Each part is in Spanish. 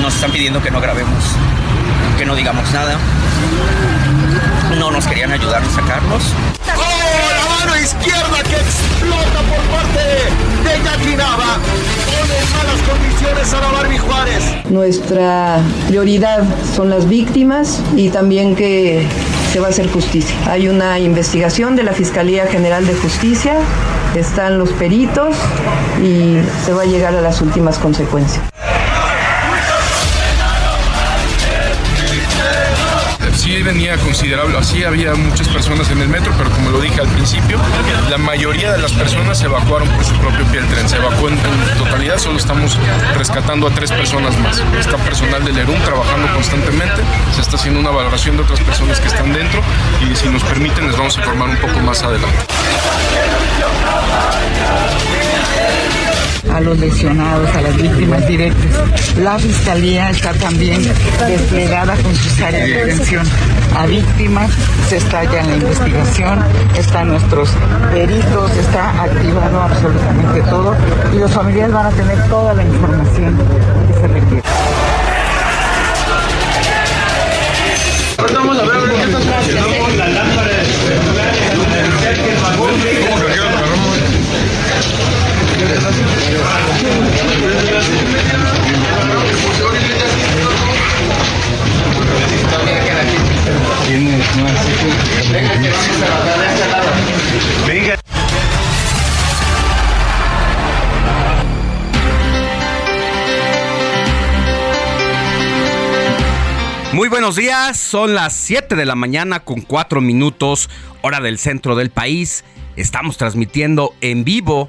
Nos están pidiendo que no grabemos, que no digamos nada, no nos querían ayudar a sacarnos. ¡Oh, la mano izquierda que explota por parte de Jackie Nava! Pone en malas condiciones a la Barbie Juárez. Nuestra prioridad son las víctimas y también que se va a hacer justicia. Hay una investigación de la Fiscalía General de Justicia, están los peritos y se va a llegar a las últimas consecuencias. Venía considerable, así había muchas personas en el metro, pero como lo dije al principio, la mayoría de las personas se evacuaron por su propio pie del tren. Se evacuó en, en totalidad, solo estamos rescatando a tres personas más. Está personal del ERUM trabajando constantemente, se está haciendo una valoración de otras personas que están dentro y si nos permiten les vamos a informar un poco más adelante. A los lesionados, a las víctimas directas. La Fiscalía está también desplegada con sus áreas de atención a víctimas, se está ya en la investigación, están nuestros peritos, está activado absolutamente todo y los familiares van a tener toda la información que se requiere. Muy buenos días, son las 7 de la mañana con 4 minutos, hora del centro del país. Estamos transmitiendo en vivo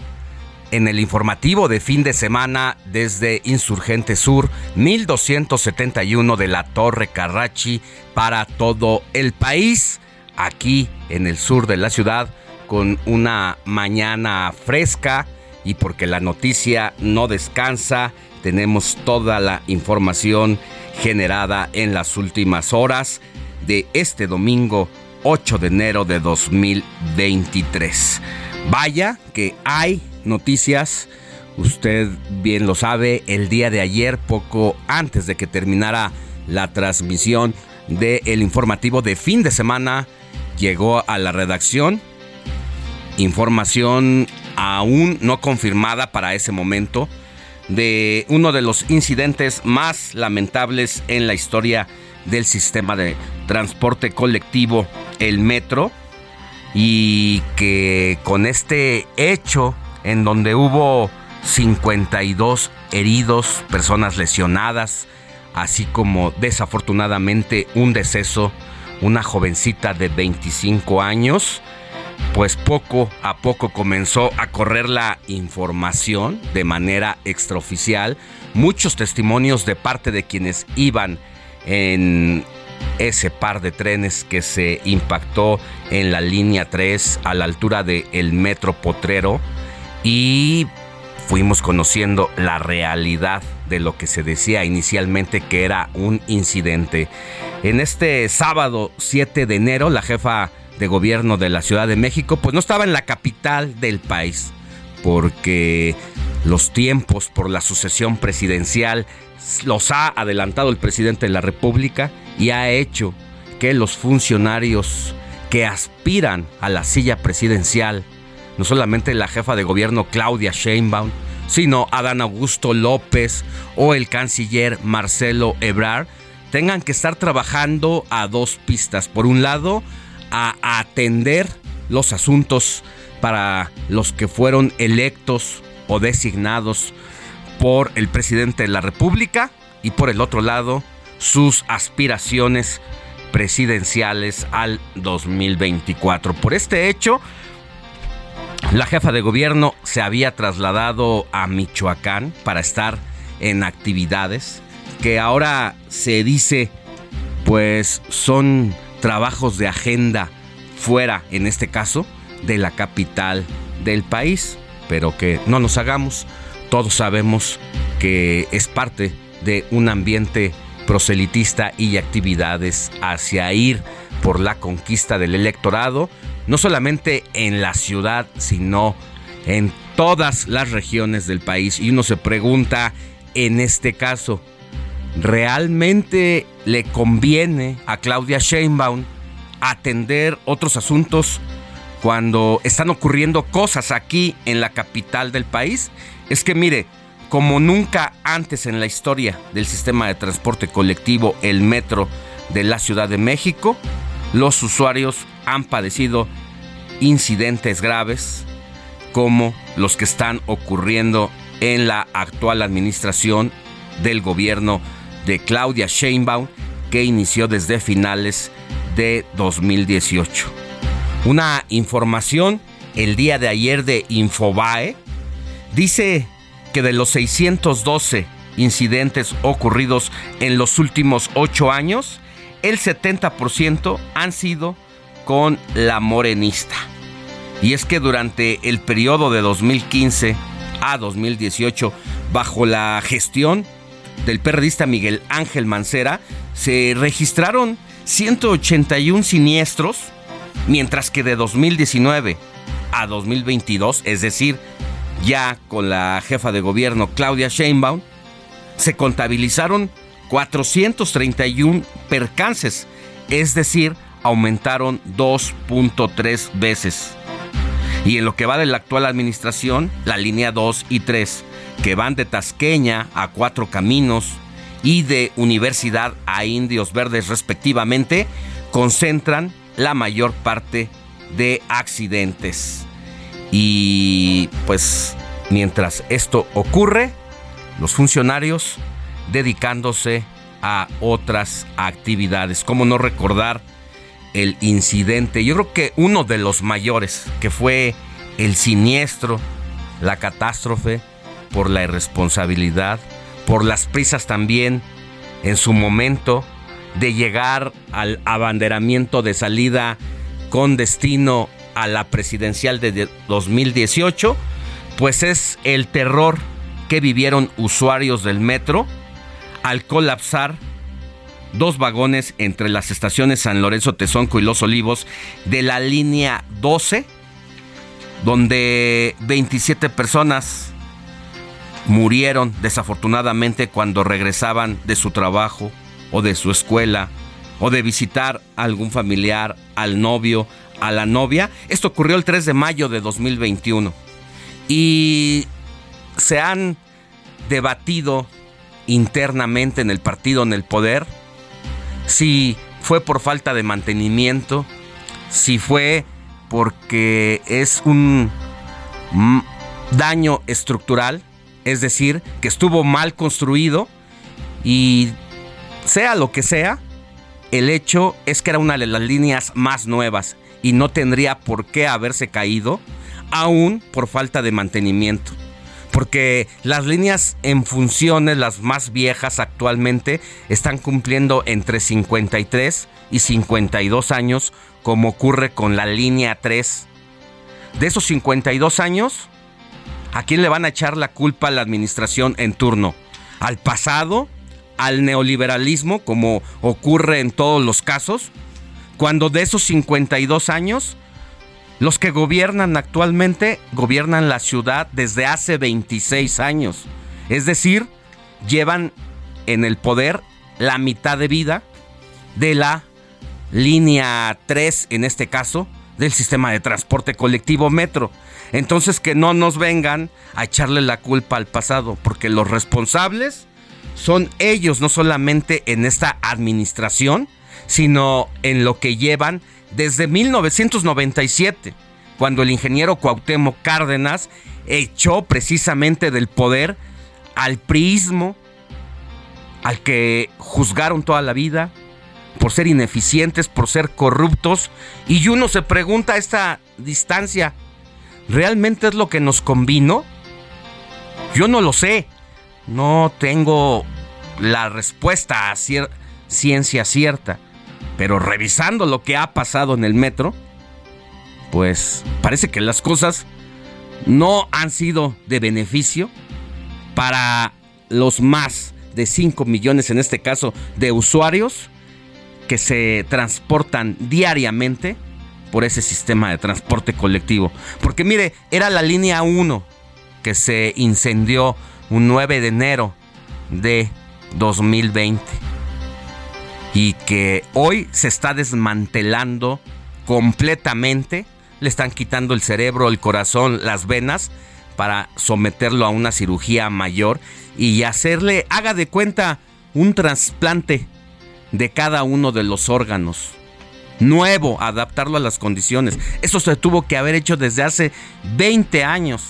en el informativo de fin de semana desde Insurgente Sur 1271 de la Torre Carrachi para todo el país, aquí en el sur de la ciudad con una mañana fresca y porque la noticia no descansa, tenemos toda la información generada en las últimas horas de este domingo 8 de enero de 2023. Vaya que hay noticias, usted bien lo sabe, el día de ayer, poco antes de que terminara la transmisión del informativo de fin de semana, llegó a la redacción información aún no confirmada para ese momento de uno de los incidentes más lamentables en la historia del sistema de transporte colectivo, el metro, y que con este hecho en donde hubo 52 heridos, personas lesionadas, así como desafortunadamente un deceso, una jovencita de 25 años, pues poco a poco comenzó a correr la información de manera extraoficial, muchos testimonios de parte de quienes iban en ese par de trenes que se impactó en la línea 3 a la altura del el metro Potrero y fuimos conociendo la realidad de lo que se decía inicialmente que era un incidente. En este sábado 7 de enero, la jefa de gobierno de la Ciudad de México, pues no estaba en la capital del país, porque los tiempos por la sucesión presidencial los ha adelantado el presidente de la República y ha hecho que los funcionarios que aspiran a la silla presidencial, no solamente la jefa de gobierno Claudia Sheinbaum, sino Adán Augusto López o el canciller Marcelo Ebrard, tengan que estar trabajando a dos pistas. Por un lado, a atender los asuntos para los que fueron electos o designados por el presidente de la República y por el otro lado sus aspiraciones presidenciales al 2024. Por este hecho, la jefa de gobierno se había trasladado a Michoacán para estar en actividades que ahora se dice pues son trabajos de agenda fuera, en este caso, de la capital del país, pero que no nos hagamos, todos sabemos que es parte de un ambiente proselitista y actividades hacia ir por la conquista del electorado, no solamente en la ciudad, sino en todas las regiones del país. Y uno se pregunta, en este caso, ¿realmente le conviene a Claudia Sheinbaum atender otros asuntos cuando están ocurriendo cosas aquí en la capital del país? Es que mire, como nunca antes en la historia del sistema de transporte colectivo, el metro de la Ciudad de México, los usuarios han padecido incidentes graves como los que están ocurriendo en la actual administración del gobierno de Claudia Sheinbaum que inició desde finales de 2018. Una información el día de ayer de Infobae dice que de los 612 incidentes ocurridos en los últimos ocho años, el 70% han sido con la morenista. Y es que durante el periodo de 2015 a 2018, bajo la gestión del periodista Miguel Ángel Mancera, se registraron 181 siniestros, mientras que de 2019 a 2022, es decir, ya con la jefa de gobierno Claudia Sheinbaum, se contabilizaron 431 percances, es decir, aumentaron 2.3 veces. Y en lo que va de la actual administración, la línea 2 y 3, que van de Tasqueña a Cuatro Caminos y de Universidad a Indios Verdes respectivamente, concentran la mayor parte de accidentes. Y pues mientras esto ocurre, los funcionarios dedicándose a otras actividades. ¿Cómo no recordar el incidente? Yo creo que uno de los mayores, que fue el siniestro, la catástrofe, por la irresponsabilidad, por las prisas también en su momento de llegar al abanderamiento de salida con destino a la presidencial de 2018, pues es el terror que vivieron usuarios del metro al colapsar dos vagones entre las estaciones San Lorenzo Tezonco y Los Olivos de la línea 12, donde 27 personas murieron desafortunadamente cuando regresaban de su trabajo o de su escuela o de visitar a algún familiar, al novio, a la novia. Esto ocurrió el 3 de mayo de 2021. Y se han debatido internamente en el partido, en el poder, si fue por falta de mantenimiento, si fue porque es un daño estructural, es decir, que estuvo mal construido y sea lo que sea, el hecho es que era una de las líneas más nuevas y no tendría por qué haberse caído, aún por falta de mantenimiento. Porque las líneas en funciones, las más viejas actualmente, están cumpliendo entre 53 y 52 años, como ocurre con la línea 3. De esos 52 años, ¿a quién le van a echar la culpa a la administración en turno? ¿Al pasado? ¿Al neoliberalismo, como ocurre en todos los casos? Cuando de esos 52 años, los que gobiernan actualmente gobiernan la ciudad desde hace 26 años. Es decir, llevan en el poder la mitad de vida de la línea 3, en este caso, del sistema de transporte colectivo metro. Entonces que no nos vengan a echarle la culpa al pasado, porque los responsables son ellos, no solamente en esta administración, sino en lo que llevan desde 1997, cuando el ingeniero Cuauhtémoc Cárdenas echó precisamente del poder al prismo, al que juzgaron toda la vida, por ser ineficientes, por ser corruptos. Y uno se pregunta a esta distancia, ¿realmente es lo que nos convino? Yo no lo sé. No tengo la respuesta a ciencia cierta. Pero revisando lo que ha pasado en el metro, pues parece que las cosas no han sido de beneficio para los más de 5 millones, en este caso, de usuarios que se transportan diariamente por ese sistema de transporte colectivo. Porque mire, era la línea 1 que se incendió un 9 de enero de 2020 y que hoy se está desmantelando completamente. Le están quitando el cerebro, el corazón, las venas para someterlo a una cirugía mayor y hacerle, haga de cuenta, un trasplante de cada uno de los órganos. Nuevo, adaptarlo a las condiciones. Eso se tuvo que haber hecho desde hace 20 años,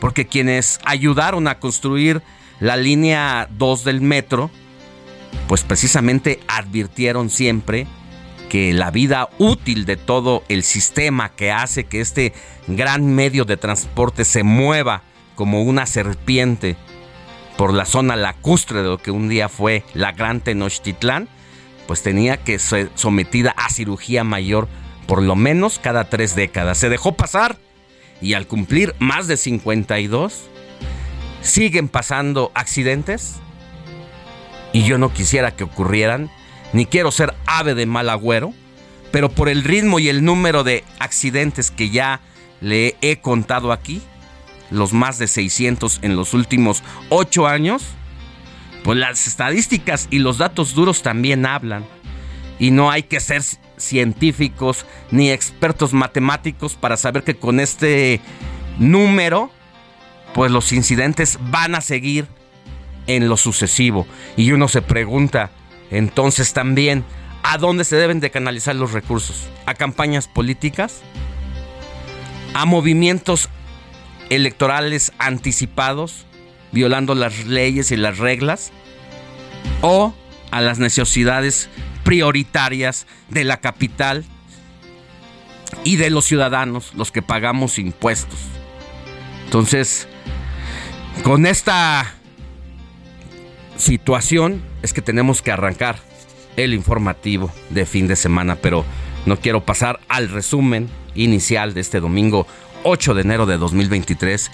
porque quienes ayudaron a construir la línea 2 del metro, pues precisamente advirtieron siempre que la vida útil de todo el sistema que hace que este gran medio de transporte se mueva como una serpiente por la zona lacustre de lo que un día fue la Gran Tenochtitlán, pues tenía que ser sometida a cirugía mayor por lo menos cada tres décadas. Se dejó pasar y al cumplir más de 52, siguen pasando accidentes y yo no quisiera que ocurrieran, ni quiero ser ave de mal agüero, pero por el ritmo y el número de accidentes que ya le he contado aquí, los más de 600 en los últimos 8 años, pues las estadísticas y los datos duros también hablan. Y no hay que ser científicos ni expertos matemáticos para saber que con este número, pues los incidentes van a seguir en lo sucesivo. Y uno se pregunta, entonces también, ¿a dónde se deben de canalizar los recursos? ¿A campañas políticas? ¿A movimientos electorales anticipados? violando las leyes y las reglas, o a las necesidades prioritarias de la capital y de los ciudadanos, los que pagamos impuestos. Entonces, con esta situación es que tenemos que arrancar el informativo de fin de semana, pero no quiero pasar al resumen inicial de este domingo 8 de enero de 2023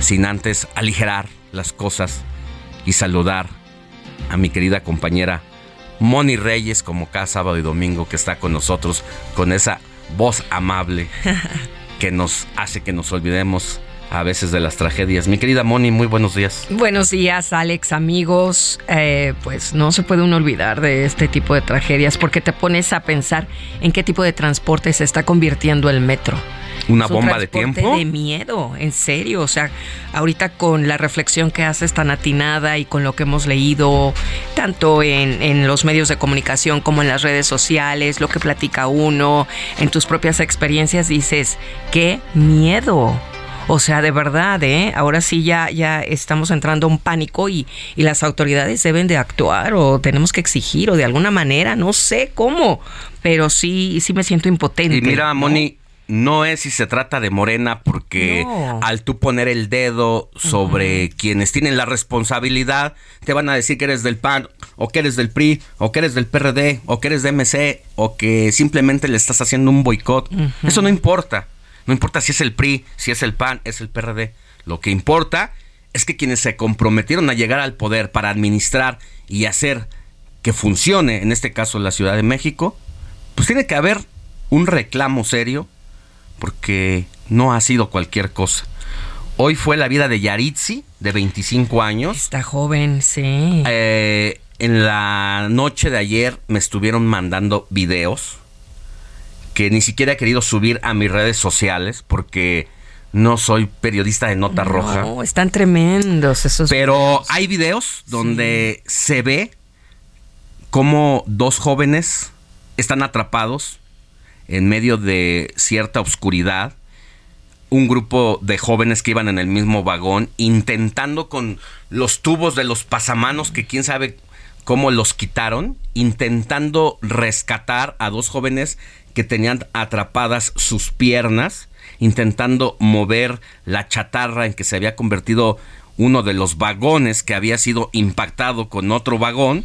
sin antes aligerar las cosas y saludar a mi querida compañera Moni Reyes como cada sábado y domingo que está con nosotros con esa voz amable que nos hace que nos olvidemos a veces de las tragedias. Mi querida Moni, muy buenos días. Buenos días, Alex, amigos. Eh, pues no se puede uno olvidar de este tipo de tragedias porque te pones a pensar en qué tipo de transporte se está convirtiendo el metro. una Es un bomba de tiempo. de miedo, en serio. O sea, ahorita con la reflexión que haces tan atinada y con lo que hemos leído, tanto en, en los medios de comunicación como en las redes sociales, lo que platica uno, en tus propias experiencias, dices, qué miedo. O sea, de verdad, ¿eh? Ahora sí ya, ya estamos entrando a un pánico y, y las autoridades deben de actuar o tenemos que exigir o de alguna manera, no sé cómo, pero sí, sí me siento impotente. Y mira, ¿no? Moni, no es si se trata de Morena, porque No. al tú poner el dedo sobre quienes tienen la responsabilidad, te van a decir que eres del PAN, o que eres del PRI, o que eres del PRD, o que eres de MC, o que simplemente le estás haciendo un boicot. Eso no importa. No importa si es el PRI, si es el PAN, es el PRD. Lo que importa es que quienes se comprometieron a llegar al poder para administrar y hacer que funcione, en este caso la Ciudad de México, pues tiene que haber un reclamo serio porque no ha sido cualquier cosa. Hoy fue la vida de Yaritzi, de 25 años. Está joven, sí. Eh, en la noche de ayer me estuvieron mandando videos que ni siquiera he querido subir a mis redes sociales porque no soy periodista de nota roja. No, están tremendos esos. Pero hay videos donde se ve cómo dos jóvenes están atrapados en medio de cierta oscuridad. Un grupo de jóvenes que iban en el mismo vagón intentando con los tubos de los pasamanos que quién sabe cómo los quitaron, intentando rescatar a dos jóvenes que tenían atrapadas sus piernas, intentando mover la chatarra en que se había convertido uno de los vagones que había sido impactado con otro vagón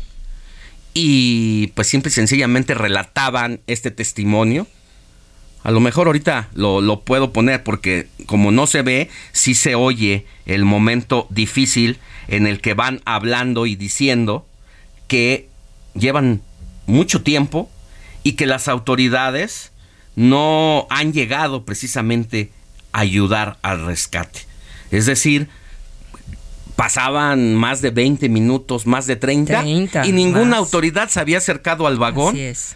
y pues simple y sencillamente relataban este testimonio. A lo mejor ahorita lo, lo puedo poner porque como no se ve, sí se oye el momento difícil en el que van hablando y diciendo que llevan mucho tiempo y que las autoridades no han llegado precisamente a ayudar al rescate. Es decir, pasaban más de 20 minutos, más de 30, 30, y ninguna más. autoridad se había acercado al vagón Así es.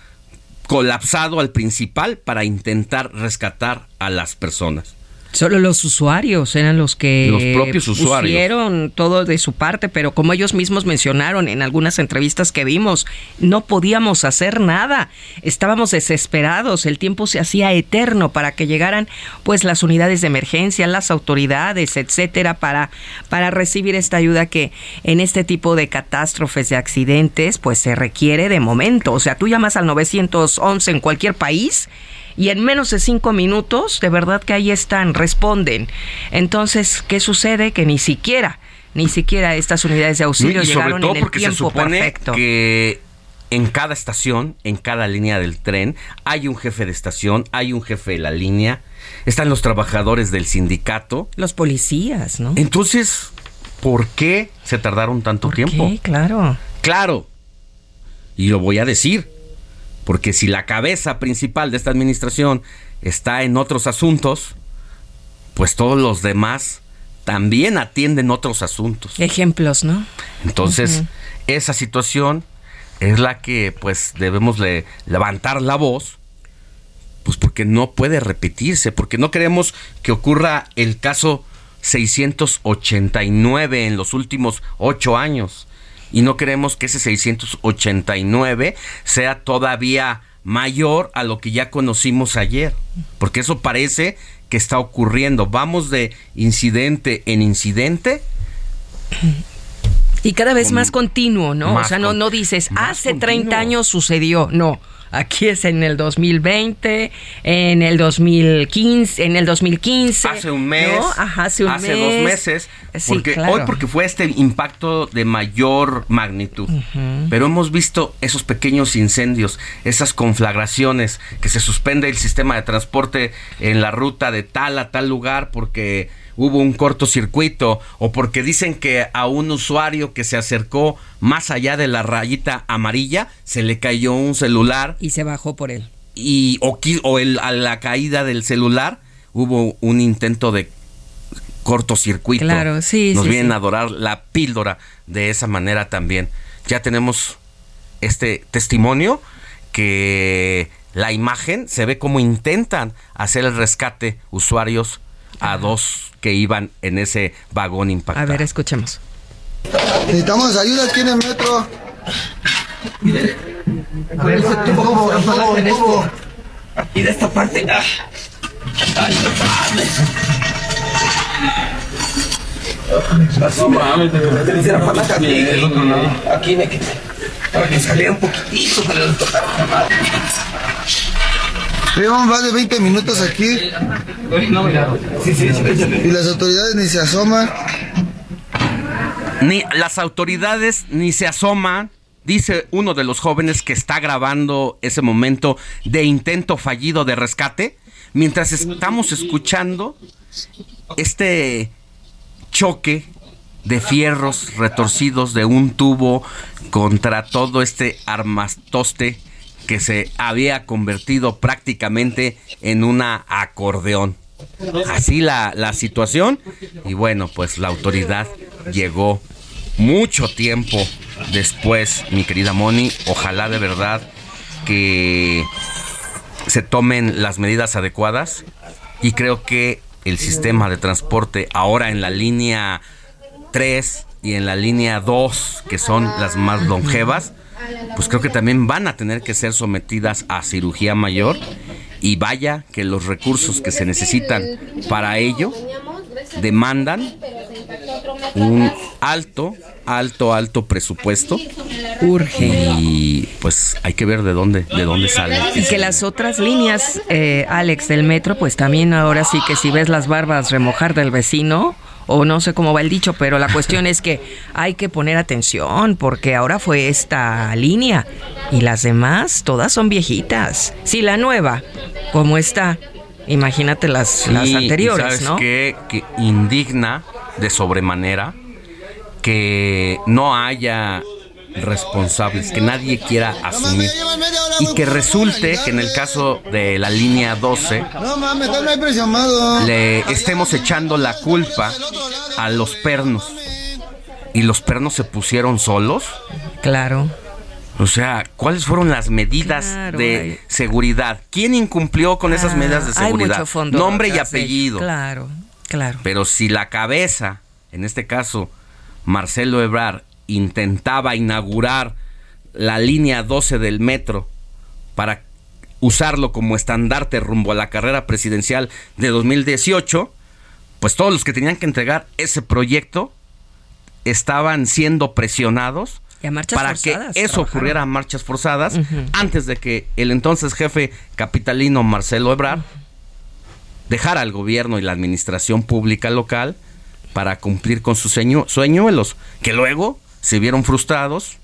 colapsado al principal para intentar rescatar a las personas. Solo los usuarios eran los que Los propios usuarios. pusieron todo de su parte, pero como ellos mismos mencionaron en algunas entrevistas que vimos, no podíamos hacer nada. Estábamos desesperados, el tiempo se hacía eterno para que llegaran pues las unidades de emergencia, las autoridades, etcétera, para para recibir esta ayuda que en este tipo de catástrofes, de accidentes, pues se requiere de momento. O sea, tú llamas al 911 en cualquier país y en menos de cinco minutos, de verdad que ahí están, responden. Entonces, ¿qué sucede? Que ni siquiera, ni siquiera estas unidades de auxilio y sobre llegaron todo en el porque se supone perfecto. que en cada estación, en cada línea del tren, hay un jefe de estación, hay un jefe de la línea, están los trabajadores del sindicato. Los policías, ¿no? Entonces, ¿por qué se tardaron tanto ¿Por tiempo? qué? Claro. Claro. Y lo voy a decir. Porque si la cabeza principal de esta administración está en otros asuntos, pues todos los demás también atienden otros asuntos. Ejemplos, ¿no? Entonces, esa situación es la que pues debemos le- levantar la voz, pues porque no puede repetirse, porque no queremos que ocurra el caso 689 en los últimos ocho años. Y no queremos que ese 689 sea todavía mayor a lo que ya conocimos ayer, porque eso parece que está ocurriendo. Vamos de incidente en incidente Y cada vez Con- más continuo, ¿no? más o sea, no, no dices, hace 30 continuo. años sucedió. No. Aquí es en el 2020, en el 2015, en el 2015. hace un mes, ¿no? Ajá, hace un hace mes. dos meses, Sí, claro. hoy porque fue este impacto de mayor magnitud. Pero hemos visto esos pequeños incendios, esas conflagraciones, que se suspende el sistema de transporte en la ruta de tal a tal lugar porque hubo un cortocircuito o porque dicen que a un usuario que se acercó más allá de la rayita amarilla se le cayó un celular Y se bajó por él. y o, el- a la caída del celular hubo un intento de cortocircuito. Claro, sí, Nos sí, vienen sí. a adorar la píldora de esa manera también. Ya tenemos este testimonio que la imagen se ve como intentan hacer el rescate usuarios a dos que iban en ese vagón impactado. A ver, escuchemos. Necesitamos ayuda aquí en el metro. A ver, ese tubo, ¿cómo se llama en esto? Aquí de esta parte. Ah. Ay, no mames. Aquí. Aquí me quedé. Para que saliera un poquitito, para no tocar la madre. Llevamos más de 20 minutos aquí y las autoridades ni se asoman. Ni las autoridades ni se asoman. Dice uno de los jóvenes que está grabando ese momento de intento fallido de rescate. Mientras estamos escuchando este choque de fierros retorcidos de un tubo contra todo este armastoste que se había convertido prácticamente en una acordeón. Así la, la situación. Y bueno, pues la autoridad llegó mucho tiempo después, mi querida Moni. Ojalá de verdad que se tomen las medidas adecuadas. Y creo que el sistema de transporte ahora en la línea 3 y en la línea 2, que son las más longevas, pues creo que también van a tener que ser sometidas a cirugía mayor y vaya que los recursos que se necesitan para ello demandan un alto, alto, alto presupuesto. Urge. Y pues hay que ver de dónde, de dónde sale. Y que las otras líneas, eh, Alex, del metro, pues también ahora sí que si ves las barbas remojar del vecino, o no sé cómo va el dicho, pero la cuestión es que hay que poner atención porque ahora fue esta línea y las demás todas son viejitas. Si la nueva, como está, imagínate las, las y anteriores, ¿sabes ¿no? qué? Que indigna de sobremanera que no haya responsables, que nadie quiera asumir. Y que resulte que en el caso de la línea 12 No mames, está muy presionado. le estemos echando la culpa a los pernos. Y los pernos se pusieron solos. Claro. O sea, ¿cuáles fueron las medidas Claro, de hay- seguridad? ¿Quién incumplió con esas Ah, medidas de hay seguridad? mucho fondo Nombre y apellido. Claro, claro. Pero si la cabeza, en este caso Marcelo Ebrard, intentaba inaugurar la línea 12 del metro para usarlo como estandarte rumbo a la carrera presidencial de 2018, pues todos los que tenían que entregar ese proyecto estaban siendo presionados Y a marchas para forzadas que eso trabajaron. ocurriera a marchas forzadas antes de que el entonces jefe capitalino Marcelo Ebrard dejara al gobierno y la administración pública local para cumplir con sus sueño- sueñuelos, que luego se vieron frustrados,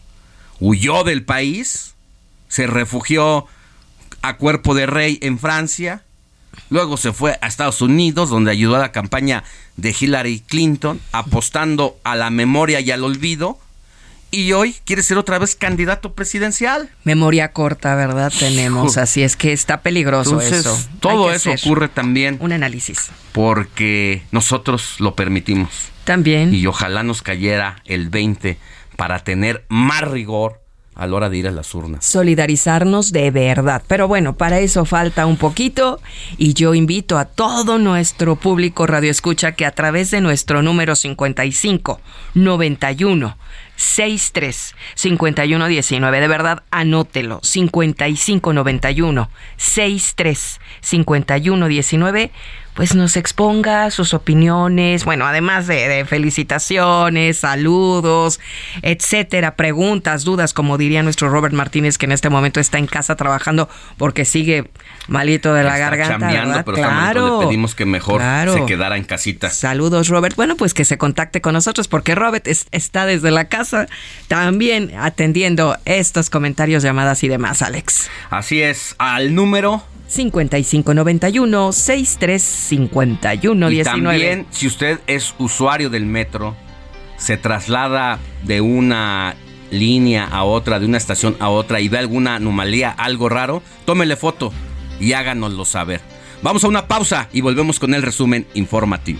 huyó del país, se refugió a cuerpo de rey en Francia, luego se fue a Estados Unidos, donde ayudó a la campaña de Hillary Clinton, apostando a la memoria y al olvido, y hoy quiere ser otra vez candidato presidencial. Memoria corta, ¿verdad? Tenemos, así es que está peligroso Entonces, eso. Todo eso ocurre también Un análisis. porque nosotros lo permitimos. También. Y ojalá nos cayera el 20 para tener más rigor a la hora de ir a las urnas. solidarizarnos de verdad. Pero bueno, para eso falta un poquito y yo invito a todo nuestro público radio escucha que a través de nuestro número 55 91 63 51 19, de verdad anótelo, 55 91 63 51 19 pues nos exponga sus opiniones, bueno, además de, de felicitaciones, saludos, etcétera, preguntas, dudas, como diría nuestro Robert Martínez, que en este momento está en casa trabajando porque sigue malito de la Está garganta. pero claro. le pedimos que mejor Claro. se quedara en casita. Saludos, Robert. Bueno, pues que se contacte con nosotros porque Robert es- está desde la casa también atendiendo estos comentarios, llamadas y demás, Alex. Así es, al número 5591 6351 y 19. también si usted es usuario del metro, se traslada de una línea a otra, de una estación a otra y ve alguna anomalía, algo raro, tómele foto y háganoslo saber. Vamos a una pausa y volvemos con el resumen informativo.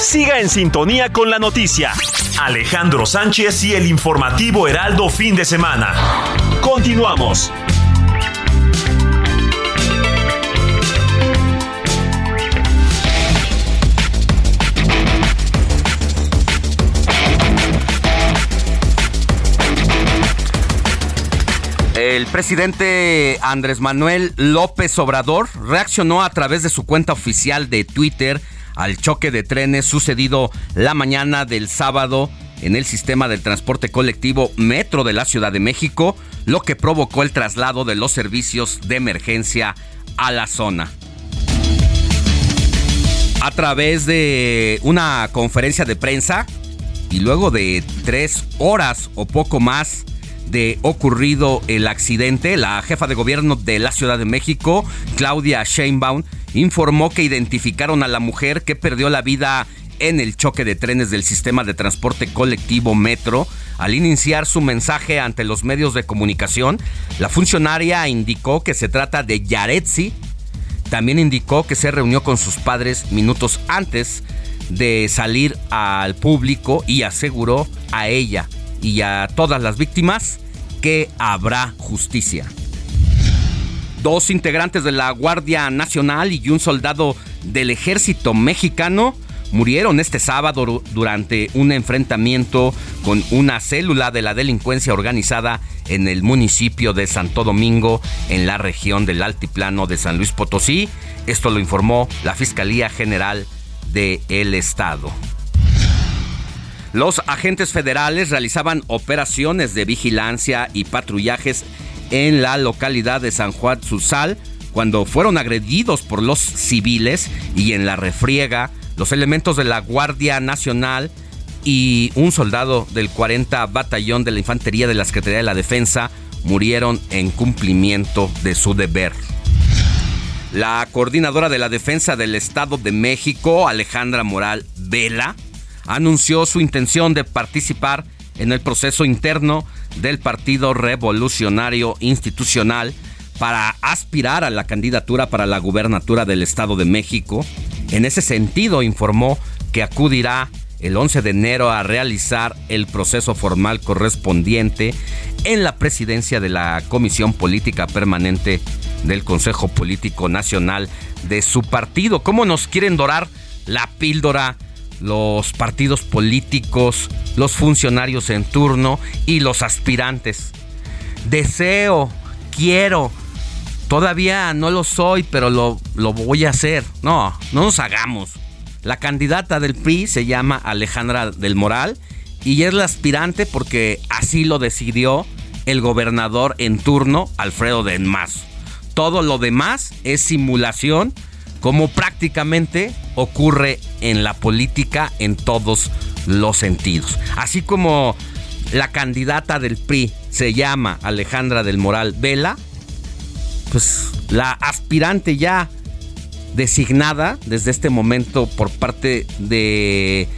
Siga en sintonía con la noticia. Alejandro Sánchez y el informativo Heraldo fin de semana. Continuamos. El presidente Andrés Manuel López Obrador reaccionó a través de su cuenta oficial de Twitter al choque de trenes sucedido la mañana del sábado en el sistema del transporte colectivo Metro de la Ciudad de México, lo que provocó el traslado de los servicios de emergencia a la zona. A través de una conferencia de prensa y luego de tres horas o poco más de ocurrido el accidente, la jefa de gobierno de la Ciudad de México, Claudia Sheinbaum, informó que identificaron a la mujer que perdió la vida en el choque de trenes del sistema de transporte colectivo Metro. Al iniciar su mensaje ante los medios de comunicación, la funcionaria indicó que se trata de Yaretsi. También indicó que se reunió con sus padres minutos antes de salir al público y aseguró a ella y a todas las víctimas que habrá justicia. Dos integrantes de la Guardia Nacional y un soldado del ejército mexicano murieron este sábado durante un enfrentamiento con una célula de la delincuencia organizada en el municipio de Santo Domingo, en la región del Altiplano de San Luis Potosí. Esto lo informó la Fiscalía General del el Estado. Los agentes federales realizaban operaciones de vigilancia y patrullajes en la localidad de San Juan Susal cuando fueron agredidos por los civiles y en la refriega los elementos de la Guardia Nacional y un soldado del 40 Batallón de la Infantería de la Secretaría de la Defensa murieron en cumplimiento de su deber. La coordinadora de la Defensa del Estado de México, Alejandra Moral Vela, anunció su intención de participar en el proceso interno del Partido Revolucionario Institucional para aspirar a la candidatura para la gubernatura del Estado de México. En ese sentido, informó que acudirá el 11 de enero a realizar el proceso formal correspondiente en la presidencia de la Comisión Política Permanente del Consejo Político Nacional de su partido. ¿Cómo nos quieren dorar la píldora los partidos políticos, los funcionarios en turno y los aspirantes. Deseo, quiero, todavía no lo soy, pero lo, lo voy a hacer. No, no nos hagamos. La candidata del PRI se llama Alejandra del Moral y es la aspirante porque así lo decidió el gobernador en turno, Alfredo Denmas. Todo lo demás es simulación como prácticamente ocurre en la política en todos los sentidos. Así como la candidata del PRI se llama Alejandra del Moral Vela, pues la aspirante ya designada desde este momento por parte de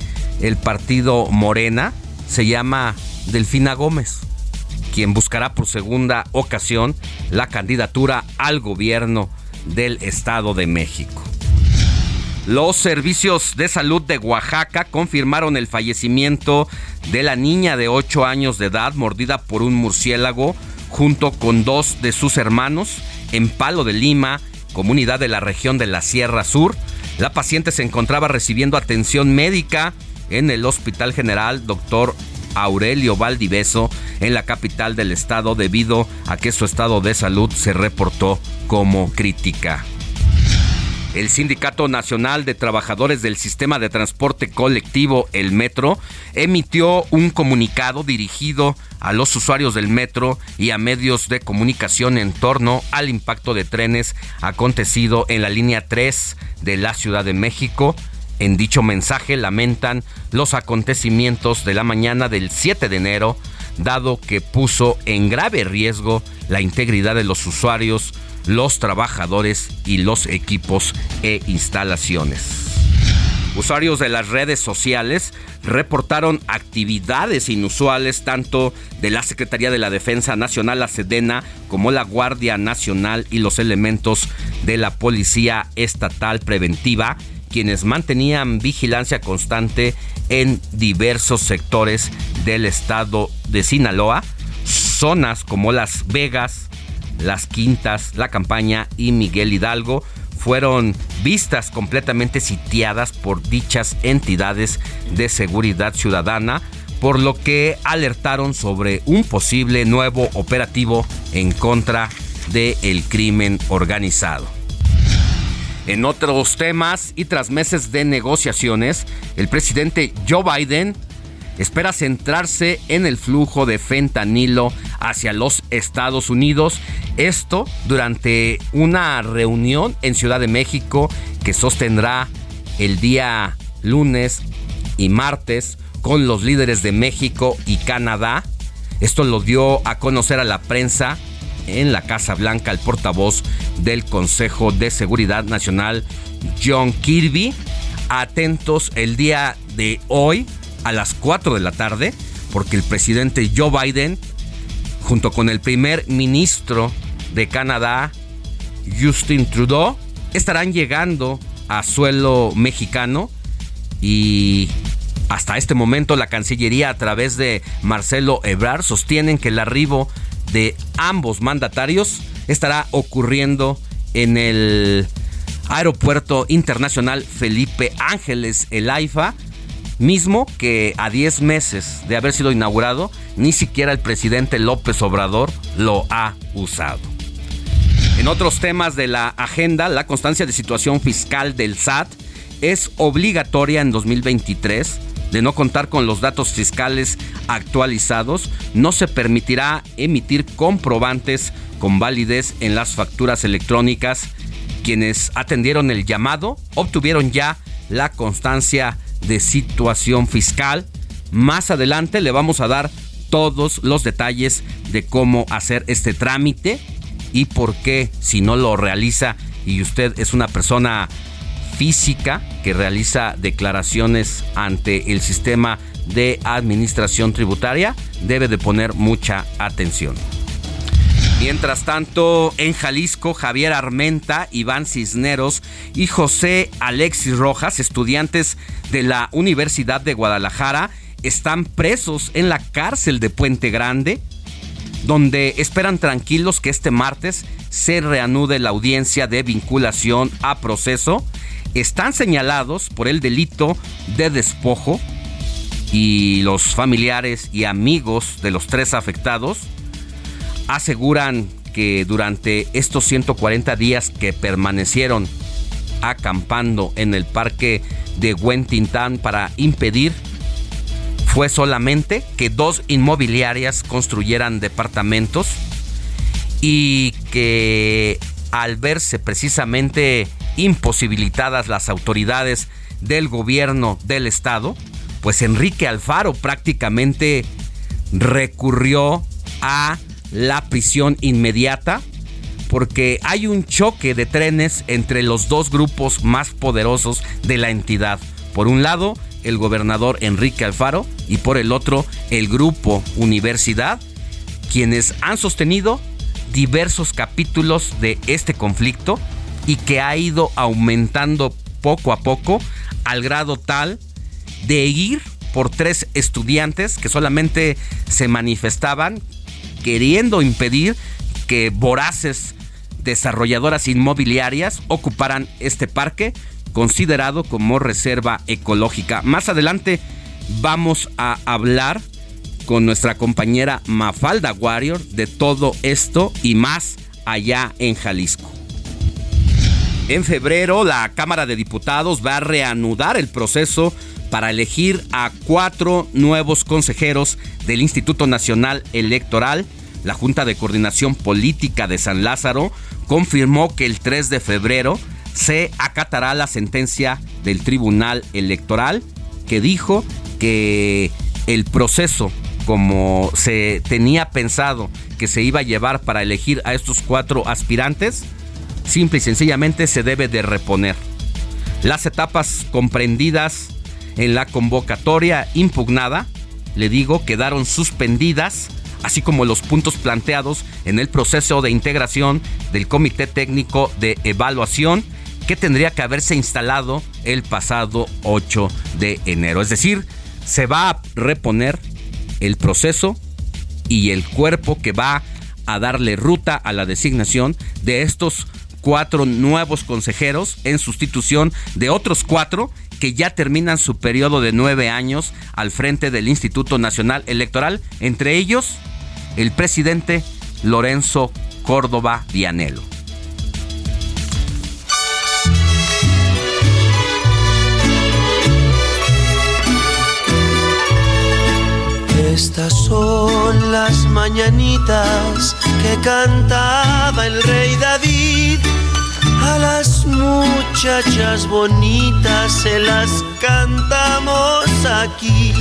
el partido Morena se llama Delfina Gómez, quien buscará por segunda ocasión la candidatura al gobierno del Estado de México. Los servicios de salud de Oaxaca confirmaron el fallecimiento de la niña de 8 años de edad mordida por un murciélago junto con dos de sus hermanos en Palo de Lima, comunidad de la región de la Sierra Sur. La paciente se encontraba recibiendo atención médica en el Hospital General Dr. Aurelio Valdiveso en la capital del estado debido a que su estado de salud se reportó como crítica. el Sindicato Nacional de Trabajadores del Sistema de Transporte Colectivo, el Metro, emitió un comunicado dirigido a los usuarios del metro y a medios de comunicación en torno al impacto de trenes acontecido en la línea 3 de la Ciudad de México. En dicho mensaje lamentan los acontecimientos de la mañana del 7 de enero, dado que puso en grave riesgo la integridad de los usuarios, los trabajadores y los equipos e instalaciones. Usuarios de las redes sociales reportaron actividades inusuales tanto de la Secretaría de la Defensa Nacional, la Sedena, como la Guardia Nacional y los elementos de la Policía Estatal Preventiva, quienes mantenían vigilancia constante en diversos sectores del estado de Sinaloa, zonas como Las Vegas, las Quintas, La Campaña y Miguel Hidalgo fueron vistas completamente sitiadas por dichas entidades de seguridad ciudadana, por lo que alertaron sobre un posible nuevo operativo en contra del crimen organizado. En otros temas y tras meses de negociaciones, el presidente Joe Biden espera centrarse en el flujo de fentanilo hacia los Estados Unidos. Esto durante una reunión en Ciudad de México que sostendrá el día lunes y martes con los líderes de México y Canadá. Esto lo dio a conocer a la prensa en la Casa Blanca el portavoz del Consejo de Seguridad Nacional, John Kirby. Atentos el día de hoy a las 4 de la tarde, porque el presidente Joe Biden, junto con el primer ministro de Canadá, Justin Trudeau, estarán llegando a suelo mexicano y hasta este momento la Cancillería a través de Marcelo Ebrard sostienen que el arribo de ambos mandatarios estará ocurriendo en el Aeropuerto Internacional Felipe Ángeles El AIFA mismo que a 10 meses de haber sido inaugurado, ni siquiera el presidente López Obrador lo ha usado. En otros temas de la agenda, la constancia de situación fiscal del SAT es obligatoria en 2023. De no contar con los datos fiscales actualizados, no se permitirá emitir comprobantes con validez en las facturas electrónicas. Quienes atendieron el llamado obtuvieron ya la constancia de situación fiscal. Más adelante le vamos a dar todos los detalles de cómo hacer este trámite y por qué si no lo realiza y usted es una persona física que realiza declaraciones ante el sistema de administración tributaria, debe de poner mucha atención. Mientras tanto, en Jalisco, Javier Armenta, Iván Cisneros y José Alexis Rojas, estudiantes de la Universidad de Guadalajara, están presos en la cárcel de Puente Grande, donde esperan tranquilos que este martes se reanude la audiencia de vinculación a proceso. Están señalados por el delito de despojo y los familiares y amigos de los tres afectados aseguran que durante estos 140 días que permanecieron acampando en el parque de Huentintán para impedir fue solamente que dos inmobiliarias construyeran departamentos y que al verse precisamente imposibilitadas las autoridades del gobierno del estado, pues Enrique Alfaro prácticamente recurrió a la prisión inmediata porque hay un choque de trenes entre los dos grupos más poderosos de la entidad. Por un lado, el gobernador Enrique Alfaro y por el otro, el grupo Universidad, quienes han sostenido diversos capítulos de este conflicto y que ha ido aumentando poco a poco al grado tal de ir por tres estudiantes que solamente se manifestaban queriendo impedir que voraces desarrolladoras inmobiliarias ocuparan este parque considerado como reserva ecológica. Más adelante vamos a hablar con nuestra compañera Mafalda Warrior de todo esto y más allá en Jalisco. En febrero, la Cámara de Diputados va a reanudar el proceso para elegir a cuatro nuevos consejeros del Instituto Nacional Electoral. La Junta de Coordinación Política de San Lázaro confirmó que el 3 de febrero se acatará la sentencia del Tribunal Electoral que dijo que el proceso como se tenía pensado que se iba a llevar para elegir a estos cuatro aspirantes, simple y sencillamente se debe de reponer. Las etapas comprendidas en la convocatoria impugnada, le digo, quedaron suspendidas, así como los puntos planteados en el proceso de integración del Comité Técnico de Evaluación que tendría que haberse instalado el pasado 8 de enero. Es decir, se va a reponer el proceso y el cuerpo que va a darle ruta a la designación de estos cuatro nuevos consejeros en sustitución de otros cuatro que ya terminan su periodo de nueve años al frente del Instituto Nacional Electoral, entre ellos el presidente Lorenzo Córdoba Dianelo. Estas son las mañanitas que cantaba el rey David. A las muchachas bonitas se las cantamos aquí.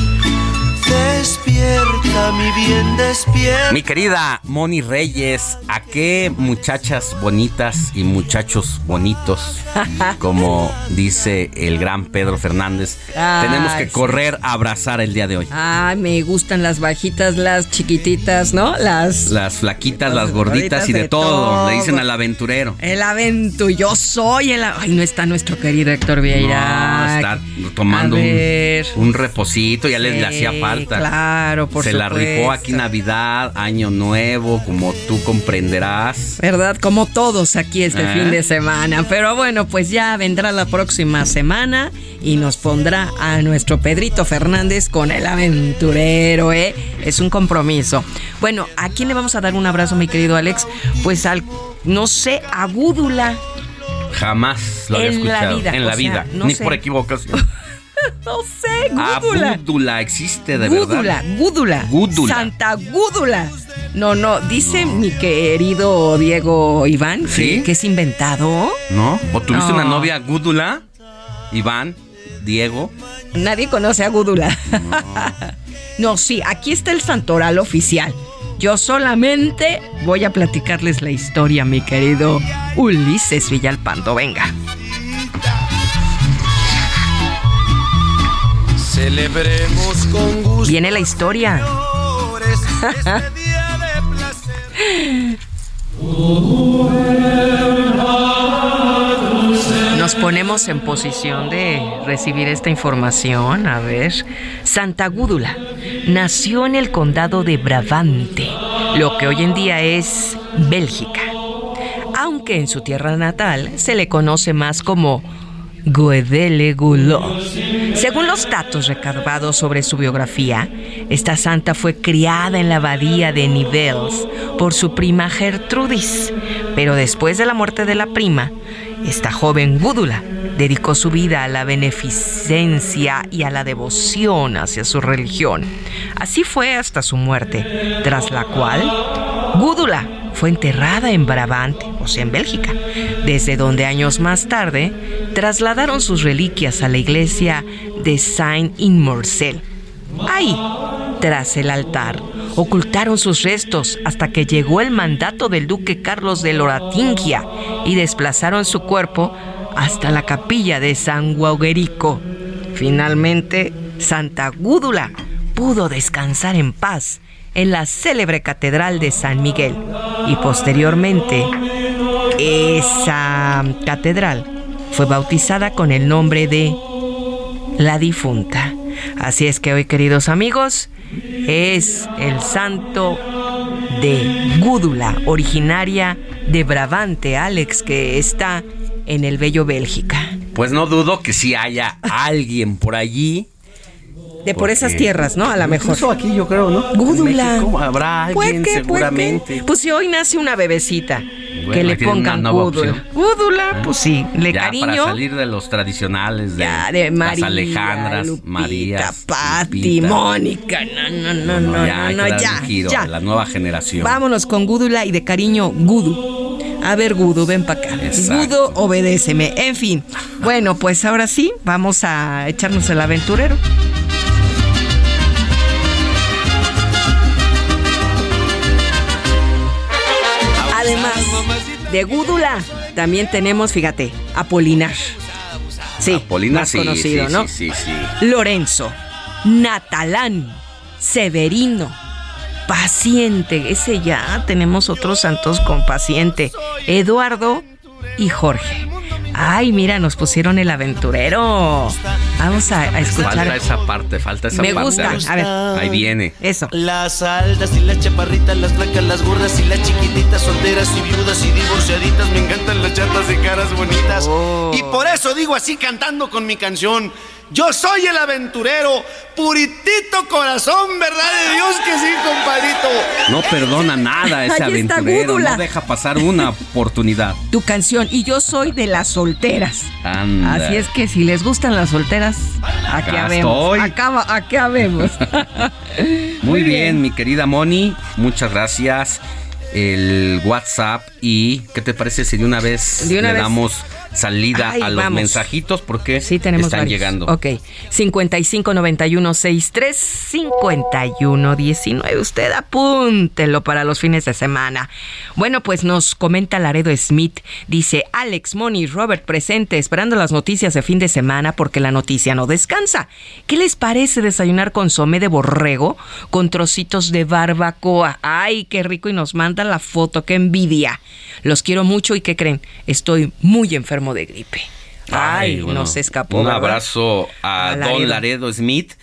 Despierta, mi bien, despierta. Mi querida Moni Reyes, ¿a qué muchachas bonitas y muchachos bonitos, como dice el gran Pedro Fernández, Ay, tenemos que correr a abrazar el día de hoy? Ay, me gustan las bajitas, las chiquititas, ¿no? Las... Las flaquitas, las gorditas gorditas y de, de todo, todo. le dicen al aventurero. El avento, yo soy el... Ay, no está nuestro querido Héctor Vieira. No, estar tomando un, reposito, ya le, le hacía falta. Claro, por Se la rifó aquí Navidad, Año Nuevo, como tú comprenderás. ¿Verdad? Como todos aquí este Ah. fin de semana. Pero bueno, pues ya vendrá la próxima semana y nos pondrá a nuestro Pedrito Fernández con el aventurero, ¿eh? Es un compromiso. Bueno, ¿a quién le vamos a dar un abrazo, mi querido Alex? Pues al, no sé, a Gúdula. Jamás lo había En la escuchado. vida, en la sea, vida, no ni sé. por equivocación. No sé, Ah, Gúdula. Gúdula existe de Gúdula, verdad. Gúdula. Gúdula. Santa Gúdula. No, no, dice mi querido Diego Iván ¿Sí? que, que es inventado. ¿No? ¿O tuviste No. una novia Gúdula? Iván, Diego. Nadie conoce a Gúdula. No. sí, aquí está el santoral oficial. Yo solamente voy a platicarles la historia, mi querido Ulises Villalpando. Venga. Celebremos con gusto. Viene la historia. este día de placer. Nos ponemos en posición de recibir esta información. A ver. Santa Gúdula nació en el condado de Brabante, lo que hoy en día es Bélgica. Aunque en su tierra natal se le conoce más como Guedele Goulot. Según los datos recabados sobre su biografía, esta santa fue criada en la abadía de Nivelles por su prima Gertrudis, pero después de la muerte de la prima, esta joven Gúdula dedicó su vida a la beneficencia y a la devoción hacia su religión. Así fue hasta su muerte, tras la cual Gúdula fue enterrada en Brabante, o sea, en Bélgica, desde donde años más tarde trasladaron sus reliquias a la iglesia de Saint-Inmorcel. Ahí, tras el altar, ocultaron sus restos hasta que llegó el mandato del duque Carlos de Loratingia y desplazaron su cuerpo hasta la capilla de San Guaguerico. Finalmente, Santa Gúdula pudo descansar en paz en la célebre catedral de San Miguel y posteriormente esa catedral fue bautizada con el nombre de la difunta. Así es que hoy, queridos amigos, es el santo de Gúdula, originaria de Brabante, Alex, que está en el bello Bélgica. Pues no dudo que sí haya alguien por allí. De por esas tierras, ¿no? A lo mejor. Incluso aquí yo creo, ¿no? Gúdula. México habrá alguien Puede que, puede seguramente. que. Pues si hoy nace una bebecita Bueno, que le pongan gúdula. opción. Gúdula, pues sí, le ya cariño. para salir de los tradicionales de, Ya, de María, las Alejandras, Marías, Pati. Mónica. No, no, no, no, ya, no, que no, darle ya, ya. la nueva generación. Vámonos con Gúdula y de cariño Gudu. A ver, Gudu, ven para acá. Exacto. Gudu, obedéceme. En fin. Bueno, pues ahora sí, vamos a echarnos el aventurero. De Gúdula, también tenemos, fíjate, Apolinar. Sí, Apolinar, más sí, conocido, sí, ¿no? sí, sí, sí. Lorenzo, Natalán, Severino, Paciente, ese ya tenemos otros santos con Paciente, Eduardo y Jorge. Ay, mira, nos pusieron el aventurero. Vamos a, a escuchar. Falta esa parte, falta esa Me parte. gusta, a ver. Ahí viene. Eso. Las altas y las chaparritas, las flacas, las gordas y las chiquititas, solteras y viudas y divorciaditas, me encantan las chatas de caras bonitas. Oh. Y por eso digo así cantando con mi canción. Yo soy el aventurero, puritito corazón, ¿verdad de Dios que sí, compadrito? No perdona nada ese Ahí aventurero. No deja pasar una oportunidad. Tu canción. Y yo soy de las solteras. Anda. Así es que si les gustan las solteras, aquí habemos. Acá, aquí habemos. Muy bien, mi querida Moni, muchas gracias. El WhatsApp y ¿qué te parece si de una vez De una le vez. damos salida Ay, a los vamos. mensajitos porque Sí, tenemos están varios. llegando? Ok. 559163 5119. Usted apúntelo para los fines de semana. Bueno, pues nos comenta Laredo Smith. Dice Alex, Moni, Robert presente, esperando las noticias de fin de semana porque la noticia no descansa. ¿Qué les parece desayunar consomé de borrego con trocitos de barbacoa? Ay, qué rico y nos manda la foto, qué envidia. Los quiero mucho y ¿qué creen? Estoy muy enfermo de gripe. Ay, bueno, nos escapó. Un ¿verdad? abrazo a, A Don Laredo. Smith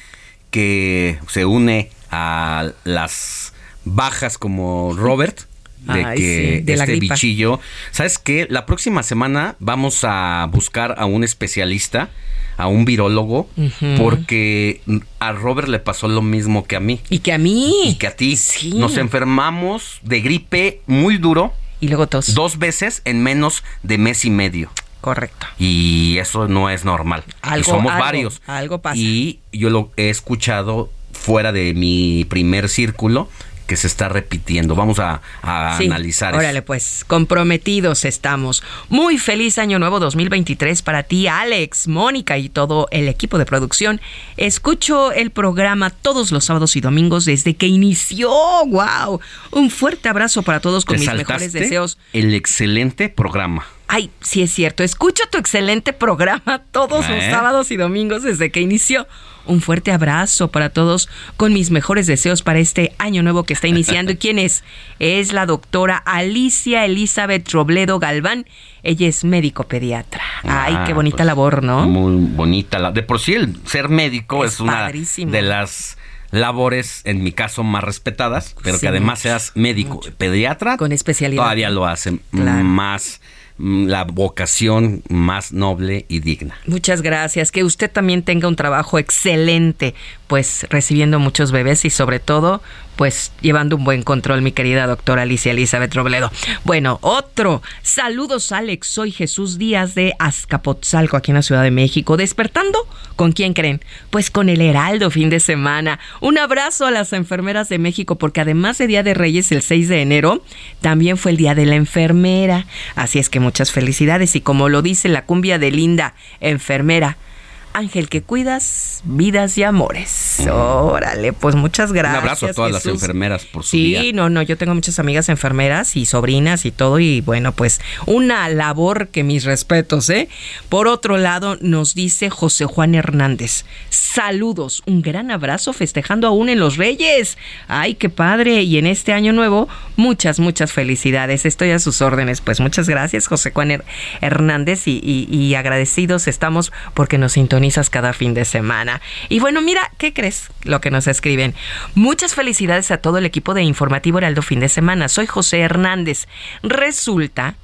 que se une a las bajas como Robert de Ay, que sí, de la este bichillo. ¿Sabes qué? La próxima semana vamos a buscar a un especialista, a un virólogo, porque a Robert le pasó lo mismo que a mí. Y que a mí. Y que a ti. Sí. Nos enfermamos de gripe muy duro. Y luego tos. Dos veces en menos de mes y medio. Correcto. Y eso no es normal. Algo- y somos algo- varios. algo pasa. Y yo lo he escuchado fuera de mi primer círculo que se está repitiendo. Vamos a, a Sí, analizar Órale, eso. pues, comprometidos estamos. Muy feliz año nuevo 2023 para ti, Alex, Mónica y todo el equipo de producción. Escucho el programa todos los sábados y domingos desde que inició. ¡Wow! Un fuerte abrazo para todos con mis mejores deseos. el excelente programa. Ay, sí es cierto. Escucho tu excelente programa todos los ¿Eh? sábados y domingos desde que inició. Un fuerte abrazo para todos con mis mejores deseos para este año nuevo que está iniciando. ¿Y quién es? Es la doctora Alicia Elizabeth Robledo Galván. Ella es médico pediatra. Ay, Ah, qué bonita pues, labor, ¿no? Muy bonita. La, de por sí el ser médico es, Es una padrísimo. de las labores, en mi caso, más respetadas, pero Sí, que además seas médico, pediatra, Con especialidad. todavía lo hace Claro. más la vocación más noble y digna. Muchas gracias. Que usted también tenga un trabajo excelente, pues recibiendo muchos bebés y sobre todo, pues llevando un buen control, mi querida doctora Alicia Elizabeth Robledo. Bueno, otro. Saludos, Alex. Soy Jesús Díaz de Azcapotzalco, aquí en la Ciudad de México. ¿Despertando? ¿Con quién creen? Pues con el Heraldo fin de semana. Un abrazo a las enfermeras de México, porque además de Día de Reyes el 6 de enero, también fue el Día de la Enfermera. Así es que muchas felicidades. Y como lo dice la cumbia de Linda, enfermera. Ángel que cuidas, vidas y amores. Órale, pues muchas gracias. Un abrazo a todas las enfermeras por su Sí, día. no, no, yo tengo muchas amigas enfermeras y sobrinas y todo y bueno, pues una labor que mis respetos, ¿eh? Por otro lado, nos dice José Juan Hernández, saludos, un gran abrazo festejando aún en los Reyes. Ay, qué padre, y en este año nuevo, muchas, muchas felicidades. Estoy a sus órdenes, pues muchas gracias José Juan Her- Hernández y, y- y agradecidos estamos porque nos cada fin de semana. Y bueno, mira, ¿qué crees? Lo que nos escriben. Muchas felicidades a todo el equipo de Informativo Heraldo Fin de Semana. Soy José Hernández. Resulta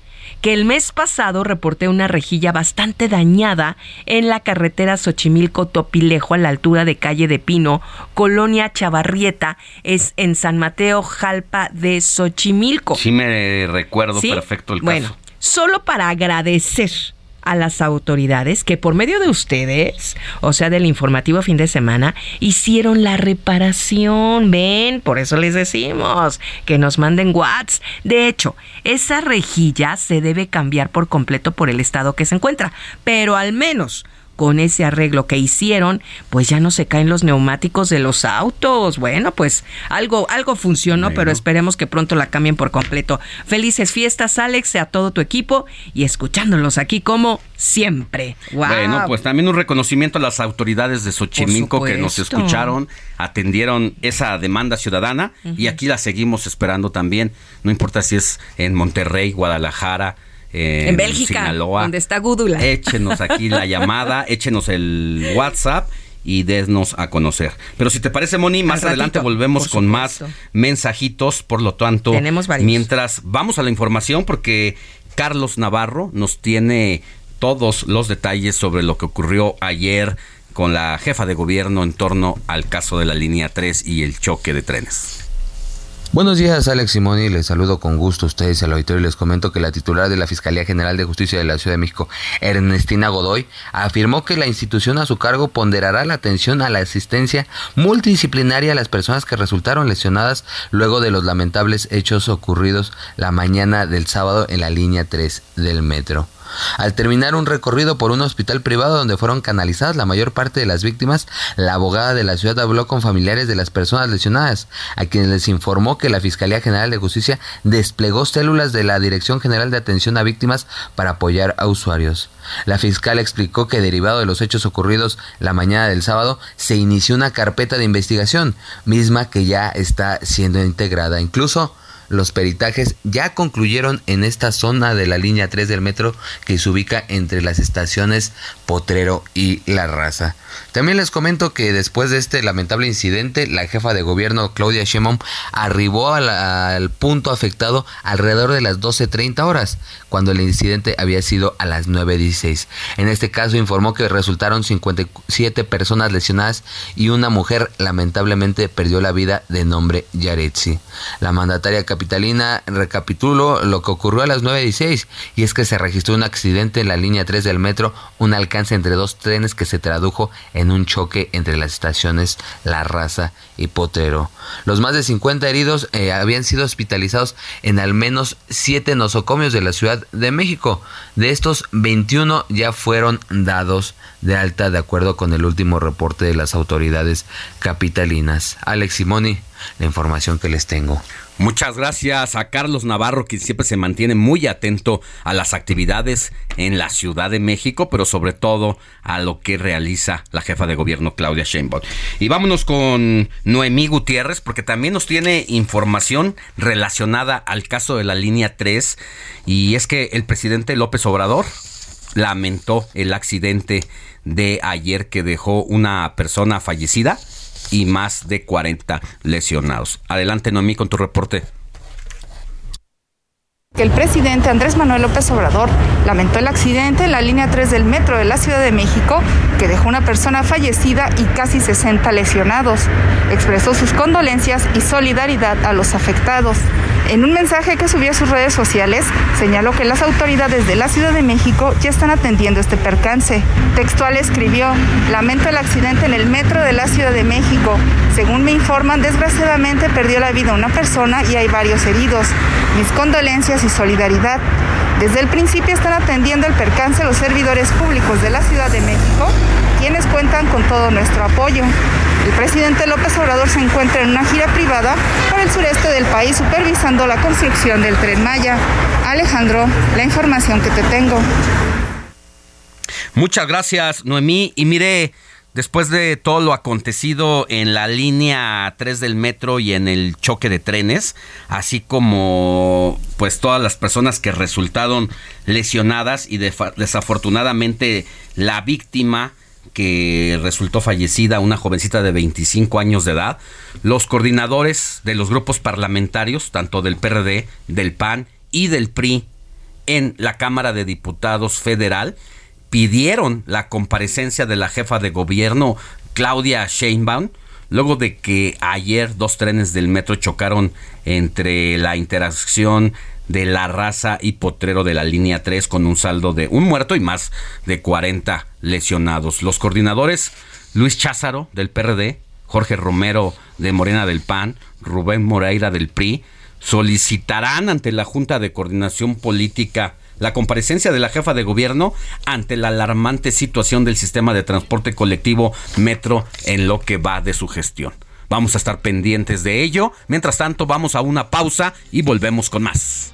que el mes pasado reporté una rejilla bastante dañada en la carretera Xochimilco-Topilejo a la altura de calle de Pino, colonia Chavarrieta, es en San Mateo, Jalpa de Xochimilco. Sí me recuerdo perfecto el caso. Bueno, solo para agradecer a las autoridades que por medio de ustedes, o sea, del informativo fin de semana, hicieron la reparación. Ven, por eso les decimos que nos manden watts. De hecho, esa rejilla se debe cambiar por completo por el estado que se encuentra, pero al menos con ese arreglo que hicieron, pues ya no se caen los neumáticos de los autos. Bueno, pues algo, algo funcionó, pero esperemos que pronto la cambien por completo. Felices fiestas, Alex, a todo tu equipo y escuchándolos aquí como siempre. Bueno, pues también un reconocimiento a las autoridades de Xochimilco que nos escucharon, atendieron esa demanda ciudadana y aquí la seguimos esperando también. No importa si es en Monterrey, Guadalajara, en, Bélgica, donde está Gúdula. Échenos aquí la llamada, échenos el WhatsApp y desnos a conocer. Pero si te parece, Moni, más adelante volvemos con más mensajitos. Por lo tanto, Tenemos mientras vamos a la información, porque Carlos Navarro nos tiene todos los detalles sobre lo que ocurrió ayer con la jefa de gobierno en torno al caso de la línea 3 y el choque de trenes. Buenos días, Alex Simoni. Les saludo con gusto a ustedes y al auditorio. Les comento que la titular de la Fiscalía General de Justicia de la Ciudad de México, Ernestina Godoy, afirmó que la institución a su cargo ponderará la atención a la asistencia multidisciplinaria a las personas que resultaron lesionadas luego de los lamentables hechos ocurridos la mañana del sábado en la línea 3 del metro. Al terminar un recorrido por un hospital privado donde fueron canalizadas la mayor parte de las víctimas, la abogada de la ciudad habló con familiares de las personas lesionadas, a quienes les informó que la Fiscalía General de Justicia desplegó células de la Dirección General de Atención a Víctimas para apoyar a usuarios. La fiscal explicó que derivado de los hechos ocurridos la mañana del sábado, se inició una carpeta de investigación, misma que ya está siendo integrada. Incluso los peritajes ya concluyeron en esta zona de la línea 3 del metro que se ubica entre las estaciones Potrero y La Raza. También les comento que después de este lamentable incidente, la jefa de gobierno Claudia Sheinbaum arribó al punto afectado alrededor de las 12.30 horas, cuando el incidente había sido a las 9.16. En este caso informó que resultaron 57 personas lesionadas y una mujer lamentablemente perdió la vida de nombre Yaretsi. La mandataria capitalina recapituló lo que ocurrió a las 9.16 y es que se registró un accidente en la línea 3 del metro, un alcance entre dos trenes que se tradujo en un choque entre las estaciones La Raza y Potero. Los más de 50 heridos eh, habían sido hospitalizados en al menos 7 nosocomios de la Ciudad de México. De estos, 21 ya fueron dados de alta de acuerdo con el último reporte de las autoridades capitalinas. Alex Simoni, la información que les tengo. Muchas gracias a Carlos Navarro, que siempre se mantiene muy atento a las actividades en la Ciudad de México, pero sobre todo a lo que realiza la jefa de gobierno Claudia Sheinbaum. Y vámonos con Noemí Gutiérrez, porque también nos tiene información relacionada al caso de la línea 3, y es que el presidente López Obrador lamentó el accidente de ayer que dejó una persona fallecida y más de 40 lesionados. Adelante, Noemí, con tu reporte que el presidente Andrés Manuel López Obrador lamentó el accidente en la línea 3 del metro de la Ciudad de México que dejó una persona fallecida y casi 60 lesionados. Expresó sus condolencias y solidaridad a los afectados. En un mensaje que subió a sus redes sociales, señaló que las autoridades de la Ciudad de México ya están atendiendo este percance. Textual escribió, lamento el accidente en el metro de la Ciudad de México. Según me informan, desgraciadamente perdió la vida una persona y hay varios heridos. Mis condolencias y solidaridad. Desde el principio están atendiendo el percance los servidores públicos de la Ciudad de México, quienes cuentan con todo nuestro apoyo. El presidente López Obrador se encuentra en una gira privada por el sureste del país supervisando la construcción del tren Maya. Alejandro, la información que te tengo. Muchas gracias, Noemí. Y mire, Después de todo lo acontecido en la línea 3 del metro y en el choque de trenes, así como pues todas las personas que resultaron lesionadas y desafortunadamente la víctima que resultó fallecida, una jovencita de 25 años de edad, los coordinadores de los grupos parlamentarios, tanto del PRD, del PAN y del PRI, en la Cámara de Diputados Federal pidieron la comparecencia de la jefa de gobierno Claudia Sheinbaum luego de que ayer dos trenes del metro chocaron entre la interacción de la raza y potrero de la línea 3 con un saldo de un muerto y más de 40 lesionados. Los coordinadores Luis Cházaro del PRD, Jorge Romero de Morena del PAN, Rubén Moreira del PRI, solicitarán ante la Junta de Coordinación Política la comparecencia de la jefa de gobierno ante la alarmante situación del sistema de transporte colectivo Metro en lo que va de su gestión. Vamos a estar pendientes de ello. Mientras tanto, vamos a una pausa y volvemos con más.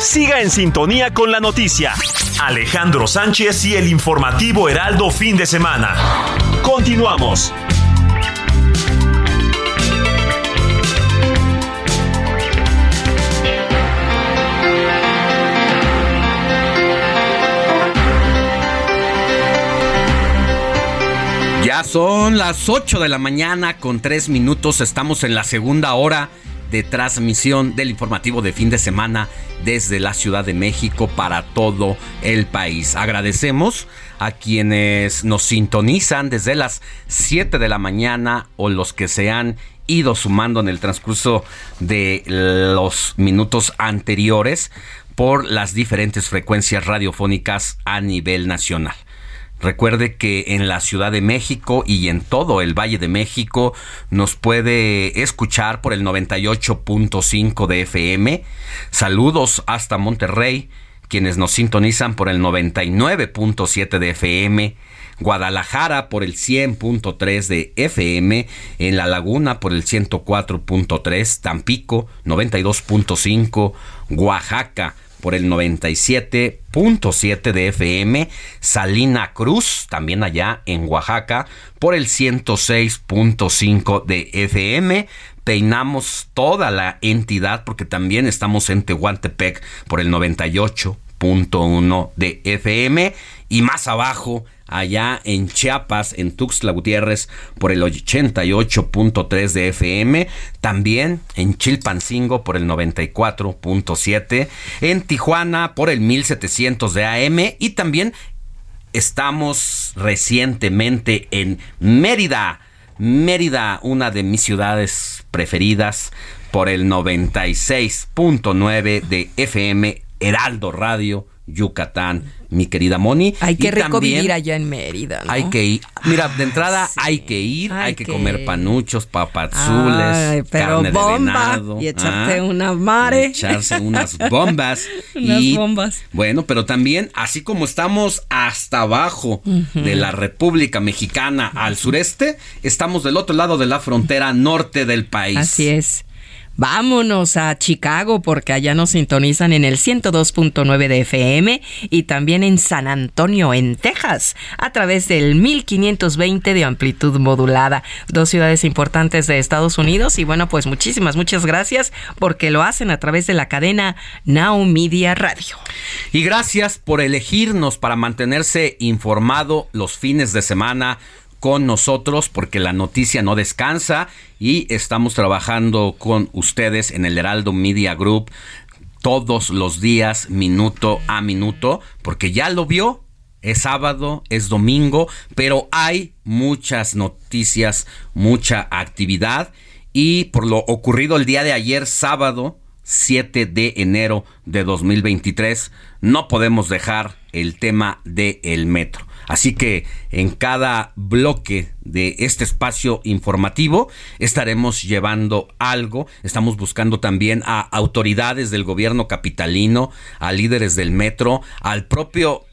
Siga en sintonía con la noticia. Alejandro Sánchez y el informativo Heraldo fin de semana. Continuamos. Ya son las 8 de la mañana con 3 minutos. Estamos en la segunda hora de transmisión del informativo de fin de semana desde la Ciudad de México para todo el país. Agradecemos a quienes nos sintonizan desde las 7 de la mañana o los que se han ido sumando en el transcurso de los minutos anteriores por las diferentes frecuencias radiofónicas a nivel nacional. Recuerde que en la Ciudad de México y en todo el Valle de México nos puede escuchar por el 98.5 de FM. Saludos hasta Monterrey, quienes nos sintonizan por el 99.7 de FM. Guadalajara por el 100.3 de FM, en La Laguna por el 104.3, Tampico 92.5, Oaxaca por el 97.7 de FM, Salina Cruz, también allá en Oaxaca, por el 106.5 de FM. Peinamos toda la entidad porque también estamos en Tehuantepec por el 98.1 de FM y más abajo allá en Chiapas, en Tuxtla Gutiérrez, por el 88.3 de FM, también en Chilpancingo por el 94.7, en Tijuana por el 1700 de AM y también estamos recientemente en Mérida. Mérida, una de mis ciudades preferidas, por el 96.9 de FM Heraldo Radio Yucatán, mi querida Moni. Hay que rico vivir allá en Mérida. Hay que ir. Mira, de entrada hay que ir, hay, que, comer panuchos, papazules, carne de venado. Y echarte ¿ah? una mare. echarse unas bombas. unas y, bombas. Bueno, pero también, así como estamos hasta abajo de la República Mexicana al sureste, estamos del otro lado de la frontera norte del país. Así es. Vámonos a Chicago porque allá nos sintonizan en el 102.9 de FM y también en San Antonio, en Texas, a través del 1520 de amplitud modulada. Dos ciudades importantes de Estados Unidos y bueno, pues muchísimas, muchas gracias porque lo hacen a través de la cadena Now Media Radio. Y gracias por elegirnos para mantenerse informado los fines de semana con nosotros porque la noticia no descansa y estamos trabajando con ustedes en el Heraldo Media Group todos los días, minuto a minuto, porque ya lo vio, es sábado, es domingo, pero hay muchas noticias, mucha actividad y por lo ocurrido el día de ayer, sábado, 7 de enero de 2023, no podemos dejar el tema del el metro. Así que en cada bloque de este espacio informativo estaremos llevando algo. Estamos buscando también a autoridades del gobierno capitalino, a líderes del metro, al propio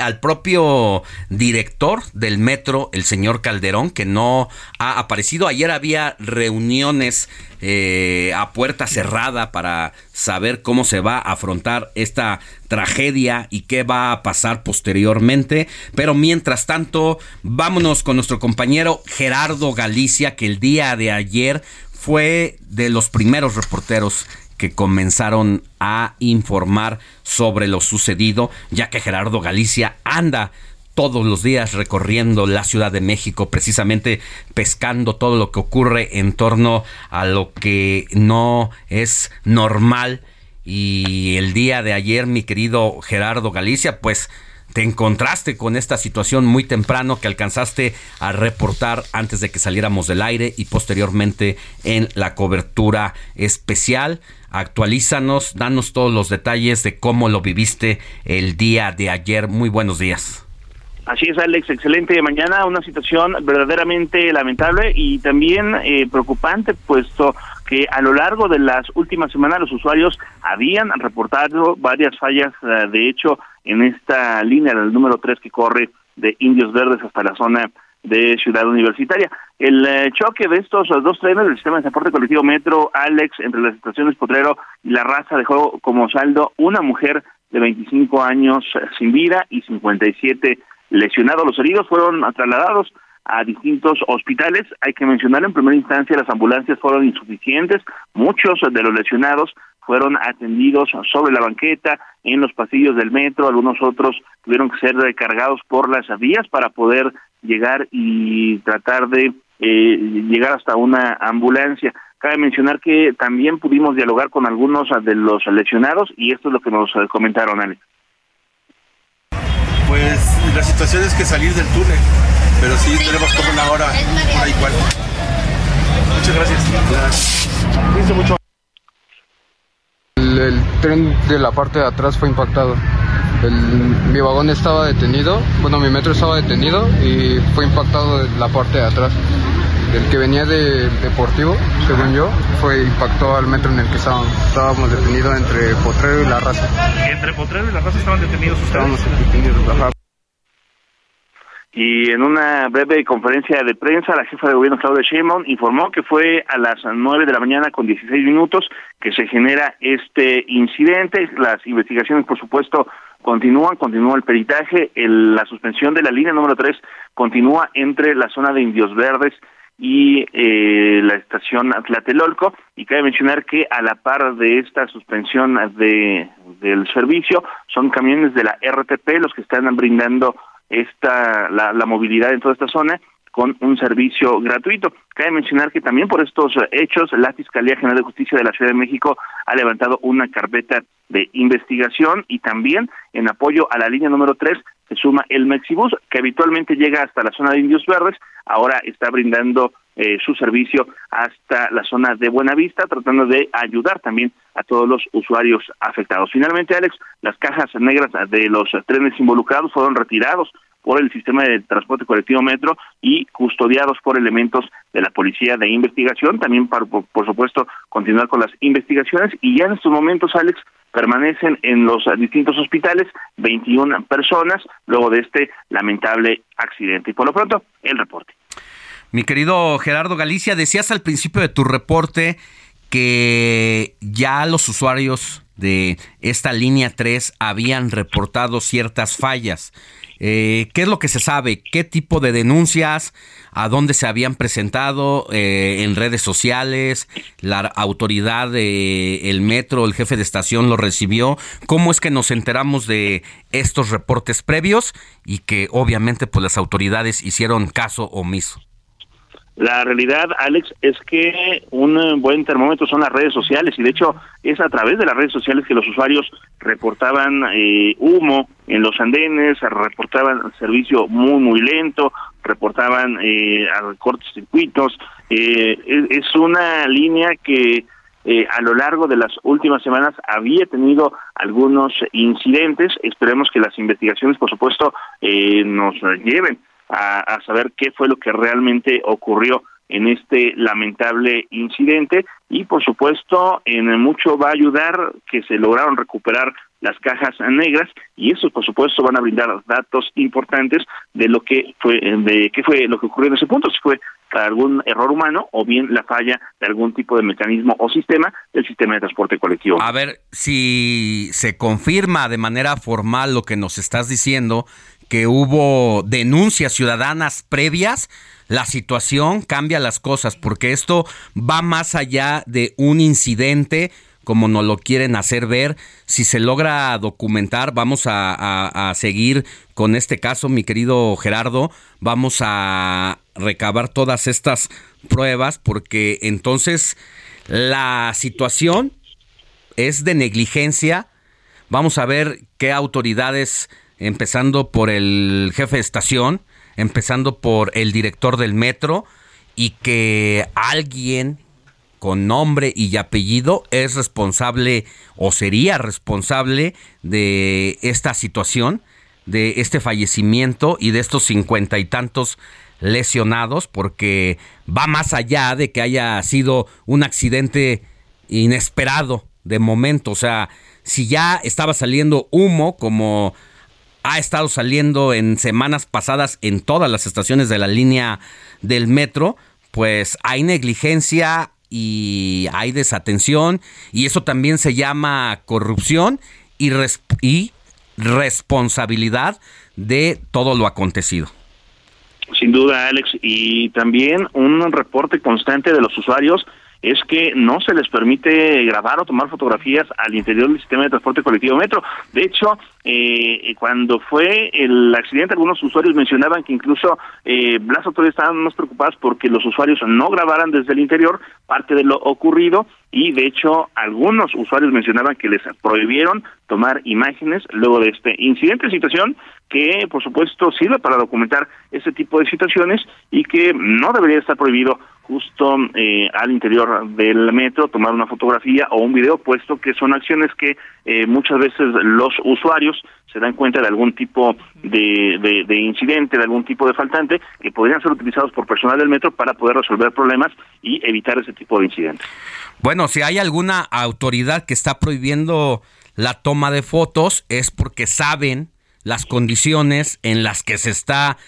al propio director del metro, el señor Calderón, que no ha aparecido. Ayer había reuniones eh, a puerta cerrada para saber cómo se va a afrontar esta tragedia y qué va a pasar posteriormente. Pero mientras tanto, vámonos con nuestro compañero Gerardo Galicia, que el día de ayer fue de los primeros reporteros que comenzaron a informar sobre lo sucedido, ya que Gerardo Galicia anda todos los días recorriendo la Ciudad de México, precisamente pescando todo lo que ocurre en torno a lo que no es normal. Y el día de ayer, mi querido Gerardo Galicia, pues te encontraste con esta situación muy temprano que alcanzaste a reportar antes de que saliéramos del aire y posteriormente en la cobertura especial. Actualízanos, danos todos los detalles de cómo lo viviste el día de ayer. Muy buenos días. Así es, Alex, excelente mañana, una situación verdaderamente lamentable y también eh, preocupante, puesto que a lo largo de las últimas semanas los usuarios habían reportado varias fallas, eh, de hecho, en esta línea del número 3 que corre de Indios Verdes hasta la zona de Ciudad Universitaria. El eh, choque de estos dos trenes del sistema de transporte colectivo Metro Alex entre las estaciones Potrero y La Raza dejó como saldo una mujer de 25 años eh, sin vida y 57 lesionados. Los heridos fueron trasladados a distintos hospitales. Hay que mencionar en primera instancia las ambulancias fueron insuficientes. Muchos de los lesionados fueron atendidos sobre la banqueta, en los pasillos del metro, algunos otros tuvieron que ser recargados por las vías para poder llegar y tratar de eh, llegar hasta una ambulancia. Cabe mencionar que también pudimos dialogar con algunos de los lesionados y esto es lo que nos comentaron, Alex. Pues la situación es que salir del túnel, pero sí, tenemos como una hora, hora y cuarto. Muchas gracias. mucho. El, tren de la parte de atrás fue impactado. mi vagón estaba detenido, bueno, mi metro estaba detenido y fue impactado en la parte de atrás. El que venía de Deportivo, según yo, fue impactó al metro en el que estábamos, estábamos detenidos entre Potrero y La Raza. ¿Entre Potrero y La Raza estaban detenidos ustedes? Estábamos detenidos, y en una breve conferencia de prensa, la jefa de gobierno Claudia Sheinbaum informó que fue a las nueve de la mañana con 16 minutos que se genera este incidente. Las investigaciones, por supuesto, continúan, continúa el peritaje. la suspensión de la línea número 3 continúa entre la zona de Indios Verdes y eh, la estación Tlatelolco y cabe mencionar que a la par de esta suspensión de del servicio son camiones de la RTP los que están brindando esta la, la movilidad en toda esta zona con un servicio gratuito. Cabe mencionar que también por estos hechos la Fiscalía General de Justicia de la Ciudad de México ha levantado una carpeta de investigación y también en apoyo a la línea número 3 se suma el Mexibus que habitualmente llega hasta la zona de Indios Verdes, ahora está brindando eh, su servicio hasta la zona de Buenavista, tratando de ayudar también a todos los usuarios afectados. Finalmente, Alex, las cajas negras de los trenes involucrados fueron retirados por el sistema de transporte colectivo Metro y custodiados por elementos de la Policía de Investigación, también para, por, supuesto, continuar con las investigaciones y ya en estos momentos, Alex, permanecen en los distintos hospitales 21 personas luego de este lamentable accidente. Y por lo pronto, el reporte. Mi querido Gerardo Galicia, decías al principio de tu reporte que ya los usuarios de esta línea 3 habían reportado ciertas fallas. Eh, ¿Qué es lo que se sabe? ¿Qué tipo de denuncias? ¿A dónde se habían presentado? Eh, ¿En redes sociales? ¿La autoridad del metro, el jefe de estación lo recibió? ¿Cómo es que nos enteramos de estos reportes previos? Y que obviamente pues las autoridades hicieron caso omiso. La realidad, Alex, es que un buen termómetro son las redes sociales y de hecho es a través de las redes sociales que los usuarios reportaban eh, humo en los andenes, reportaban servicio muy, muy lento, reportaban eh, cortes circuitos. Eh, es, una línea que eh, a lo largo de las últimas semanas había tenido algunos incidentes. Esperemos que las investigaciones, por supuesto, nos lleven a, saber qué fue lo que realmente ocurrió en este lamentable incidente y por supuesto en mucho va a ayudar que se lograron recuperar las cajas negras y eso por supuesto van a brindar datos importantes de lo que fue de qué fue lo que ocurrió en ese punto, si fue algún error humano o bien la falla de algún tipo de mecanismo o sistema del sistema de transporte colectivo. A ver, si se confirma de manera formal lo que nos estás diciendo, que hubo denuncias ciudadanas previas, la situación cambia las cosas, porque esto va más allá de un incidente como nos lo quieren hacer ver. Si se logra documentar, vamos a, a, seguir con este caso, mi querido Gerardo. Vamos a recabar todas estas pruebas porque entonces la situación es de negligencia. Vamos a ver qué autoridades, empezando por el jefe de estación, empezando por el director del metro, y que alguien con nombre y apellido es responsable o sería responsable de esta situación, de este fallecimiento y de estos cincuenta y tantos lesionados, porque va más allá de que haya sido un accidente inesperado de momento. O sea, si ya estaba saliendo humo, como ha estado saliendo en semanas pasadas en todas las estaciones de la línea del metro, pues hay negligencia, y hay desatención y eso también se llama corrupción y, y responsabilidad de todo lo acontecido. Sin duda, Alex, y también un reporte constante de los usuarios es que no se les permite grabar o tomar fotografías al interior del sistema de transporte colectivo metro. De hecho, eh, cuando fue el accidente, algunos usuarios mencionaban que incluso eh, las autoridades estaban más preocupadas porque los usuarios no grabaran desde el interior parte de lo ocurrido y de hecho algunos usuarios mencionaban que les prohibieron tomar imágenes luego de este incidente, situación que por supuesto sirve para documentar ese tipo de situaciones y que no debería estar prohibido justo eh, al interior del metro tomar una fotografía o un video, puesto que son acciones que eh, muchas veces los usuarios se dan cuenta de algún tipo de, de, incidente, de algún tipo de faltante, que podrían ser utilizados por personal del metro para poder resolver problemas y evitar ese tipo de incidentes. Bueno, si hay alguna autoridad que está prohibiendo la toma de fotos, es porque saben las condiciones en las que se está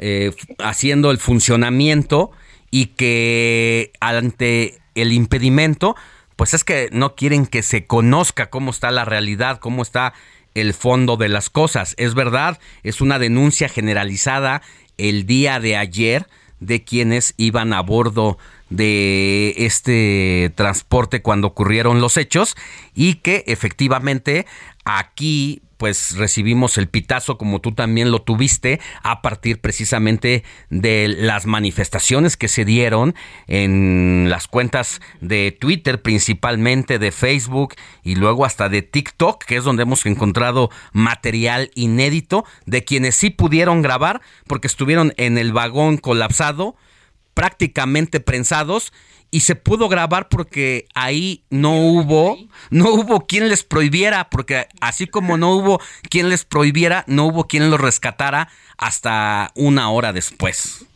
eh, haciendo el funcionamiento y que ante el impedimento, pues es que no quieren que se conozca cómo está la realidad, cómo está el fondo de las cosas. Es verdad, es una denuncia generalizada el día de ayer de quienes iban a bordo de este transporte cuando ocurrieron los hechos y que efectivamente aquí pues recibimos el pitazo como tú también lo tuviste a partir precisamente de las manifestaciones que se dieron en las cuentas de Twitter principalmente de Facebook y luego hasta de TikTok que es donde hemos encontrado material inédito de quienes sí pudieron grabar porque estuvieron en el vagón colapsado prácticamente prensados y se pudo grabar porque ahí no hubo, no hubo quien les prohibiera, porque así como no hubo quien les prohibiera, no hubo quien los rescatara hasta una hora después.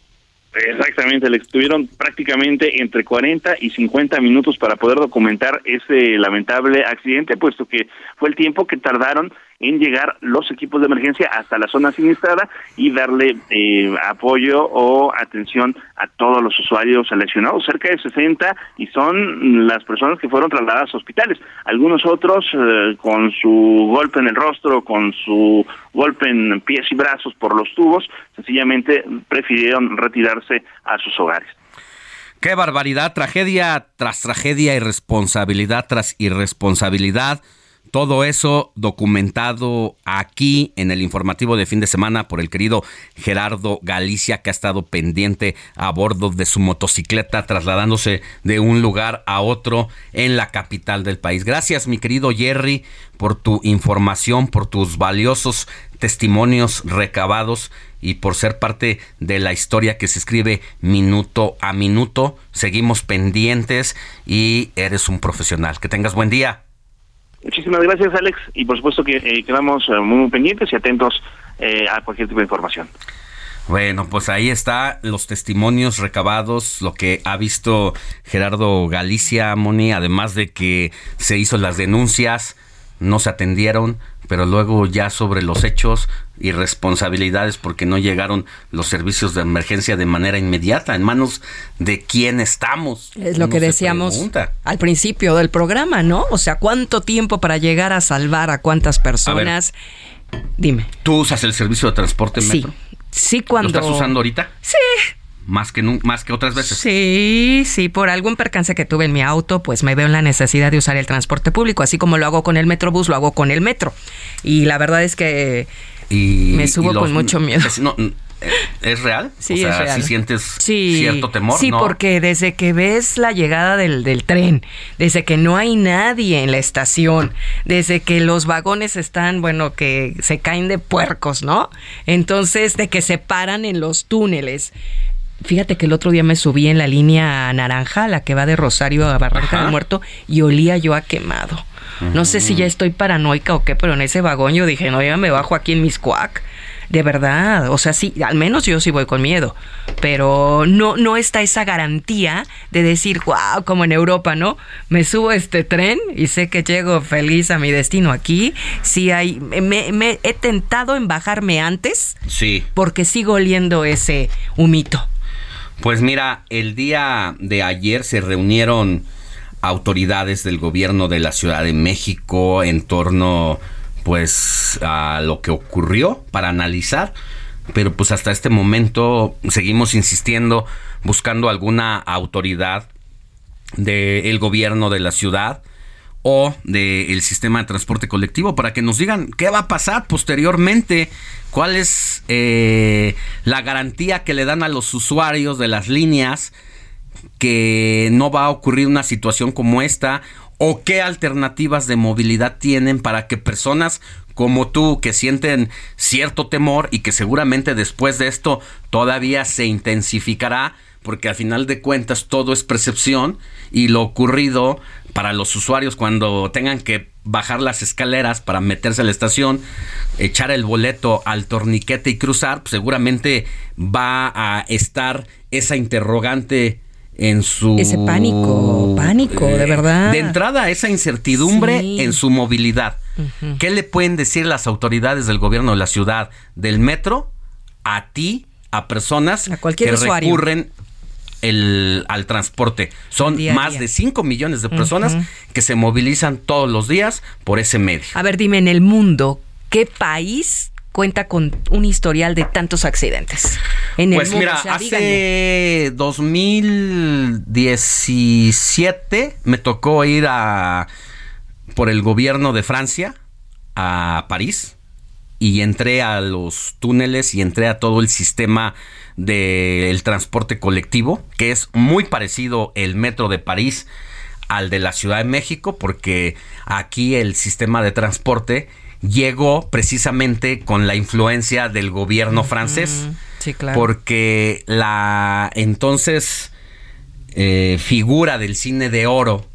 Exactamente, le estuvieron prácticamente entre 40 y 50 minutos para poder documentar ese lamentable accidente, puesto que fue el tiempo que tardaron en llegar los equipos de emergencia hasta la zona siniestrada y darle eh, apoyo o atención a todos los usuarios seleccionados, cerca de 60, y son las personas que fueron trasladadas a hospitales. Algunos otros eh, con su golpe en el rostro, con su golpe en pies y brazos por los tubos, sencillamente prefirieron retirarse a sus hogares. Qué barbaridad, tragedia tras tragedia, irresponsabilidad tras irresponsabilidad todo eso documentado aquí en el informativo de fin de semana por el querido Gerardo Galicia, que ha estado pendiente a bordo de su motocicleta, trasladándose de un lugar a otro en la capital del país. Gracias, mi querido Jerry, por tu información, por tus valiosos testimonios recabados y por ser parte de la historia que se escribe minuto a minuto. Seguimos pendientes y eres un profesional. Que tengas buen día. Muchísimas gracias, Alex, y por supuesto que eh, quedamos eh, muy pendientes y atentos eh, a cualquier tipo de información. Bueno, pues ahí está los testimonios recabados, lo que ha visto Gerardo Galicia, Moni, además de que se hizo las denuncias no se atendieron, pero luego ya sobre los hechos y responsabilidades porque no llegaron los servicios de emergencia de manera inmediata, en manos de quién estamos. Es lo que decíamos al principio del programa, ¿no? O sea, ¿cuánto tiempo para llegar a salvar a cuántas personas? Dime. ¿Tú usas el servicio de transporte en metro? Sí, cuando... ¿Lo estás usando ahorita? Sí, más que, más que otras veces. Sí, sí, por algún percance que tuve en mi auto, pues me veo en la necesidad de usar el transporte público, así como lo hago con el Metrobús, lo hago con el metro. Y la verdad es que me subo con mucho miedo. ¿Es real? Sí, o sea, es real. sientes cierto temor. Sí, porque desde que ves la llegada del, del, tren, desde que no hay nadie en la estación, desde que los vagones están, bueno, que se caen de puercos, ¿no? Entonces, de que se paran en los túneles, Fíjate que el otro día me subí en la línea naranja, la que va de Rosario a Barranca del Muerto, y olía yo a quemado. No sé si ya estoy paranoica o qué, pero en ese vagón yo dije, no, ya me bajo aquí en mis cuac. De verdad, o sea, sí, al menos yo sí voy con miedo, pero no, no está esa garantía de decir, wow, como en Europa, ¿no? Me subo a este tren y sé que llego feliz a mi destino aquí. Sí hay, me, me he tentado en bajarme antes, sí, porque sigo oliendo ese humito. Pues mira, el día de ayer se reunieron autoridades del gobierno de la Ciudad de México en torno pues a lo que ocurrió para analizar, pero pues hasta este momento seguimos insistiendo buscando alguna autoridad del gobierno de la ciudad o del sistema de transporte colectivo para que nos digan qué va a pasar posteriormente, cuál es eh, la garantía que le dan a los usuarios de las líneas que no va a ocurrir una situación como esta o qué alternativas de movilidad tienen para que personas como tú que sienten cierto temor y que seguramente después de esto todavía se intensificará porque al final de cuentas todo es percepción y lo ocurrido para los usuarios cuando tengan que bajar las escaleras para meterse a la estación, echar el boleto al torniquete y cruzar, pues seguramente va a estar esa interrogante en su... Ese pánico, pánico, de verdad. De entrada, esa incertidumbre en su movilidad. ¿Qué le pueden decir las autoridades del gobierno de la ciudad, del metro, a ti, a personas que recurren el, al transporte. Son más de 5 millones de personas que se movilizan todos los días por ese medio. A ver, dime, en el mundo, ¿qué país cuenta con un historial de tantos accidentes? En pues mira, hace 2017 me tocó ir a por el gobierno de Francia a París y entré a los túneles y entré a todo el sistema del transporte colectivo, que es muy parecido el metro de París al de la Ciudad de México, porque aquí el sistema de transporte llegó precisamente con la influencia del gobierno francés. Sí, claro. Porque la entonces eh, figura del cine de oro,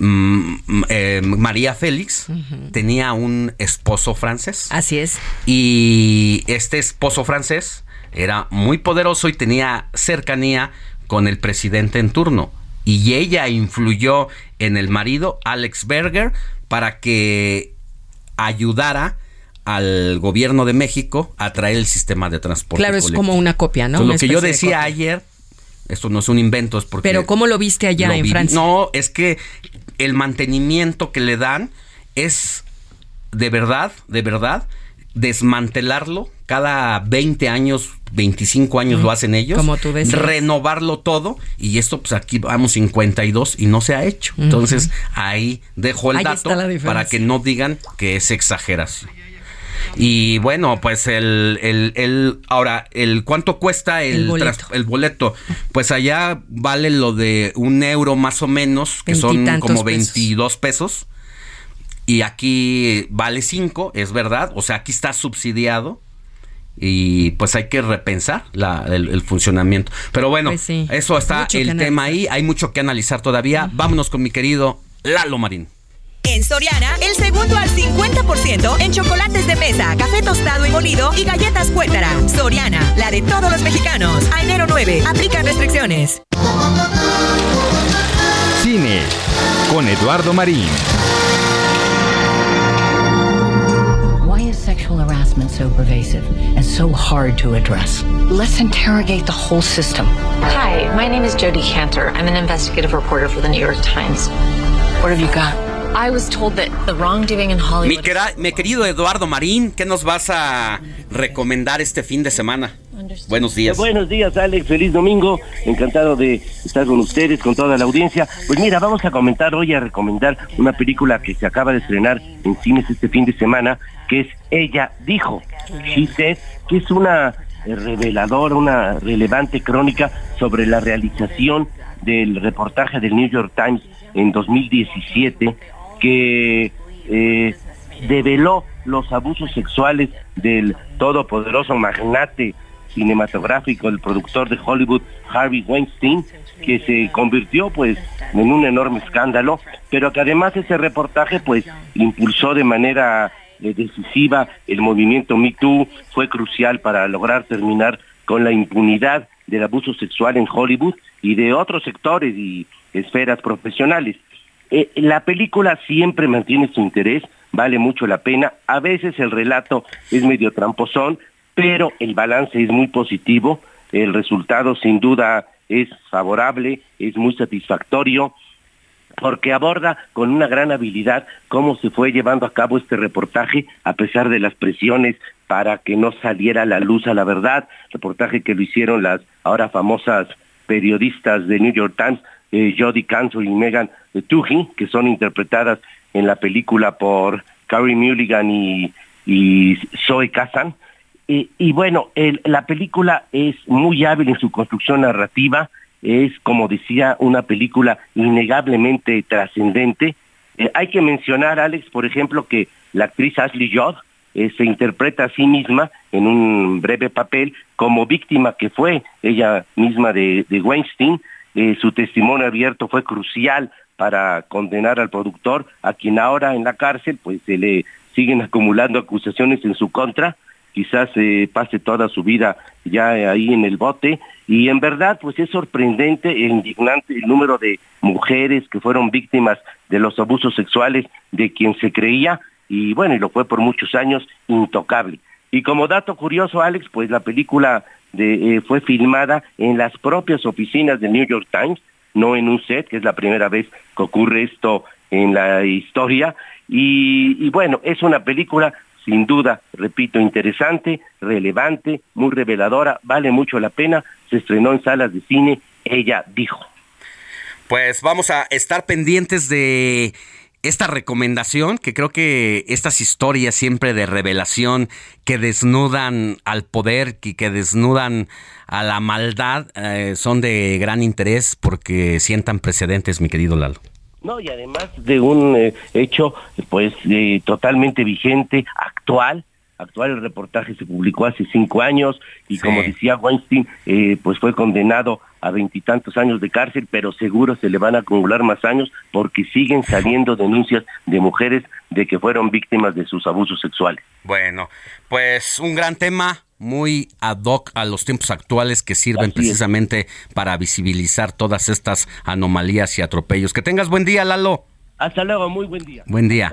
mm, eh, María Félix, tenía un esposo francés. Así es. Y este esposo francés era muy poderoso y tenía cercanía con el presidente en turno. Y ella influyó en el marido, Alex Berger, para que ayudara al gobierno de México a traer el sistema de transporte. Claro, es como una copia, ¿no? lo que yo decía ayer, esto no es un invento, es porque... Pero ¿cómo lo viste allá en Francia? No, es que el mantenimiento que le dan es de verdad, de verdad, desmantelarlo cada 20 años, 25 años lo hacen ellos. Como tú Renovarlo todo. Y esto, pues aquí vamos 52 y no se ha hecho. Entonces, ahí dejo el dato para que no digan que es exageración. Y bueno, pues el, el, ahora, el cuánto cuesta el, boleto. el boleto. Pues allá vale lo de un euro más o menos, que son como 22 pesos. Y aquí vale 5, es verdad. O sea, aquí está subsidiado y pues hay que repensar el, funcionamiento. Pero bueno, pues eso está el tema ahí, hay mucho que analizar todavía. Vámonos con mi querido Lalo Marín. En Soriana, el segundo al 50% en chocolates de mesa, café tostado y molido y galletas Cuétara. Soriana, la de todos los mexicanos. A enero 9, aplica restricciones. Cine con Eduardo Marín. Harassment so pervasive and so hard to address? Let's interrogate the whole system. Hi, my name is Jody Cantor. I'm an investigative reporter for the New York Times. What have you got? I was told that the wrongdoing in Mi, Hollywood. quera- mi querido Eduardo Marín, ¿qué nos vas a recomendar este fin de semana? Buenos días. Buenos días, Alex. Feliz domingo. Encantado de estar con ustedes, con toda la audiencia. Pues mira, vamos a comentar hoy, a recomendar una película que se acaba de estrenar en cines este fin de semana, que es Ella Dijo. She Said, que es una eh, reveladora, una relevante crónica sobre la realización del reportaje del New York Times en 2017, que eh, develó los abusos sexuales del todopoderoso magnate cinematográfico, el productor de Hollywood, Harvey Weinstein, que se convirtió pues en un enorme escándalo, pero que además ese reportaje pues impulsó de manera decisiva el movimiento Me Too, fue crucial para lograr terminar con la impunidad del abuso sexual en Hollywood y de otros sectores y esferas profesionales. Eh, la película siempre mantiene su interés, vale mucho la pena. A veces el relato es medio tramposón, pero el balance es muy positivo. El resultado sin duda es favorable, es muy satisfactorio, porque aborda con una gran habilidad cómo se fue llevando a cabo este reportaje a pesar de las presiones para que no saliera la luz a la verdad, reportaje que lo hicieron las ahora famosas periodistas de New York Times, eh, Jodie Canso y Megan Toohey, que son interpretadas en la película por Carrie Mulligan y, Zoe Kazan. Y, bueno, la película es muy hábil en su construcción narrativa, es, como decía, una película innegablemente trascendente. Eh, hay que mencionar, Alex, por ejemplo, que la actriz Ashley Judd eh, se interpreta a sí misma en un breve papel como víctima que fue ella misma de, Weinstein. Eh, su testimonio abierto fue crucial para condenar al productor, a quien ahora en la cárcel pues se le siguen acumulando acusaciones en su contra quizás pase toda su vida ya ahí en el bote y en verdad pues es sorprendente e indignante el número de mujeres que fueron víctimas de los abusos sexuales de quien se creía y bueno y lo fue por muchos años intocable. Y como dato curioso Alex pues la película eh, fue filmada en las propias oficinas del New York Times no en un set que es la primera vez que ocurre esto en la historia. Y bueno es una película sin duda, repito, interesante, relevante, muy reveladora, vale mucho la pena, se estrenó en salas de cine, ella dijo. Pues vamos a estar pendientes de esta recomendación, que creo que estas historias siempre de revelación que desnudan al poder y que desnudan a la maldad eh, son de gran interés porque sientan precedentes, mi querido Lalo. No, y además de un eh, hecho pues eh, totalmente vigente, actual, actual el reportaje se publicó hace cinco años y como decía Weinstein, eh, pues fue condenado a veintitantos años de cárcel, pero seguro se le van a acumular más años porque siguen saliendo denuncias de mujeres de que fueron víctimas de sus abusos sexuales. Bueno, pues un gran tema, muy ad hoc a los tiempos actuales que sirven Así es. precisamente para visibilizar todas estas anomalías y atropellos. Que tengas buen día, Lalo. Hasta luego, muy buen día. Buen día.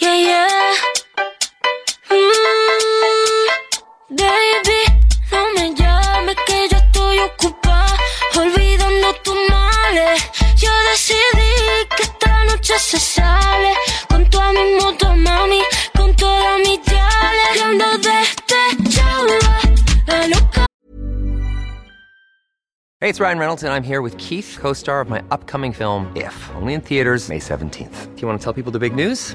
Yeah, yeah. Mm, baby, no me llames que yo estoy ocupada olvidando tus males. Yo decidí que esta noche se sale con mami, con el Hey, it's Ryan Reynolds, and I'm here with Keith, co star of my upcoming film, If, only in theaters, May 17th. Do you want to tell people the big news?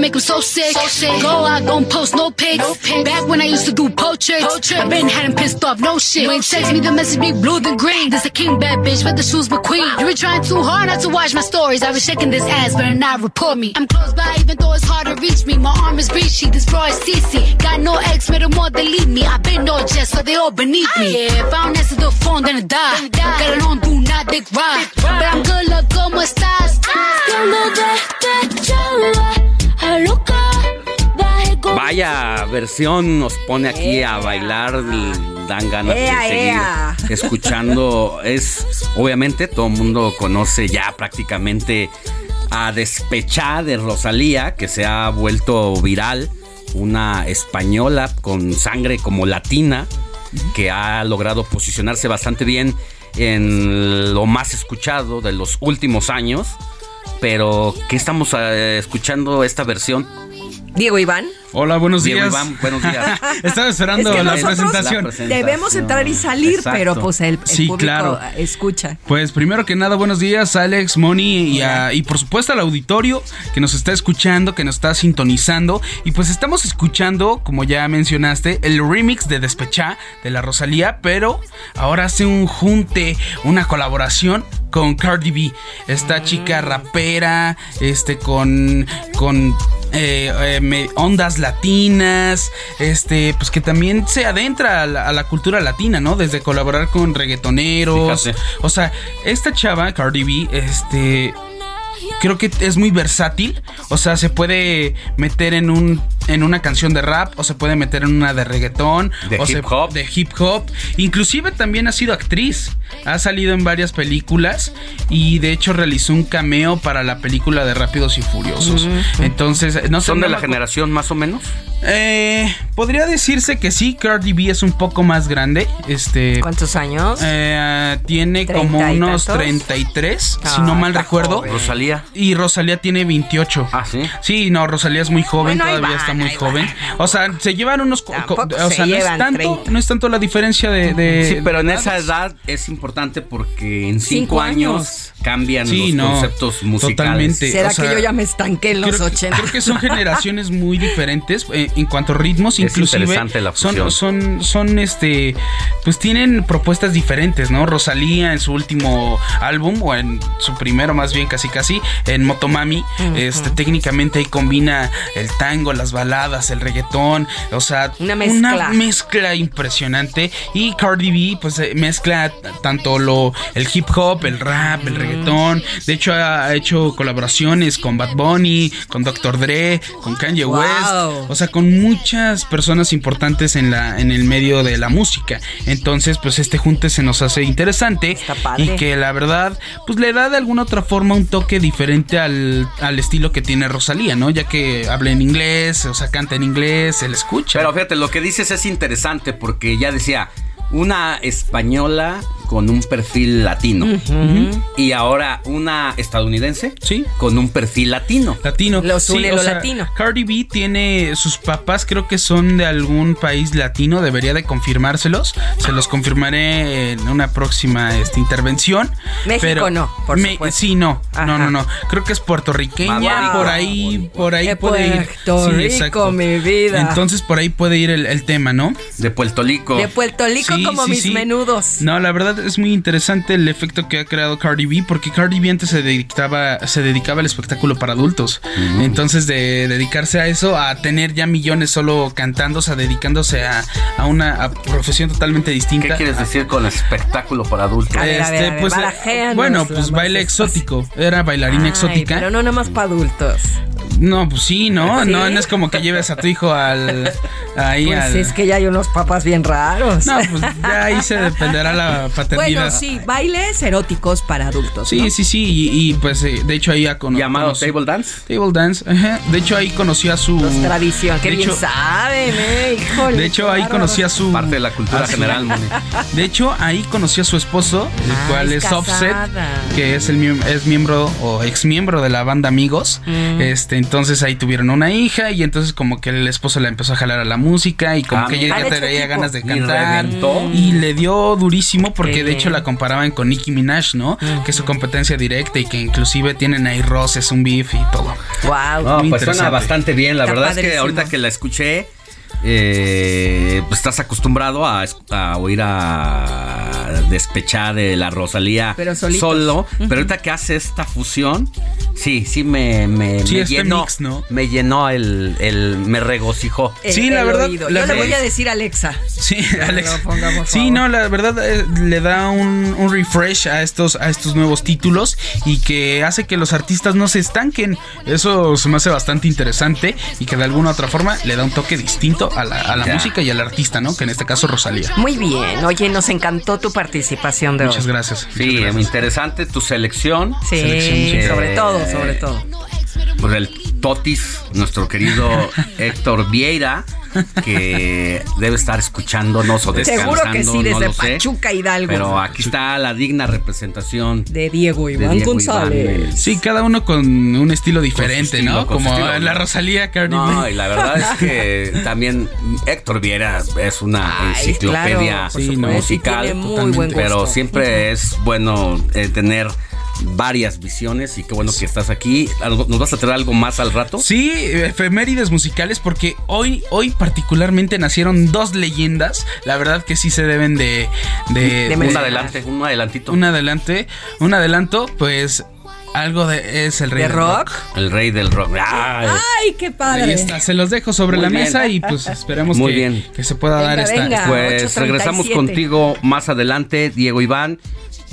I know how to make 'em so sick. Go out, don't post no pics. Back when I used to do poachers, I been had 'em pissed off, no shit. When you text me, the message be blue than green. This a king bad bitch, but the shoes McQueen. You been trying too hard not to watch my stories. I was shaking this ass, better not report me. I'm close by, even though it's hard to reach me. My arm is reachy, this bra is CC. Got no ex, made them all delete me. I been no jet, so they all beneath me. Yeah, if I don't answer the phone, then I die. I Got it on, do not dick ride. But I'm good, look, como estás? Cuando despechaba a loca, ah. bajé Vaya versión nos pone aquí a bailar, dan ganas Ea, de seguir ea. escuchando. Es, obviamente, todo el mundo conoce ya prácticamente a Despechá de Rosalía, que se ha vuelto viral, una española con sangre como latina, que ha logrado posicionarse bastante bien en lo más escuchado de los últimos años. Pero, ¿qué estamos eh, escuchando esta versión? Diego Iván. Hola, buenos Diego días. Iván, buenos días. Estaba esperando Es que la presentación. Debemos entrar y salir, Exacto. pero pues el, el Sí, público claro. escucha. Pues primero que nada, buenos días, Alex, Moni y, a- y por supuesto al auditorio que nos está escuchando, que nos está sintonizando. Y pues estamos escuchando, como ya mencionaste, el remix de Despechá de la Rosalía, pero ahora hace un junte, una colaboración con Cardi B. Esta chica rapera, este, con. con eh, eh, ondas latinas, este, pues que también se adentra a la, a la cultura latina, ¿no? Desde colaborar con reggaetoneros. Fíjate. O sea, esta chava, Cardi B, este. Creo que es muy versátil. O sea, se puede meter en un. En una canción de rap. O se puede meter en una de reggaetón. De o hip se- hop. De hip hop. Inclusive también ha sido actriz. Ha salido en varias películas. Y de hecho realizó un cameo para la película de Rápidos y Furiosos. Entonces, no sé. ¿Son no de la generación más o menos? eh, podría decirse que sí, Cardi B es un poco más grande. Este. ¿Cuántos años? Eh, tiene como ¿Treinta y unos tantos? 33, si Ah, no mal está recuerdo. joven. Rosalía. Y Rosalía tiene 28. Ah, sí. Sí, no, Rosalía es muy joven, Bueno, todavía van, está muy joven. O sea, se llevan unos. o se sea, no es, tanto, 30. no es tanto la diferencia de. de- Sí, pero en de esa edad es importante porque en cinco, Cinco años, años. Cambian Sí, los no, conceptos musicales. totalmente. ¿Será o sea, que yo ya me estanqué en los creo, 80? creo que son generaciones muy diferentes eh, en cuanto a ritmos, Es inclusive interesante la son, son, son, este, pues tienen propuestas diferentes, ¿no? Rosalía en su último álbum o en su primero más bien casi casi en Motomami, este, técnicamente ahí combina el tango, las baladas, el reggaetón, o sea, Una mezcla. mezcla impresionante y Cardi B pues eh, mezcla tanto lo el hip hop, el rap, el reggaetón. De hecho ha, ha hecho colaboraciones con Bad Bunny, con Dr. Dre, con Kanye Wow. West, o sea, con muchas personas importantes en la en el medio de la música. Entonces, pues este junte se nos hace interesante padre. y que la verdad pues le da de alguna otra forma un toque diferente al, al estilo que tiene Rosalía, ¿no? Ya que habla en inglés, o sea, canta en inglés, se le escucha. Pero fíjate, lo que dices es interesante porque ya decía, una española con un perfil latino. Y ahora una estadounidense Sí. con un perfil latino. Latino. Los Sí, lo sea, latino. Cardi B tiene sus papás, creo que son de algún país latino, debería de confirmárselos. Se los confirmaré en una próxima este, intervención. México pero no, por me- supuesto. Sí, no, Ajá. no, no, no. Creo que es puertorriqueña, por ahí, por ahí De puede ir. Puerto Sí, Rico, exacto. mi vida. Entonces por ahí puede ir el, el tema, ¿no? De Puerto Rico. De Puerto Rico Sí, como sí, mis sí. menudos. No, la verdad es muy interesante el efecto que ha creado Cardi B, porque Cardi B antes se dedicaba, se dedicaba al espectáculo para adultos. Entonces, de dedicarse a eso, a tener ya millones solo cantando, o sea, dedicándose a, a una a profesión totalmente distinta. ¿Qué quieres decir con espectáculo para adultos? Ver, Este, ver, pues, eh, bueno, pues más baile exótico. Era bailarina Ay, exótica. Pero no nomás para adultos. No, pues sí, ¿no? ¿Sí? No, no es como que lleves a tu hijo al. Ahí Pues al. es que ya hay unos papás bien raros. No, pues ya ahí se dependerá la paternidad. Bueno, sí, bailes eróticos para adultos. Sí, ¿no? sí, sí, y, y, pues eh, de hecho ahí ha cono- ¿Llamado conocí- table dance? Table dance, ajá. De hecho ahí conocí a su... Tradición, qué de bien hecho- saben, eh, híjole. De hecho ahí conocí a su... Parte de la cultura general, Moni. De hecho ahí conocí a su esposo, el Ah, cual es es, Offset, que es el es miembro o ex miembro de la banda Amigos. Mm. Este, entonces ahí tuvieron una hija y entonces como que el esposo la empezó a jalar a la música y como Ah, que ella ya traía equipo. ganas de cantar y le dio durísimo porque de hecho la comparaban con Nicki Minaj, ¿no? Que es su competencia directa y que inclusive tienen ahí roces, un beef y todo. Wow. No, pues suena bastante bien. La Está verdad es que padrísimo. ahorita que la escuché, eh, pues estás acostumbrado a, a oír a despechar de la Rosalía Pero solitos. solo. Pero ahorita que hace esta fusión, sí, sí me, me, Sí, me este llenó. mix, ¿no? Me llenó el, el me regocijó. El- Sí, la verdad, oído. la Yo le voy a decir a Alexa. Sí, Alex. lo ponga, por Sí, favor. no, la verdad eh, le da un, un refresh a estos, a estos nuevos títulos y que hace que los artistas no se estanquen. Eso se me hace bastante interesante y que de alguna otra forma le da un toque distinto a la, a la música y al artista, ¿no? Que en este caso Rosalía. Muy bien. Oye, nos encantó tu participación de Muchas hoy. gracias. Sí, muchas gracias. muy interesante tu selección. Sí, Selección, sobre eh, todo, sobre todo. Pues el Totis, nuestro querido Héctor Vieira, que debe estar escuchándonos o descansando. Seguro que sí, no desde sé. Pachuca Hidalgo. Pero aquí está la digna representación de Diego de Iván Diego González. Iván. Sí, cada uno con un estilo diferente, estilo, ¿no? Como estilo. la Rosalía Cardi No, y la verdad es que también Héctor Viera es una Ay, enciclopedia musical, tiene muy totalmente. buen gusto. pero siempre es bueno eh, tener varias visiones y qué bueno que estás aquí. ¿Algo- ¿Nos vas a traer algo más al rato? Sí, efemérides musicales porque hoy, hoy particularmente nacieron dos leyendas. La verdad que sí se deben de... de, Un adelante, un adelantito. un adelante, un adelanto, pues algo de es el rey ¿De del rock? El rey del rock. Ay, Ay, qué Ahí padre. está, se los dejo sobre Muy la bien. mesa y pues esperemos Muy que, bien. que se pueda Venga, dar esta, venga. Pues 8:37. regresamos contigo más adelante, Diego Iván.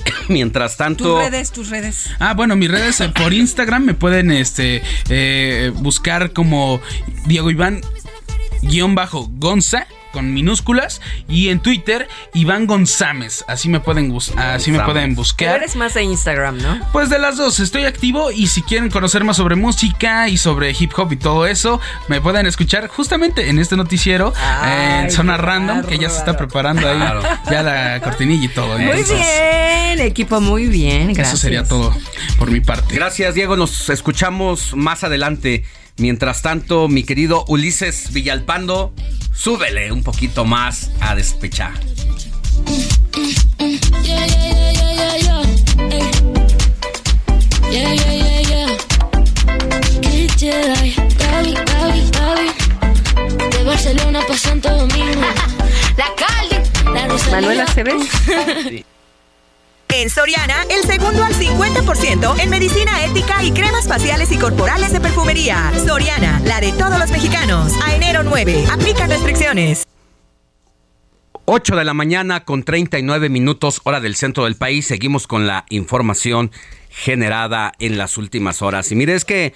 Mientras tanto, Tus redes, tus redes. Ah, bueno, mis redes eh, por Instagram me pueden este eh, buscar como Diego Iván guion bajo Gonza con minúsculas y en Twitter Iván González, así me pueden así me pueden Pero buscar. eres más de Instagram, ¿no? Pues de las dos, estoy activo y si quieren conocer más sobre música y sobre hip hop y todo eso, me pueden escuchar justamente en este noticiero Ay, en Zona Random, que ya se está preparando ahí Claro. ya la cortinilla y todo. Muy entonces, bien, equipo, muy bien. Gracias. Eso sería todo por mi parte. gracias Diego, nos escuchamos más adelante. Mientras tanto, mi querido Ulises Villalpando, súbele un poquito más a despechar. De Barcelona pa' Santo Domingo. La calle, la. Manuela Acevedo. En Soriana, el segundo al 50% en medicina ética y cremas faciales y corporales de perfumería. Soriana, la de todos los mexicanos. A enero 9. Aplican restricciones. 8 de la mañana con 39 minutos hora del centro del país. Seguimos con la información generada en las últimas horas. Y mire, es que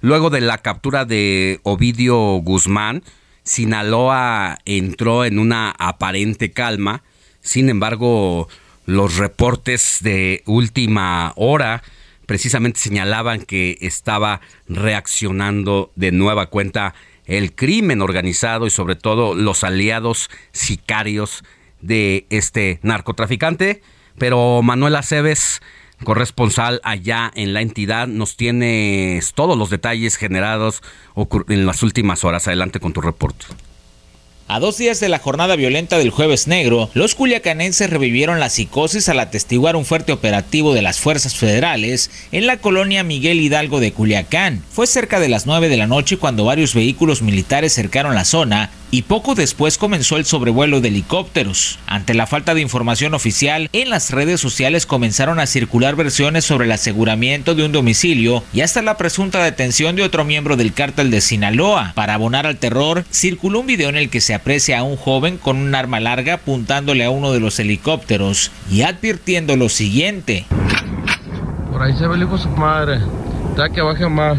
luego de la captura de Ovidio Guzmán, Sinaloa entró en una aparente calma. Sin embargo, los reportes de última hora precisamente señalaban que estaba reaccionando de nueva cuenta el crimen organizado y sobre todo los aliados sicarios de este narcotraficante. Pero Manuel Aceves, corresponsal allá en la entidad, nos tienes todos los detalles generados en las últimas horas. Adelante con tu reporte. A dos días de la jornada violenta del jueves negro, los culiacanenses revivieron la psicosis al atestiguar un fuerte operativo de las fuerzas federales en la colonia Miguel Hidalgo de Culiacán. Fue cerca de las 9 de la noche cuando varios vehículos militares cercaron la zona y poco después comenzó el sobrevuelo de helicópteros. Ante la falta de información oficial, en las redes sociales comenzaron a circular versiones sobre el aseguramiento de un domicilio y hasta la presunta detención de otro miembro del cártel de Sinaloa. Para abonar al terror, circuló un video en el que se aprecia a un joven con un arma larga apuntándole a uno de los helicópteros y advirtiendo lo siguiente. Por ahí se ve el hijo su madre. Está que baje más.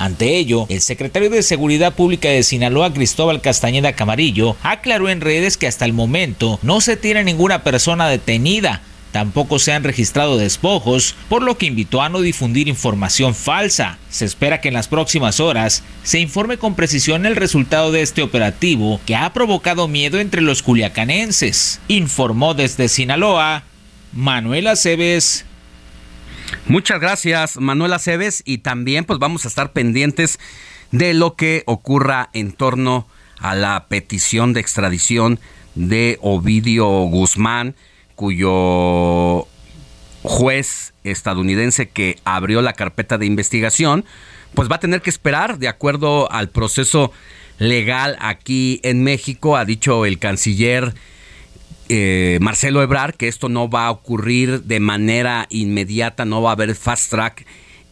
Ante ello, el secretario de Seguridad Pública de Sinaloa, Cristóbal Castañeda Camarillo, aclaró en redes que hasta el momento no se tiene ninguna persona detenida, Tampoco se han registrado despojos, por lo que invitó a no difundir información falsa. Se espera que en las próximas horas se informe con precisión el resultado de este operativo que ha provocado miedo entre los culiacanenses. Informó desde Sinaloa Manuela Cebes. Muchas gracias, Manuela Cebes, y también pues vamos a estar pendientes de lo que ocurra en torno a la petición de extradición de Ovidio Guzmán cuyo juez estadounidense que abrió la carpeta de investigación, pues va a tener que esperar de acuerdo al proceso legal aquí en México, ha dicho el canciller eh, Marcelo Ebrar que esto no va a ocurrir de manera inmediata, no va a haber fast track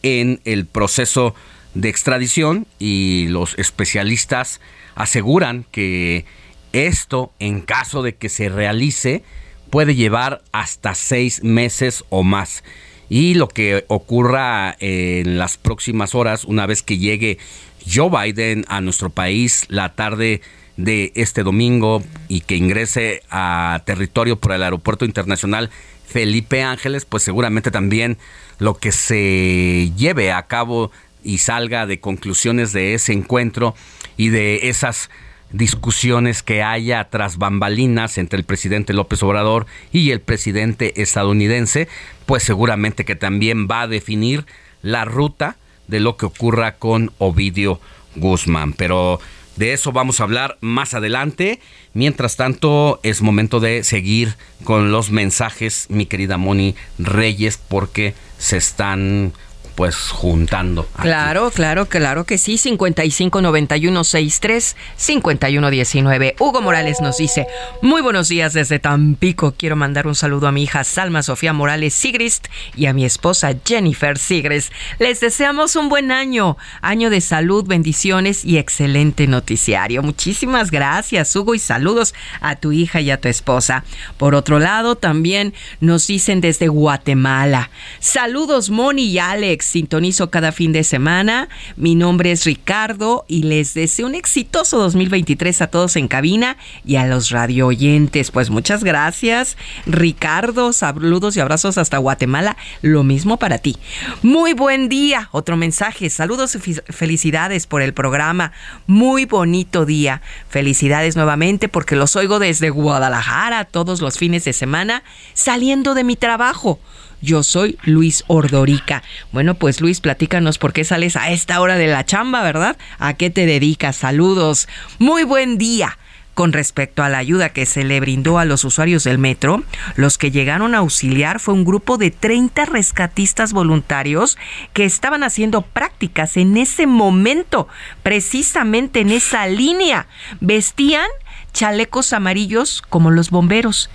en el proceso de extradición y los especialistas aseguran que esto, en caso de que se realice, puede llevar hasta seis meses o más. Y lo que ocurra en las próximas horas, una vez que llegue Joe Biden a nuestro país la tarde de este domingo y que ingrese a territorio por el aeropuerto internacional Felipe Ángeles, pues seguramente también lo que se lleve a cabo y salga de conclusiones de ese encuentro y de esas discusiones que haya tras bambalinas entre el presidente López Obrador y el presidente estadounidense, pues seguramente que también va a definir la ruta de lo que ocurra con Ovidio Guzmán. Pero de eso vamos a hablar más adelante. Mientras tanto, es momento de seguir con los mensajes, mi querida Moni Reyes, porque se están pues juntando. Claro, claro, claro que sí. 559163 5119. Hugo Morales nos dice: Muy buenos días desde Tampico. Quiero mandar un saludo a mi hija Salma Sofía Morales Sigrist y a mi esposa Jennifer Sigrist. Les deseamos un buen año, año de salud, bendiciones y excelente noticiario. Muchísimas gracias, Hugo, y saludos a tu hija y a tu esposa. Por otro lado, también nos dicen desde Guatemala: Saludos, Moni y Alex sintonizo cada fin de semana. Mi nombre es Ricardo y les deseo un exitoso 2023 a todos en cabina y a los radio oyentes. Pues muchas gracias, Ricardo. Saludos y abrazos hasta Guatemala. Lo mismo para ti. Muy buen día. Otro mensaje. Saludos y felicidades por el programa. Muy bonito día. Felicidades nuevamente porque los oigo desde Guadalajara todos los fines de semana saliendo de mi trabajo. Yo soy Luis Ordorica. Bueno, pues Luis, platícanos por qué sales a esta hora de la chamba, ¿verdad? ¿A qué te dedicas? Saludos. Muy buen día. Con respecto a la ayuda que se le brindó a los usuarios del metro, los que llegaron a auxiliar fue un grupo de 30 rescatistas voluntarios que estaban haciendo prácticas en ese momento, precisamente en esa línea. Vestían chalecos amarillos como los bomberos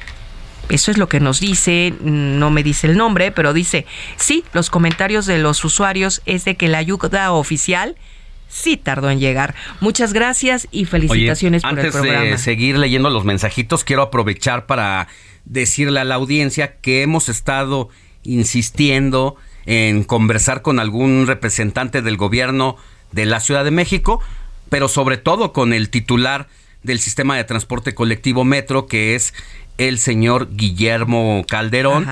eso es lo que nos dice, no me dice el nombre, pero dice, sí, los comentarios de los usuarios es de que la ayuda oficial sí tardó en llegar. Muchas gracias y felicitaciones por el programa. Antes de seguir leyendo los mensajitos, quiero aprovechar para decirle a la audiencia que hemos estado insistiendo en conversar con algún representante del gobierno de la Ciudad de México, pero sobre todo con el titular del sistema de transporte colectivo Metro, que es el señor Guillermo Calderón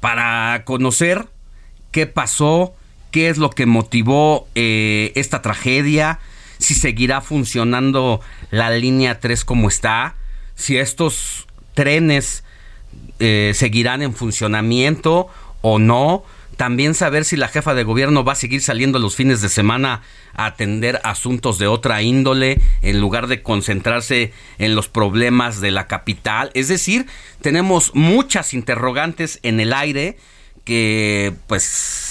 para conocer qué pasó, qué es lo que motivó eh, esta tragedia, si seguirá funcionando la línea 3 como está, si estos trenes eh, seguirán en funcionamiento o no, también saber si la jefa de gobierno va a seguir saliendo los fines de semana a atender asuntos de otra índole en lugar de concentrarse en los problemas de la capital. Es decir, tenemos muchas interrogantes en el aire que pues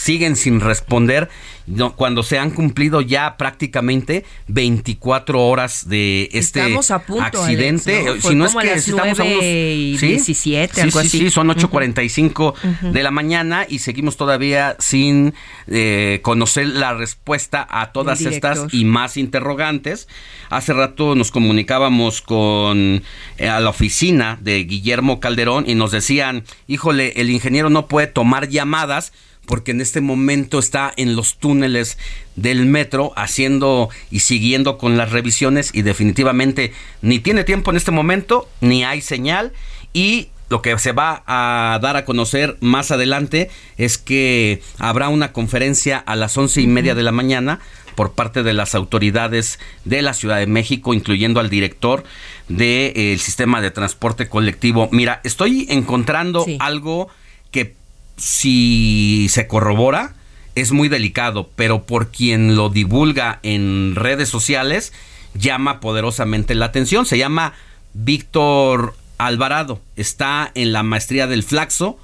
siguen sin responder no, cuando se han cumplido ya prácticamente 24 horas de este Estamos a punto, accidente. Alex, ¿no? Si Fue no es a que estamos a unos 9 y ¿sí? 17, Sí, algo sí, así. sí, son Ujú. 8.45 de la mañana y seguimos todavía sin eh, conocer la respuesta a todas estas y más interrogantes. Hace rato nos comunicábamos con eh, a la oficina de Guillermo Calderón y nos decían, híjole, el ingeniero no puede tomar llamadas porque en este momento está en los túneles del metro haciendo y siguiendo con las revisiones y definitivamente ni tiene tiempo en este momento, ni hay señal y lo que se va a dar a conocer más adelante es que habrá una conferencia a las once y media de la mañana por parte de las autoridades de la Ciudad de México, incluyendo al director del sistema de transporte colectivo. Mira, estoy encontrando algo que si se corrobora es muy delicado, pero por quien lo divulga en redes sociales llama poderosamente la atención. Se llama Víctor Alvarado, está en la maestría del Flaxo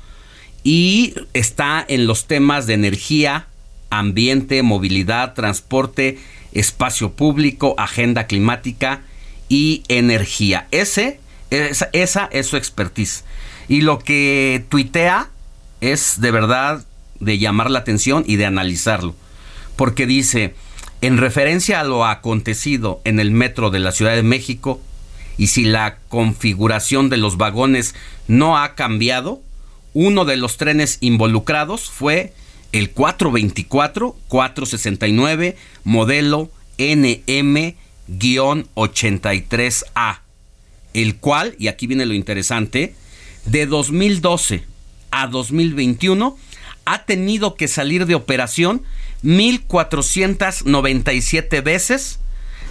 y está en los temas de energía, ambiente, movilidad, transporte, espacio público, agenda climática y energía. Ese, esa, esa es su expertise. Y lo que tuitea es de verdad de llamar la atención y de analizarlo. Porque dice, en referencia a lo acontecido en el metro de la Ciudad de México, y si la configuración de los vagones no ha cambiado, uno de los trenes involucrados fue el 424-469 modelo NM-83A, el cual, y aquí viene lo interesante, de 2012 a 2021 ha tenido que salir de operación 1.497 veces,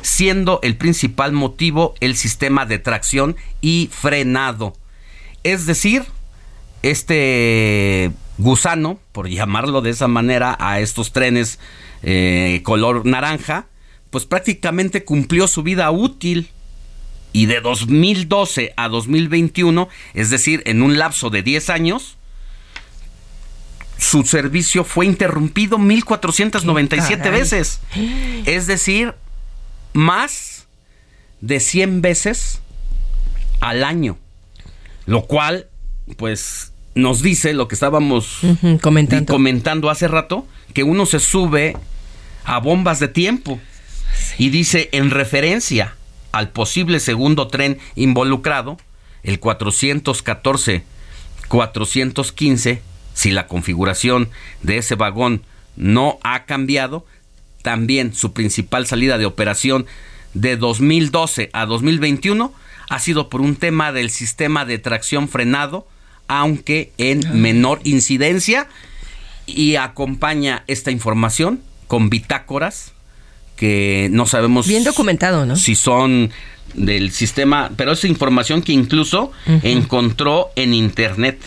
siendo el principal motivo el sistema de tracción y frenado. Es decir, este gusano, por llamarlo de esa manera, a estos trenes eh, color naranja, pues prácticamente cumplió su vida útil. Y de 2012 a 2021, es decir, en un lapso de 10 años, su servicio fue interrumpido 1497 Caray. veces. Es decir, más de 100 veces al año. Lo cual, pues, nos dice lo que estábamos comentando. comentando hace rato, que uno se sube a bombas de tiempo. Y dice, en referencia al posible segundo tren involucrado, el 414-415, si la configuración de ese vagón no ha cambiado, también su principal salida de operación de 2012 a 2021 ha sido por un tema del sistema de tracción frenado, aunque en menor incidencia, y acompaña esta información con bitácoras que no sabemos Bien documentado, ¿no? si son del sistema, pero es información que incluso encontró en internet.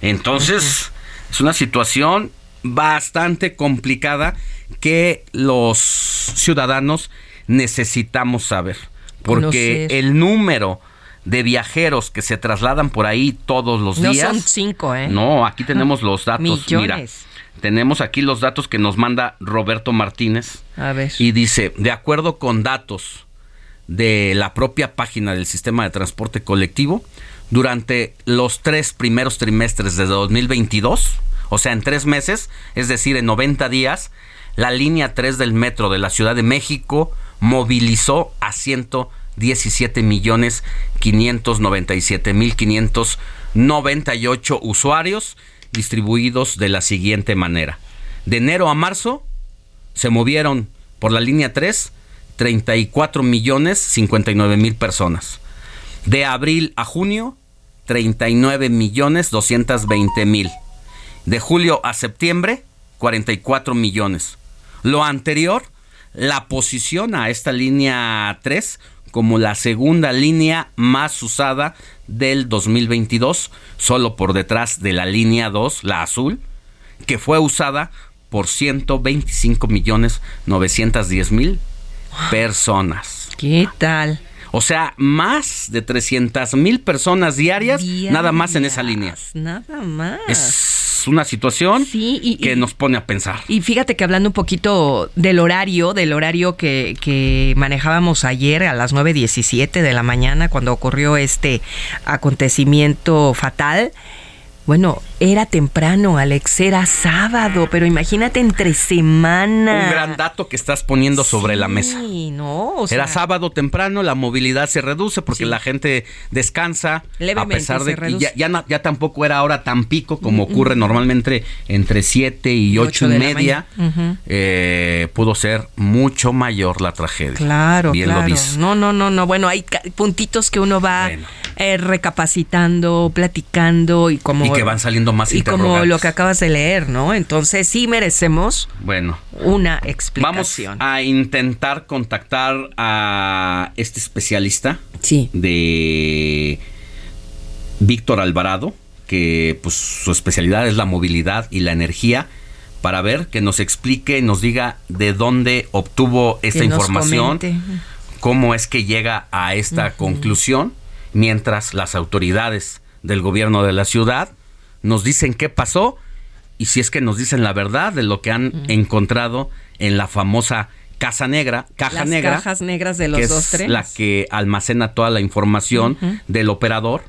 Entonces, es una situación bastante complicada que los ciudadanos necesitamos saber, porque Conocer. el número de viajeros que se trasladan por ahí todos los No días son cinco, ¿eh? no, aquí tenemos los datos. Mira, Millones. tenemos aquí los datos que nos manda Roberto Martínez. A ver. Y dice, de acuerdo con datos de la propia página del sistema de transporte colectivo, durante los tres primeros trimestres de 2022, o sea, en tres meses, es decir, en 90 días, la línea 3 del metro de la Ciudad de México movilizó a 117 millones 597 mil 598 usuarios distribuidos de la siguiente manera. De enero a marzo se movieron por la línea 3 34 millones 59 mil personas. De abril a junio 39 millones 220 mil. De julio a septiembre 44 millones. Lo anterior la posiciona a esta línea 3 como la segunda línea más usada del 2022, solo por detrás de la línea 2, la azul, que fue usada por 125 millones 910 mil personas. ¿Qué tal? O sea, más de 300 mil personas diarias, nada más en esa línea. Nada más. Es una situación que nos pone a pensar. Y fíjate que hablando un poquito del horario, del horario que, que manejábamos ayer a las 9.17 de la mañana cuando ocurrió este acontecimiento fatal, bueno, era temprano, Alex, era sábado, pero imagínate entre semana. Un gran dato que estás poniendo sobre la mesa. no, o Era sábado temprano, la movilidad se reduce porque la gente descansa. Levemente a pesar de que ya, ya, no- ya tampoco era hora tan pico como ocurre normalmente entre 7 y 8 y media. eh, pudo ser mucho mayor la tragedia. Claro, Bien claro. lo dices. No, no, no, no. Bueno, hay puntitos que uno va eh, recapacitando, platicando y como Y que van saliendo más y como lo que acabas de leer, ¿no? Entonces sí merecemos Bueno. una Vamos explicación. a intentar contactar a este especialista de Víctor Alvarado, que pues su especialidad es la movilidad y la energía, para ver que nos explique, nos diga de dónde obtuvo esta Que información, cómo es que llega a esta conclusión, mientras las autoridades del gobierno de la ciudad nos dicen qué pasó y si es que nos dicen la verdad de lo que han encontrado en la famosa Casa Negra, Caja Las Negra, cajas negras de los que dos es trenes. la que almacena toda la información del operador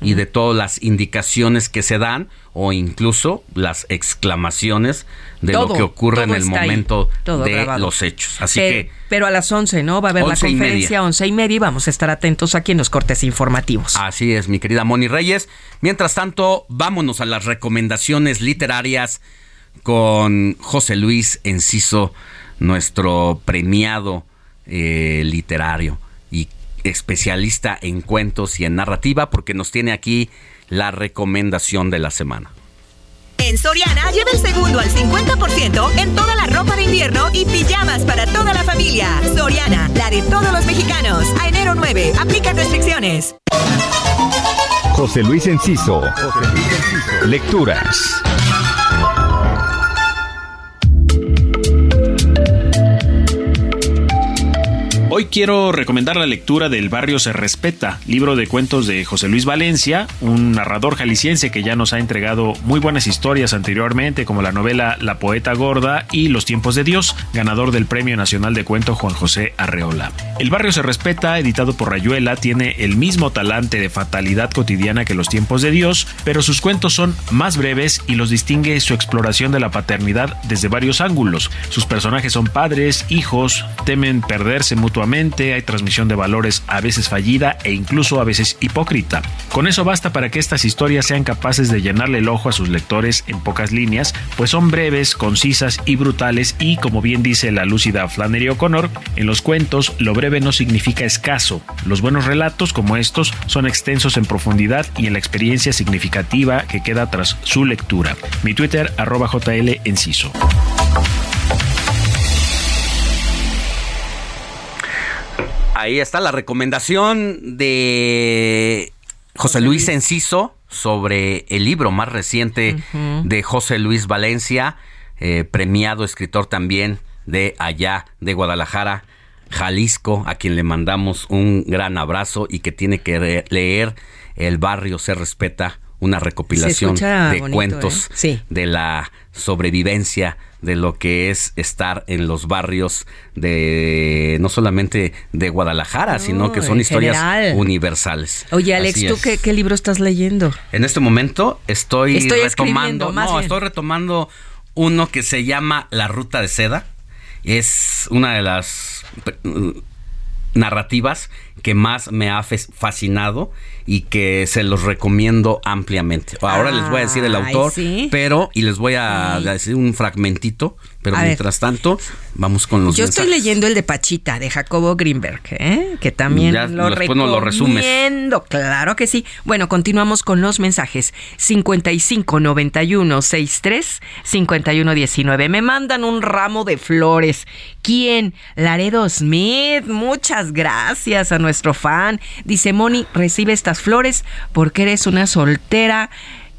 y de todas las indicaciones que se dan o incluso las exclamaciones de Todo, lo que ocurre en el ahí, momento de grabado. los hechos. Así que pero a las 11, ¿no? Va a haber la conferencia, 11 y media, y vamos a estar atentos aquí en los cortes informativos. Así es, mi querida Moni Reyes. Mientras tanto, vámonos a las recomendaciones literarias con José Luis Enciso, nuestro premiado eh, literario y especialista en cuentos y en narrativa, porque nos tiene aquí la recomendación de la semana. En Soriana lleva el segundo al 50% en toda la ropa de invierno y pijamas para toda la familia. Soriana, la de todos los mexicanos. A enero 9, aplica restricciones. José Luis Enciso. Lecturas. Hoy quiero recomendar la lectura del Barrio se respeta, libro de cuentos de José Luis Valencia, un narrador jalisciense que ya nos ha entregado muy buenas historias anteriormente, como la novela La poeta gorda y Los tiempos de Dios, ganador del Premio Nacional de Cuento Juan José Arreola. El Barrio se respeta, editado por Rayuela, tiene el mismo talante de fatalidad cotidiana que Los tiempos de Dios, pero sus cuentos son más breves y los distingue su exploración de la paternidad desde varios ángulos. Sus personajes son padres, hijos, temen perderse mutuamente, hay transmisión de valores a veces fallida e incluso a veces hipócrita. Con eso basta para que estas historias sean capaces de llenarle el ojo a sus lectores en pocas líneas, pues son breves, concisas y brutales y, como bien dice la lúcida Flannery O'Connor, en los cuentos lo breve no significa escaso. Los buenos relatos como estos son extensos en profundidad y en la experiencia significativa que queda tras su lectura. Mi Twitter arroba. Ahí está la recomendación de José Luis Enciso sobre el libro más reciente de José Luis Valencia, eh, premiado escritor también de allá de Guadalajara, Jalisco, a quien le mandamos un gran abrazo y que tiene que leer El barrio se respeta, una recopilación de bonito, cuentos ¿eh? Sí. de la sobrevivencia de lo que es estar en los barrios de no solamente de Guadalajara, sino que son historias general. universales. Oye, Alex, Así ¿tú qué, qué libro estás leyendo? En este momento estoy, Estoy retomando, no, bien. estoy retomando uno que se llama La Ruta de Seda. Es una de las narrativas que más me ha fascinado y que se los recomiendo ampliamente. Ahora les voy a decir el autor, sí. pero y les voy a decir un fragmentito, pero A ver. mientras tanto vamos con los Yo estoy leyendo el de Pachita, de Jacobo Greenberg, ¿eh? que también Ya, lo después nos lo resumes. recomiendo. Claro que sí. Bueno, continuamos con los mensajes. 55 91 63 51 19. Me mandan un ramo de flores. ¿Quién? Laredo Smith. Muchas gracias a nuestro fan. Dice Moni, recibe estas flores porque eres una soltera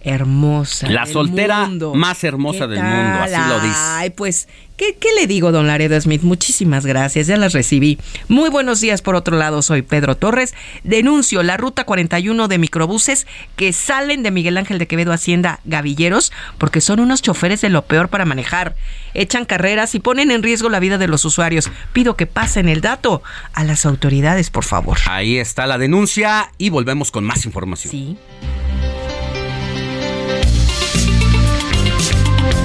hermosa. La del soltera mundo. más hermosa ¿Qué del mundo, así lo dice. Ay, pues ¿Qué, ¿Qué, le digo, don Laredo Smith? Muchísimas gracias, ya las recibí. Muy buenos días, por otro lado, soy Pedro Torres. Denuncio la ruta 41 de microbuses que salen de Miguel Ángel de Quevedo Hacienda Gavilleros porque son unos choferes de lo peor para manejar. Echan carreras y ponen en riesgo la vida de los usuarios. Pido que pasen el dato a las autoridades, por favor. Ahí está la denuncia y volvemos con más información. Sí.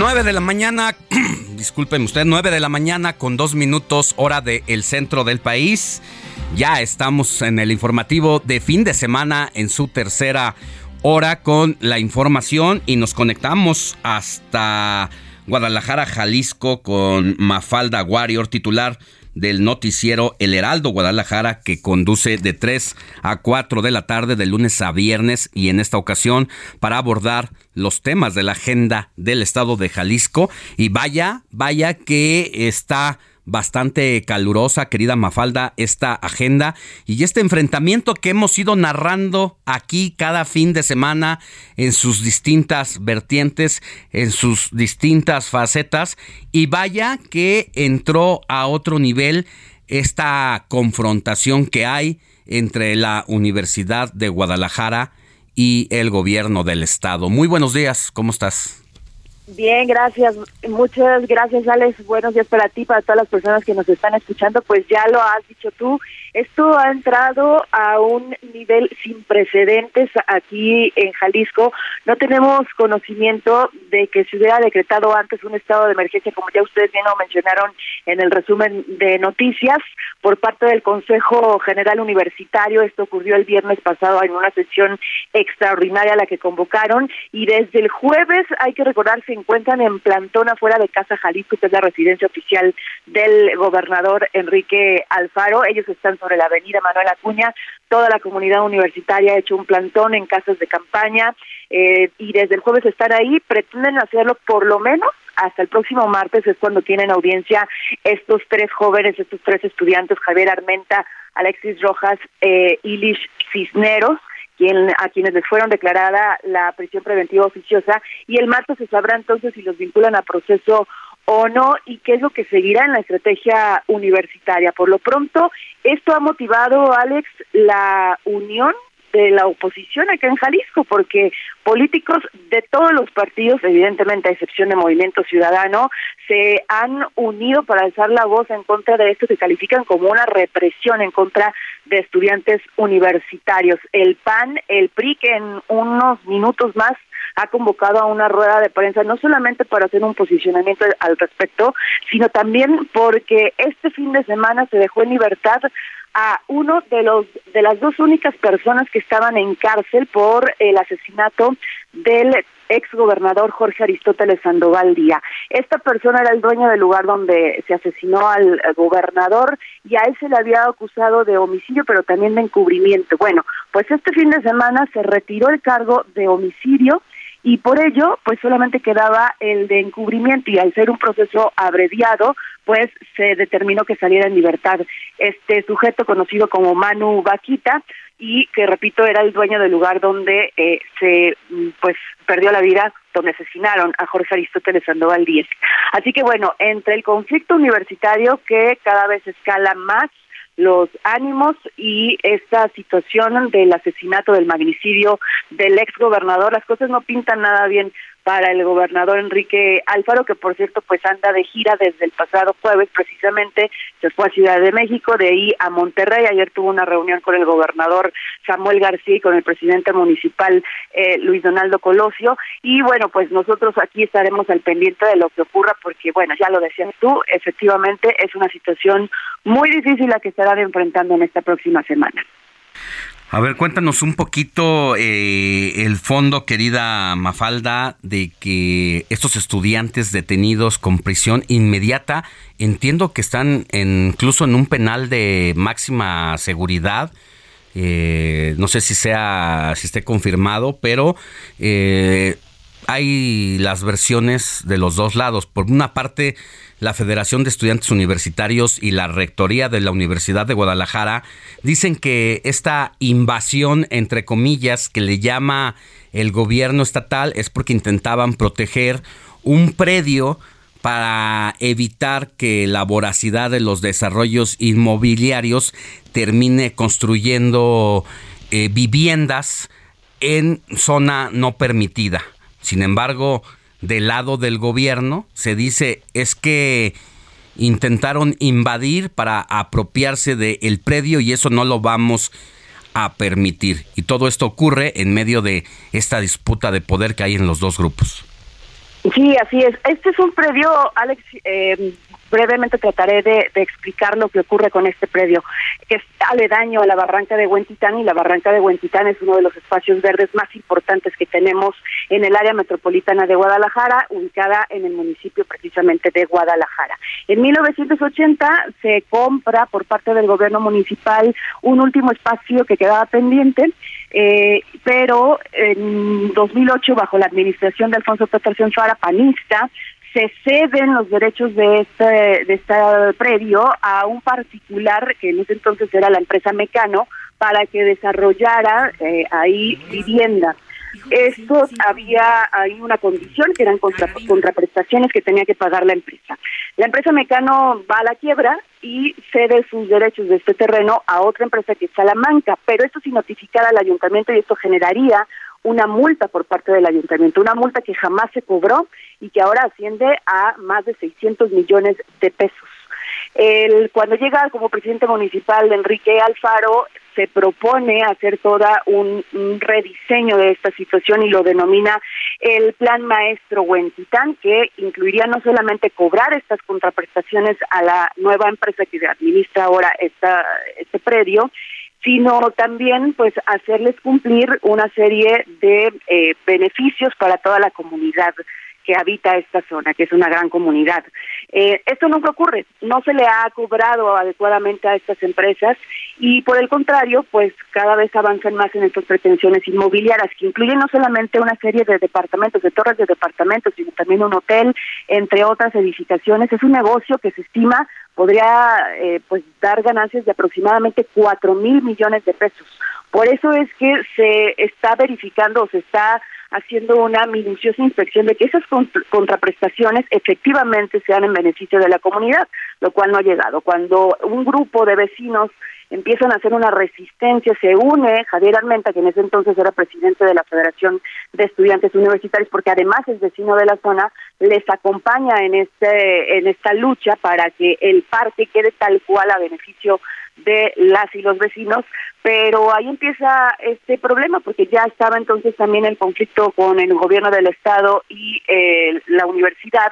9 de la mañana, disculpen usted, 9 de la mañana con dos minutos hora del centro del país. Ya estamos en el informativo de fin de semana en su tercera hora con la información y nos conectamos hasta Guadalajara, Jalisco con Mafalda Warrior, titular del noticiero El Heraldo Guadalajara que conduce de 3 a 4 de la tarde de lunes a viernes y en esta ocasión para abordar los temas de la agenda del estado de Jalisco. Y vaya, vaya que está bastante calurosa, querida Mafalda, esta agenda y este enfrentamiento que hemos ido narrando aquí cada fin de semana en sus distintas vertientes, en sus distintas facetas. Y vaya que entró a otro nivel esta confrontación que hay entre la Universidad de Guadalajara y el gobierno del estado. Muy buenos días, ¿cómo estás? Bien, gracias. Muchas gracias, Alex. Buenos días para ti, para todas las personas que nos están escuchando. Pues ya lo has dicho tú, esto ha entrado a un nivel sin precedentes aquí en Jalisco. No tenemos conocimiento de que se hubiera decretado antes un estado de emergencia, como ya ustedes bien lo mencionaron en el resumen de noticias, por parte del Consejo General Universitario. Esto ocurrió el viernes pasado en una sesión extraordinaria a la que convocaron y desde el jueves, hay que recordar, se encuentran en plantón afuera de Casa Jalisco, que es la residencia oficial del gobernador Enrique Alfaro. Ellos están sobre la avenida Manuel Acuña. Toda la comunidad universitaria ha hecho un plantón en casas de campaña eh, y desde el jueves están ahí. Pretenden hacerlo por lo menos hasta el próximo martes es cuando tienen audiencia estos tres jóvenes, estos tres estudiantes, Javier Armenta, Alexis Rojas, eh, Ilish Cisneros, quien, a quienes les fueron declarada la prisión preventiva oficiosa y el martes se sabrá entonces si los vinculan a proceso o no y qué es lo que seguirá en la estrategia universitaria. Por lo pronto, esto ha motivado, Alex, la unión de la oposición acá en Jalisco, porque políticos de todos los partidos, evidentemente a excepción de Movimiento Ciudadano, se han unido para alzar la voz en contra de esto que califican como una represión en contra de estudiantes universitarios. El PAN, el PRI, que en unos minutos más ha convocado a una rueda de prensa no solamente para hacer un posicionamiento al respecto, sino también porque este fin de semana se dejó en libertad a uno de los de las dos únicas personas que estaban en cárcel por el asesinato del ex gobernador Jorge Aristóteles Sandoval Díaz. Esta persona era el dueño del lugar donde se asesinó al gobernador y a él se le había acusado de homicidio, pero también de encubrimiento. Bueno, pues este fin de semana se retiró el cargo de homicidio y por ello pues solamente quedaba el de encubrimiento y al ser un proceso abreviado pues se determinó que saliera en libertad este sujeto conocido como Manu Vaquita y que repito era el dueño del lugar donde eh, se pues perdió la vida donde asesinaron a Jorge Aristóteles Sandoval Díez. Así que bueno, entre el conflicto universitario que cada vez escala más los ánimos y esta situación del asesinato, del magnicidio del ex gobernador. Las cosas no pintan nada bien para el gobernador Enrique Alfaro, que por cierto pues anda de gira desde el pasado jueves precisamente, se fue a Ciudad de México, de ahí a Monterrey, ayer tuvo una reunión con el gobernador Samuel García y con el presidente municipal eh, Luis Donaldo Colosio, y bueno pues nosotros aquí estaremos al pendiente de lo que ocurra porque bueno, ya lo decías tú, efectivamente es una situación muy difícil la que estarán enfrentando en esta próxima semana. A ver, cuéntanos un poquito eh, el fondo, querida Mafalda, de que estos estudiantes detenidos con prisión inmediata, entiendo que están incluso en un penal de máxima seguridad. Eh, no sé si sea, si esté confirmado, pero eh, hay las versiones de los dos lados. Por una parte, la Federación de Estudiantes Universitarios y la Rectoría de la Universidad de Guadalajara dicen que esta invasión, entre comillas, que le llama el gobierno estatal es porque intentaban proteger un predio para evitar que la voracidad de los desarrollos inmobiliarios termine construyendo eh, viviendas en zona no permitida. Sin embargo, del lado del gobierno se dice es que intentaron invadir para apropiarse del predio y eso no lo vamos a permitir. Y todo esto ocurre en medio de esta disputa de poder que hay en los dos grupos. Sí, así es. Este es un predio, Alex, eh, brevemente trataré de, explicar lo que ocurre con este predio, que es aledaño a la barranca de Huentitán y la barranca de Huentitán es uno de los espacios verdes más importantes que tenemos en el área metropolitana de Guadalajara, ubicada en el municipio precisamente de Guadalajara. En 1980 se compra por parte del gobierno municipal un último espacio que quedaba pendiente eh, pero en 2008, bajo la administración de Alfonso Peterson Suara, panista, se ceden los derechos de este, de este predio a un particular, que en ese entonces era la empresa Mecano, para que desarrollara eh, ahí vivienda. Esto había ahí una condición que eran contraprestaciones que tenía que pagar la empresa. La empresa Mecano va a la quiebra y cede sus derechos de este terreno a otra empresa que es Salamanca, pero esto sin notificar al ayuntamiento y esto generaría una multa por parte del ayuntamiento, una multa que jamás se cobró y que ahora asciende a más de 600 millones de pesos. El, cuando llega como presidente municipal Enrique Alfaro, se propone hacer toda un, rediseño de esta situación y lo denomina el Plan Maestro Huentitán, que incluiría no solamente cobrar estas contraprestaciones a la nueva empresa que administra ahora esta, este predio, sino también pues hacerles cumplir una serie de eh, beneficios para toda la comunidad que habita esta zona, que es una gran comunidad. Eh, esto nunca ocurre, no se le ha cobrado adecuadamente a estas empresas y por el contrario, pues cada vez avanzan más en estas pretensiones inmobiliarias que incluyen no solamente una serie de departamentos, de torres de departamentos, sino también un hotel, entre otras edificaciones. Es un negocio que se estima podría eh, pues dar ganancias de aproximadamente cuatro mil millones de pesos. Por eso es que se está verificando o se está haciendo una minuciosa inspección de que esas contraprestaciones efectivamente sean en beneficio de la comunidad, lo cual no ha llegado. Cuando un grupo de vecinos empiezan a hacer una resistencia, se une Javier Armenta, que en ese entonces era presidente de la Federación de Estudiantes Universitarios, porque además es vecino de la zona, les acompaña en este en esta lucha para que el parque quede tal cual a beneficio de las y los vecinos, pero ahí empieza este problema porque ya estaba entonces también el conflicto con el gobierno del estado y eh, la universidad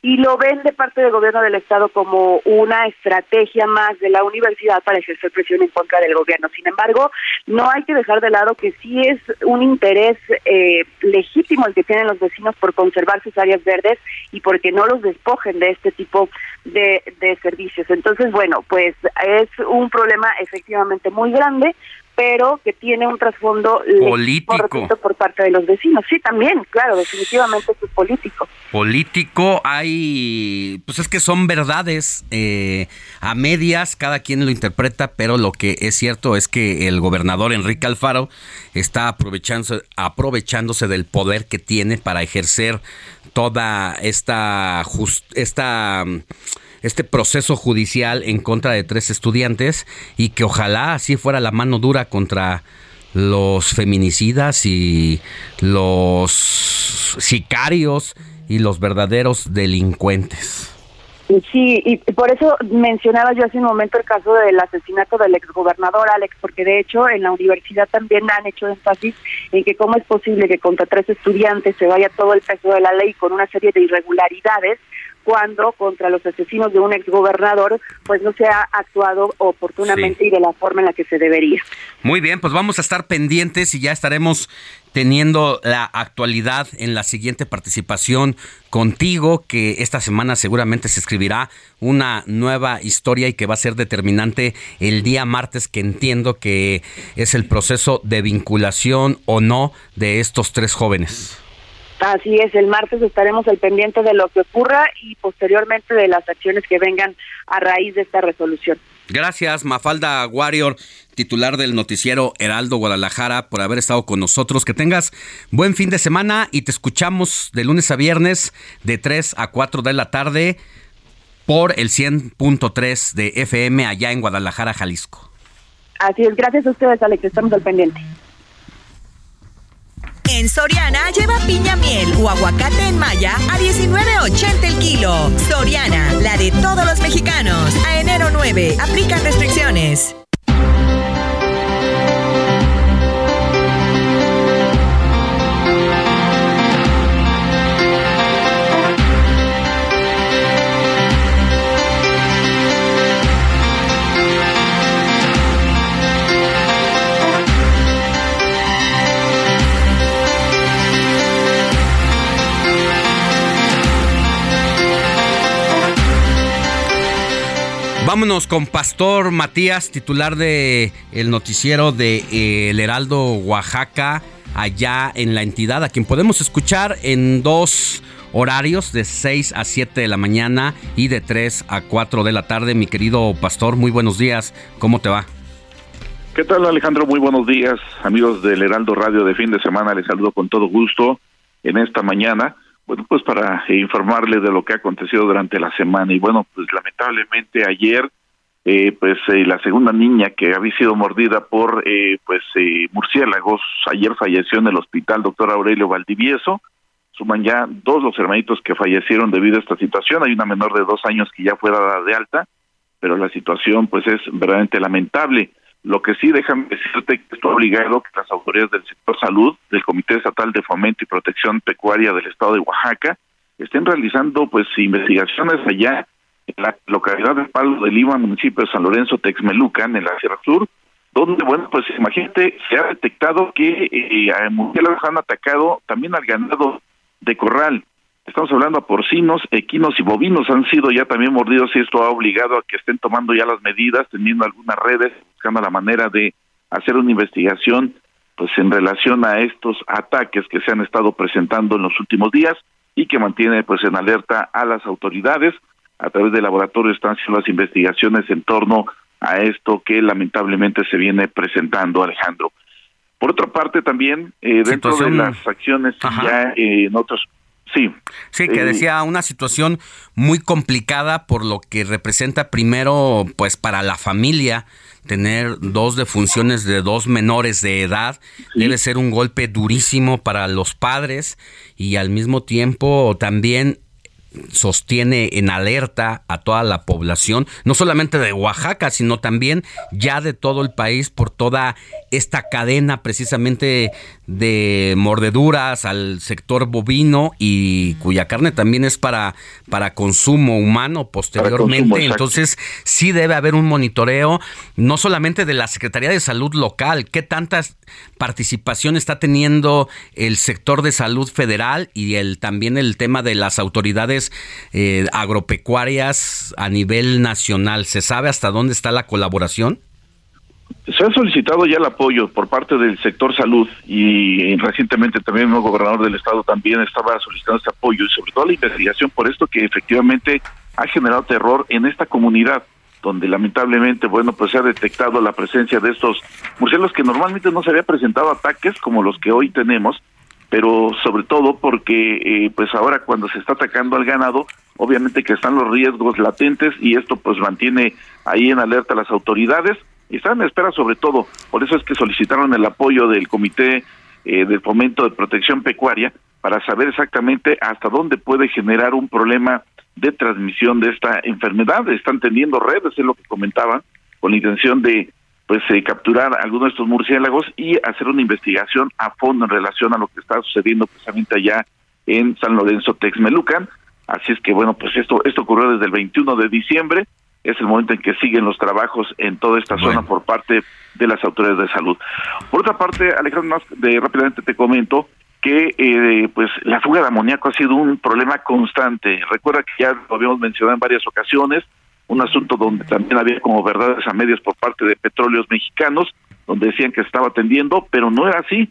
y lo ven de parte del gobierno del estado como una estrategia más de la universidad para ejercer presión en contra del gobierno. Sin embargo, no hay que dejar de lado que sí es un interés eh, legítimo el que tienen los vecinos por conservar sus áreas verdes y porque no los despojen de este tipo de, de servicios. Entonces, bueno, pues es un problema efectivamente muy grande, pero que tiene un trasfondo político por parte de los vecinos. Sí, también, claro, definitivamente es político. Político, hay, pues es que son verdades eh, a medias, cada quien lo interpreta, pero lo que es cierto es que el gobernador Enrique Alfaro está aprovechándose, aprovechándose del poder que tiene para ejercer toda esta, esta este proceso judicial en contra de tres estudiantes y que ojalá así fuera la mano dura contra los feminicidas y los sicarios y los verdaderos delincuentes. Sí, y por eso mencionaba yo hace un momento el caso del asesinato del exgobernador Alex, porque de hecho en la universidad también han hecho énfasis en que cómo es posible que contra tres estudiantes se vaya todo el peso de la ley con una serie de irregularidades cuando contra los asesinos de un exgobernador pues no se ha actuado oportunamente y de la forma en la que se debería. Muy bien, pues vamos a estar pendientes y ya estaremos teniendo la actualidad en la siguiente participación contigo, que esta semana seguramente se escribirá una nueva historia y que va a ser determinante el día martes, que entiendo que es el proceso de vinculación o no de estos tres jóvenes. Así es, el martes estaremos al pendiente de lo que ocurra y posteriormente de las acciones que vengan a raíz de esta resolución. Gracias, Mafalda Warrior, titular del noticiero Heraldo Guadalajara, por haber estado con nosotros. Que tengas buen fin de semana y te escuchamos de lunes a viernes de 3 a 4 de la tarde por el 100.3 de FM allá en Guadalajara, Jalisco. Así es, gracias a ustedes, Alex, estamos al pendiente. En Soriana lleva piña miel o aguacate en malla a 19.80 el kilo. Soriana, la de todos los mexicanos. A enero 9, aplican restricciones. Vámonos con Pastor Matías, titular de el noticiero de eh, El Heraldo Oaxaca, allá en la entidad, a quien podemos escuchar en dos horarios de 6 a 7 de la mañana y de 3 a 4 de la tarde. Mi querido Pastor, muy buenos días. ¿Cómo te va? ¿Qué tal Alejandro? Muy buenos días, amigos del Heraldo Radio de fin de semana. Les saludo con todo gusto en esta mañana bueno, pues para informarles de lo que ha acontecido durante la semana. Y bueno, pues lamentablemente ayer, eh, pues eh, la segunda niña que había sido mordida por eh, pues eh, murciélagos, ayer falleció en el hospital doctor Aurelio Valdivieso. Suman ya dos los hermanitos que fallecieron debido a esta situación. Hay una menor de dos años que ya fue dada de alta, pero la situación pues es verdaderamente lamentable. Lo que sí, déjame decirte que está obligado que las autoridades del sector salud, del Comité Estatal de Fomento y Protección Pecuaria del Estado de Oaxaca, estén realizando pues investigaciones allá en la localidad de Palo de Lima, municipio de San Lorenzo, Texmelucan, en la Sierra Sur, donde, bueno, pues imagínate, se ha detectado que eh, murciélagos han atacado también al ganado de corral. Estamos hablando a porcinos, equinos y bovinos han sido ya también mordidos y esto ha obligado a que estén tomando ya las medidas, teniendo algunas redes, buscando la manera de hacer una investigación pues en relación a estos ataques que se han estado presentando en los últimos días y que mantiene pues en alerta a las autoridades. A través del laboratorio están haciendo las investigaciones en torno a esto que lamentablemente se viene presentando, Alejandro. Por otra parte, también eh, dentro de las acciones ya eh, en otros Sí. Sí, que eh, decía una situación muy complicada por lo que representa primero, pues para la familia, tener dos defunciones de dos menores de edad debe ser un golpe durísimo para los padres y al mismo tiempo también sostiene en alerta a toda la población, no solamente de Oaxaca, sino también ya de todo el país por toda esta cadena precisamente de mordeduras al sector bovino y cuya carne también es para, para consumo humano posteriormente. Entonces sí debe haber un monitoreo, no solamente de la Secretaría de Salud local, qué tanta participación está teniendo el sector de salud federal y el también el tema de las autoridades eh, agropecuarias a nivel nacional. ¿Se sabe hasta dónde está la colaboración? Se ha solicitado ya el apoyo por parte del sector salud y recientemente también el gobernador del estado también estaba solicitando este apoyo y sobre todo la investigación por esto que efectivamente ha generado terror en esta comunidad donde lamentablemente, bueno, pues se ha detectado la presencia de estos murciélagos que normalmente no se había presentado ataques como los que hoy tenemos, pero sobre todo porque eh, pues ahora cuando se está atacando al ganado, obviamente que están los riesgos latentes y esto pues mantiene ahí en alerta a las autoridades y están en espera sobre todo, por eso es que solicitaron el apoyo del Comité eh, del Fomento de Protección Pecuaria para saber exactamente hasta dónde puede generar un problema de transmisión de esta enfermedad. Están tendiendo redes, es lo que comentaban, con la intención de pues eh, capturar algunos de estos murciélagos y hacer una investigación a fondo en relación a lo que está sucediendo precisamente allá en San Lorenzo Texmelucan. Así es que bueno, pues esto esto ocurrió desde el 21 de diciembre, es el momento en que siguen los trabajos en toda esta zona por parte de las autoridades de salud. Por otra parte, Alejandro, más de rápidamente te comento que eh, pues la fuga de amoníaco ha sido un problema constante. Recuerda que ya lo habíamos mencionado en varias ocasiones, un asunto donde también había como verdades a medias por parte de petróleos mexicanos, donde decían que estaba atendiendo, pero no era así.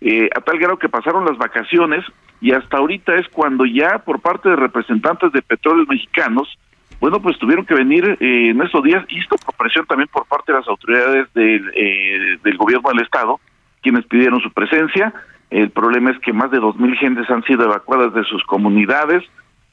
Eh, a tal grado que pasaron las vacaciones y hasta ahorita es cuando ya por parte de representantes de petróleos mexicanos, bueno, pues tuvieron que venir eh, en estos días, y esto por presión también por parte de las autoridades del, eh, del gobierno del Estado, quienes pidieron su presencia. El problema es que más de dos mil gentes han sido evacuadas de sus comunidades,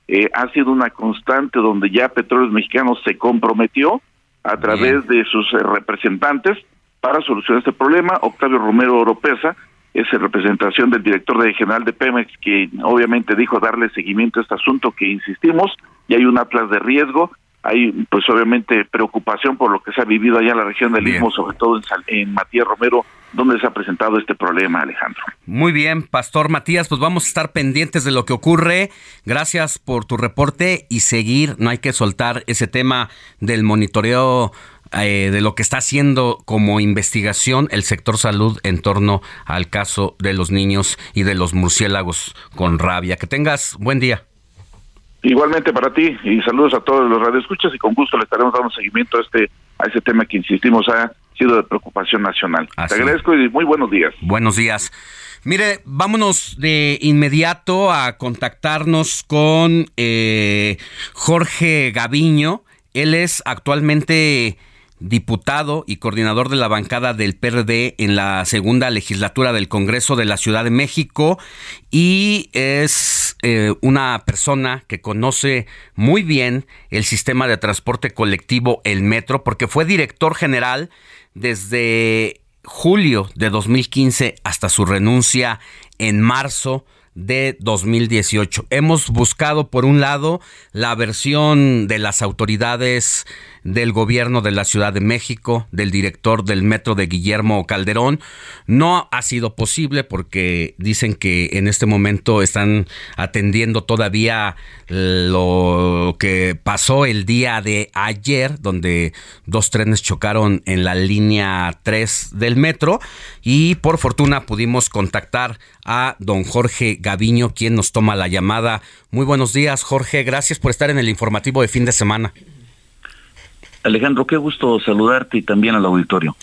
eh, ha sido una constante donde ya Petróleos Mexicanos se comprometió a través de sus eh, representantes para solucionar este problema. Octavio Romero Oropesa es en representación del director de general de Pemex, que obviamente dijo darle seguimiento a este asunto que insistimos, y hay un atlas de riesgo, hay pues obviamente preocupación por lo que se ha vivido allá en la región del Istmo, sobre todo en, en Matías Romero, donde se ha presentado este problema, Alejandro. Muy bien, Pastor Matías, pues vamos a estar pendientes de lo que ocurre. Gracias por tu reporte y seguir, no hay que soltar ese tema del monitoreo eh, de lo que está haciendo como investigación el sector salud en torno al caso de los niños y de los murciélagos con rabia. Que tengas buen día. Igualmente para ti y saludos a todos los radioescuchas y con gusto le estaremos dando seguimiento a este a ese tema que insistimos ha sido de preocupación nacional. Te agradezco y muy buenos días. Buenos días. Mire, vámonos de inmediato a contactarnos con eh, Jorge Gaviño. Él es actualmente diputado y coordinador de la bancada del PRD en la segunda legislatura del Congreso de la Ciudad de México y es eh, una persona que conoce muy bien el sistema de transporte colectivo, el metro, porque fue director general desde julio de 2015 hasta su renuncia en marzo de 2018. Hemos buscado, por un lado, la versión de las autoridades del gobierno de la Ciudad de México, del director del metro de Guillermo Calderón. No ha sido posible porque dicen que en este momento están atendiendo todavía lo que pasó el día de ayer, donde dos trenes chocaron en la línea 3 del metro y por fortuna pudimos contactar a don Jorge Gaviño, quien nos toma la llamada. Muy buenos días, Jorge. Gracias por estar en el informativo de fin de semana. Alejandro, qué gusto saludarte y también al auditorio.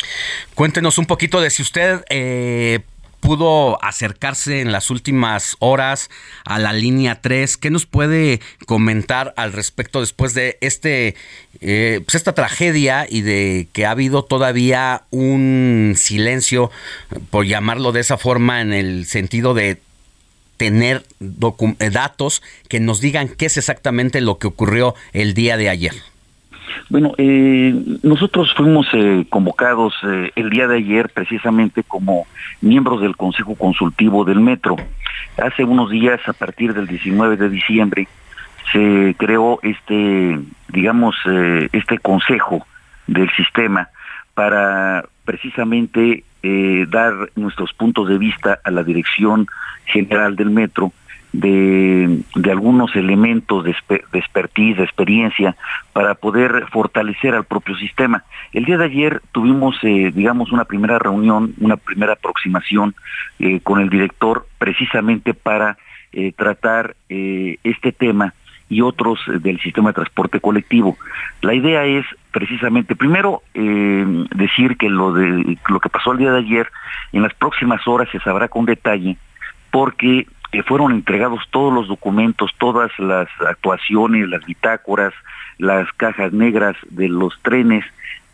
Cuéntenos un poquito de si usted eh, pudo acercarse en las últimas horas a la línea 3. ¿Qué nos puede comentar al respecto después de este, eh, pues esta tragedia y de que ha habido todavía un silencio, por llamarlo de esa forma, en el sentido de tener datos que nos digan qué es exactamente lo que ocurrió el día de ayer? Bueno, eh, nosotros fuimos eh, convocados eh, el día de ayer precisamente como miembros del Consejo Consultivo del Metro. Hace unos días, a partir del 19 de diciembre, se creó este, digamos, este consejo del sistema para precisamente dar nuestros puntos de vista a la Dirección General del Metro de, algunos elementos de, de, expertise, de experiencia, para poder fortalecer al propio sistema. El día de ayer tuvimos, eh, digamos, una primera reunión, una primera aproximación eh, con el director precisamente para eh, tratar este tema y otros del sistema de transporte colectivo. La idea es precisamente, primero, decir que lo, de, lo que pasó el día de ayer, en las próximas horas se sabrá con detalle, porque fueron entregados todos los documentos, todas las actuaciones, las bitácoras, las cajas negras de los trenes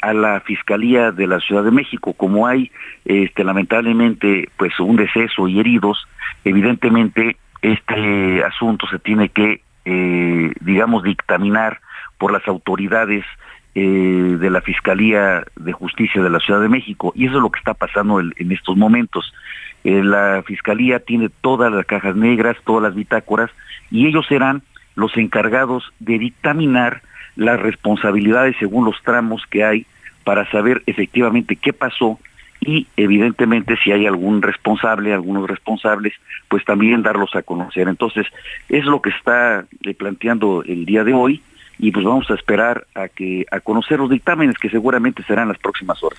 a la Fiscalía de la Ciudad de México. Como hay este, lamentablemente pues un deceso y heridos, evidentemente este asunto se tiene que, eh, digamos, dictaminar por las autoridades eh, de la Fiscalía de Justicia de la Ciudad de México. Y eso es lo que está pasando en, estos momentos. Eh, la Fiscalía tiene todas las cajas negras, todas las bitácoras, y ellos serán los encargados de dictaminar las responsabilidades según los tramos que hay para saber efectivamente qué pasó y evidentemente si hay algún responsable, algunos responsables, pues también darlos a conocer. Entonces, es lo que está eh, planteando el día de hoy y pues vamos a esperar a que a conocer los dictámenes que seguramente serán las próximas horas.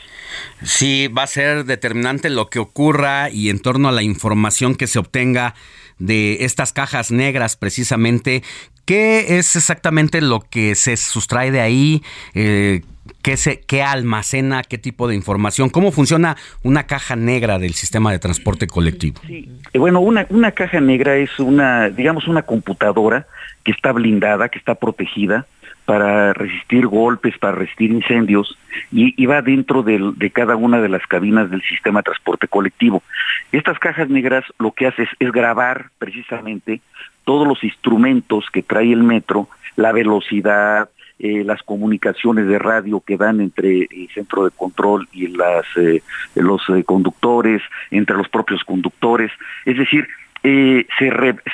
Sí, va a ser determinante lo que ocurra y en torno a la información que se obtenga de estas cajas negras precisamente. ¿Qué es exactamente lo que se sustrae de ahí? Eh, ¿Qué, se, ¿Qué almacena? ¿Qué tipo de información? ¿Cómo funciona una caja negra del sistema de transporte colectivo? Sí, eh, bueno, una, una caja negra es una, digamos, una computadora que está blindada, que está protegida para resistir golpes, para resistir incendios, y, va dentro de, cada una de las cabinas del sistema de transporte colectivo. Estas cajas negras lo que hace es grabar precisamente todos los instrumentos que trae el metro, la velocidad, eh, las comunicaciones de radio que dan entre el centro de control y las, eh, los eh, conductores, entre los propios conductores. Es decir, se,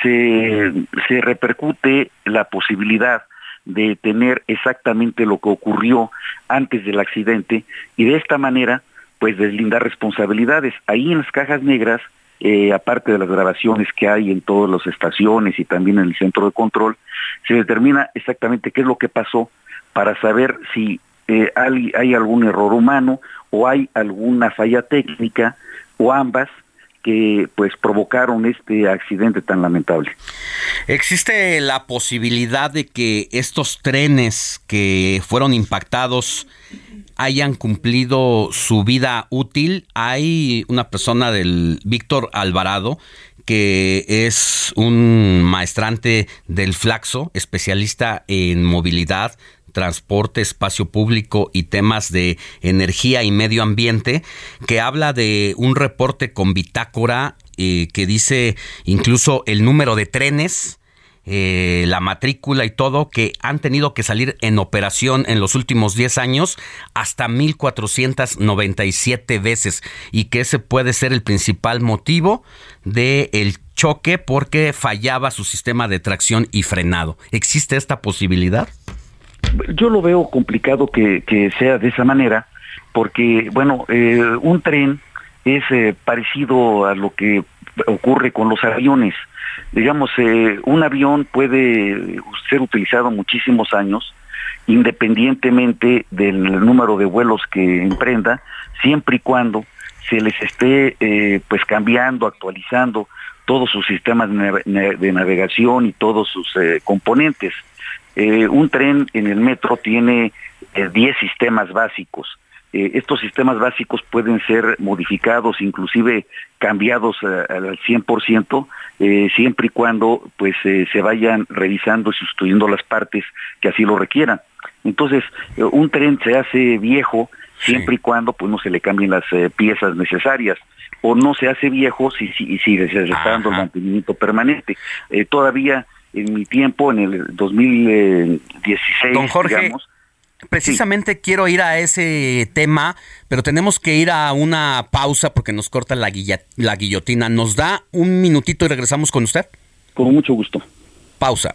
se, repercute la posibilidad de tener exactamente lo que ocurrió antes del accidente y de esta manera pues deslindar responsabilidades. Ahí en las cajas negras, aparte de las grabaciones que hay en todas las estaciones y también en el centro de control, se determina exactamente qué es lo que pasó para saber si eh, hay algún error humano o hay alguna falla técnica o ambas que pues provocaron este accidente tan lamentable. ¿Existe la posibilidad de que estos trenes que fueron impactados hayan cumplido su vida útil? Hay una persona del Víctor Alvarado que es un maestrante del Flaxo, especialista en movilidad, transporte, espacio público y temas de energía y medio ambiente, que habla de un reporte con bitácora eh, que dice incluso el número de trenes eh, la matrícula y todo, que han tenido que salir en operación en los últimos 10 años hasta 1.497 veces y que ese puede ser el principal motivo del el choque porque fallaba su sistema de tracción y frenado. ¿Existe esta posibilidad? Yo lo veo complicado que, sea de esa manera porque, bueno, eh, un tren es eh, parecido a lo que ocurre con los aviones digamos, eh, un avión puede ser utilizado muchísimos años, independientemente del número de vuelos que emprenda, siempre y cuando se les esté pues cambiando, actualizando todos sus sistemas de navegación y todos sus componentes. Un tren en el metro tiene 10 sistemas básicos. estos sistemas básicos pueden ser modificados, inclusive cambiados al 100%, eh, siempre y cuando pues eh, se vayan revisando y sustituyendo las partes que así lo requieran. Entonces, eh, un tren se hace viejo siempre y cuando pues no se le cambien las piezas necesarias o no se hace viejo si, si, si se está dando el mantenimiento permanente. todavía en mi tiempo, en el 2016, Don Jorge, digamos, Precisamente quiero ir a ese tema, pero tenemos que ir a una pausa porque nos corta la, la guillotina. ¿Nos da un minutito y regresamos con usted? Con mucho gusto. Pausa.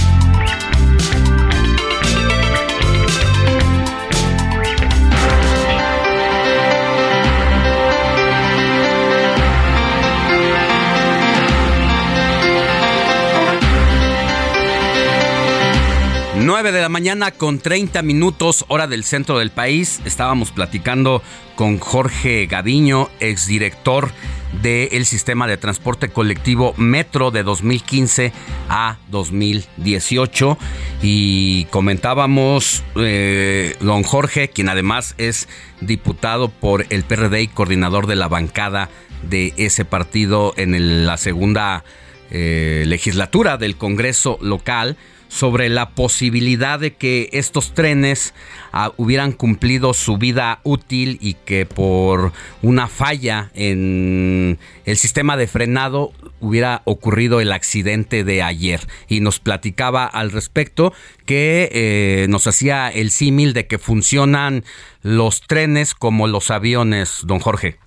9 de la mañana con 30 minutos, hora del centro del país. Estábamos platicando con Jorge Gaviño, exdirector del sistema de transporte colectivo Metro de 2015 a 2018 y comentábamos eh, don Jorge, quien además es diputado por el PRD y coordinador de la bancada de ese partido en la segunda eh, legislatura del Congreso local, sobre la posibilidad de que estos trenes ah, hubieran cumplido su vida útil y que por una falla en el sistema de frenado hubiera ocurrido el accidente de ayer. Y nos platicaba al respecto que eh, nos hacía el símil de que funcionan los trenes como los aviones, don Jorge.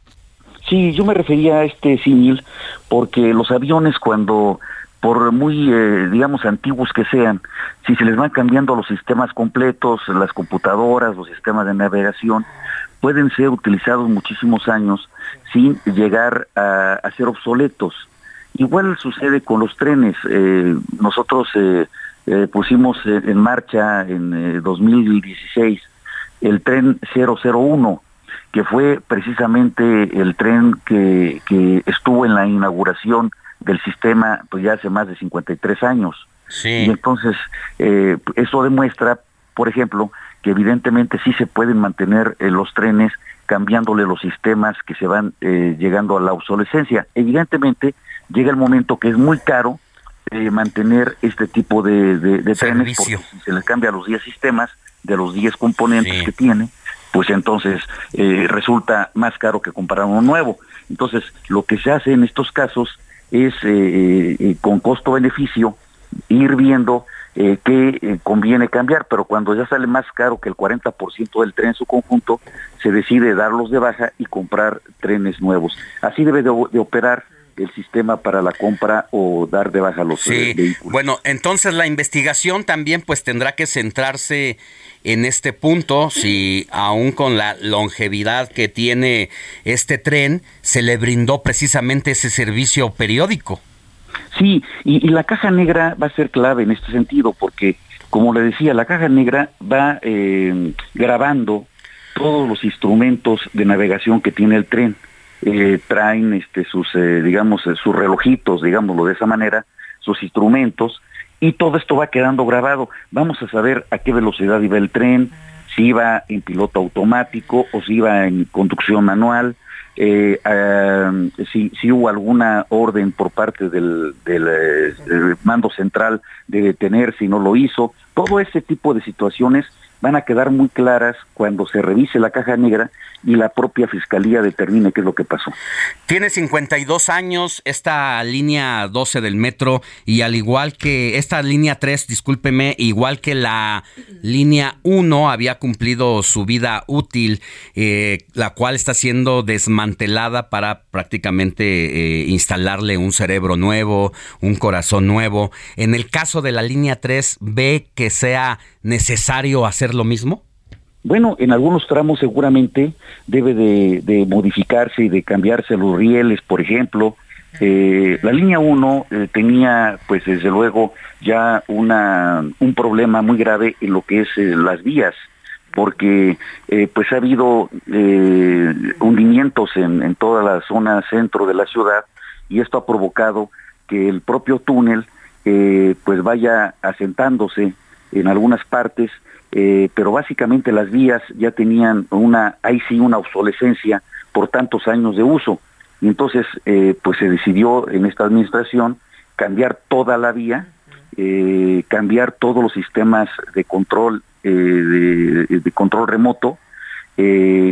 Sí, yo me refería a este símil porque los aviones cuando por muy, eh, digamos, antiguos que sean, si se les van cambiando los sistemas completos, las computadoras, los sistemas de navegación, pueden ser utilizados muchísimos años sin llegar a, ser obsoletos. Igual sucede con los trenes. Eh, nosotros eh, pusimos en marcha en 2016 el tren 001, que fue precisamente el tren que, que estuvo en la inauguración del sistema pues ya hace más de 53 años. Y entonces eh, eso demuestra, por ejemplo, que evidentemente sí se pueden mantener eh, los trenes cambiándole los sistemas que se van eh, llegando a la obsolescencia. Evidentemente llega el momento que es muy caro mantener este tipo de, trenes porque si se les cambia los 10 sistemas de los 10 componentes que tiene, pues entonces resulta más caro que comprar uno nuevo. Entonces, lo que se hace en estos casos es eh, eh, con costo-beneficio ir viendo eh, qué conviene cambiar, pero cuando ya sale más caro que el 40% del tren en su conjunto, se decide darlos de baja y comprar trenes nuevos. Así debe de, operar el sistema para la compra o dar de baja los vehículos. Bueno, entonces la investigación también pues tendrá que centrarse en este punto, si aún con la longevidad que tiene este tren, se le brindó precisamente ese servicio periódico. Sí, y, la caja negra va a ser clave en este sentido, porque, como le decía, la caja negra va eh, grabando todos los instrumentos de navegación que tiene el tren. Eh, traen este, sus, eh, digamos, sus relojitos, digámoslo de esa manera, sus instrumentos, y todo esto va quedando grabado. Vamos a saber a qué velocidad iba el tren, si iba en piloto automático o si iba en conducción manual, eh, si, hubo alguna orden por parte del, eh, del, mando central de detener, si no lo hizo. Todo ese tipo de situaciones van a quedar muy claras cuando se revise la caja negra y la propia fiscalía determine qué es lo que pasó. Tiene 52 años esta línea 12 del metro y al igual que esta línea 3, discúlpeme, igual que la línea 1 había cumplido su vida útil, eh, la cual está siendo desmantelada para prácticamente eh, instalarle un cerebro nuevo, un corazón nuevo. En el caso de la línea 3, ¿ve que sea necesario hacer lo mismo? Bueno, en algunos tramos seguramente debe de, modificarse y de cambiarse los rieles, por ejemplo. Eh, la línea 1 eh, tenía, pues desde luego, ya una, un problema muy grave en lo que es eh, las vías, porque pues ha habido hundimientos en, en, toda la zona centro de la ciudad y esto ha provocado que el propio túnel pues vaya asentándose en algunas partes eh, pero básicamente las vías ya tenían una, ahí sí, una obsolescencia por tantos años de uso. Y entonces, eh, pues se decidió en esta administración cambiar toda la vía, eh, cambiar todos los sistemas de control, de, de, control remoto,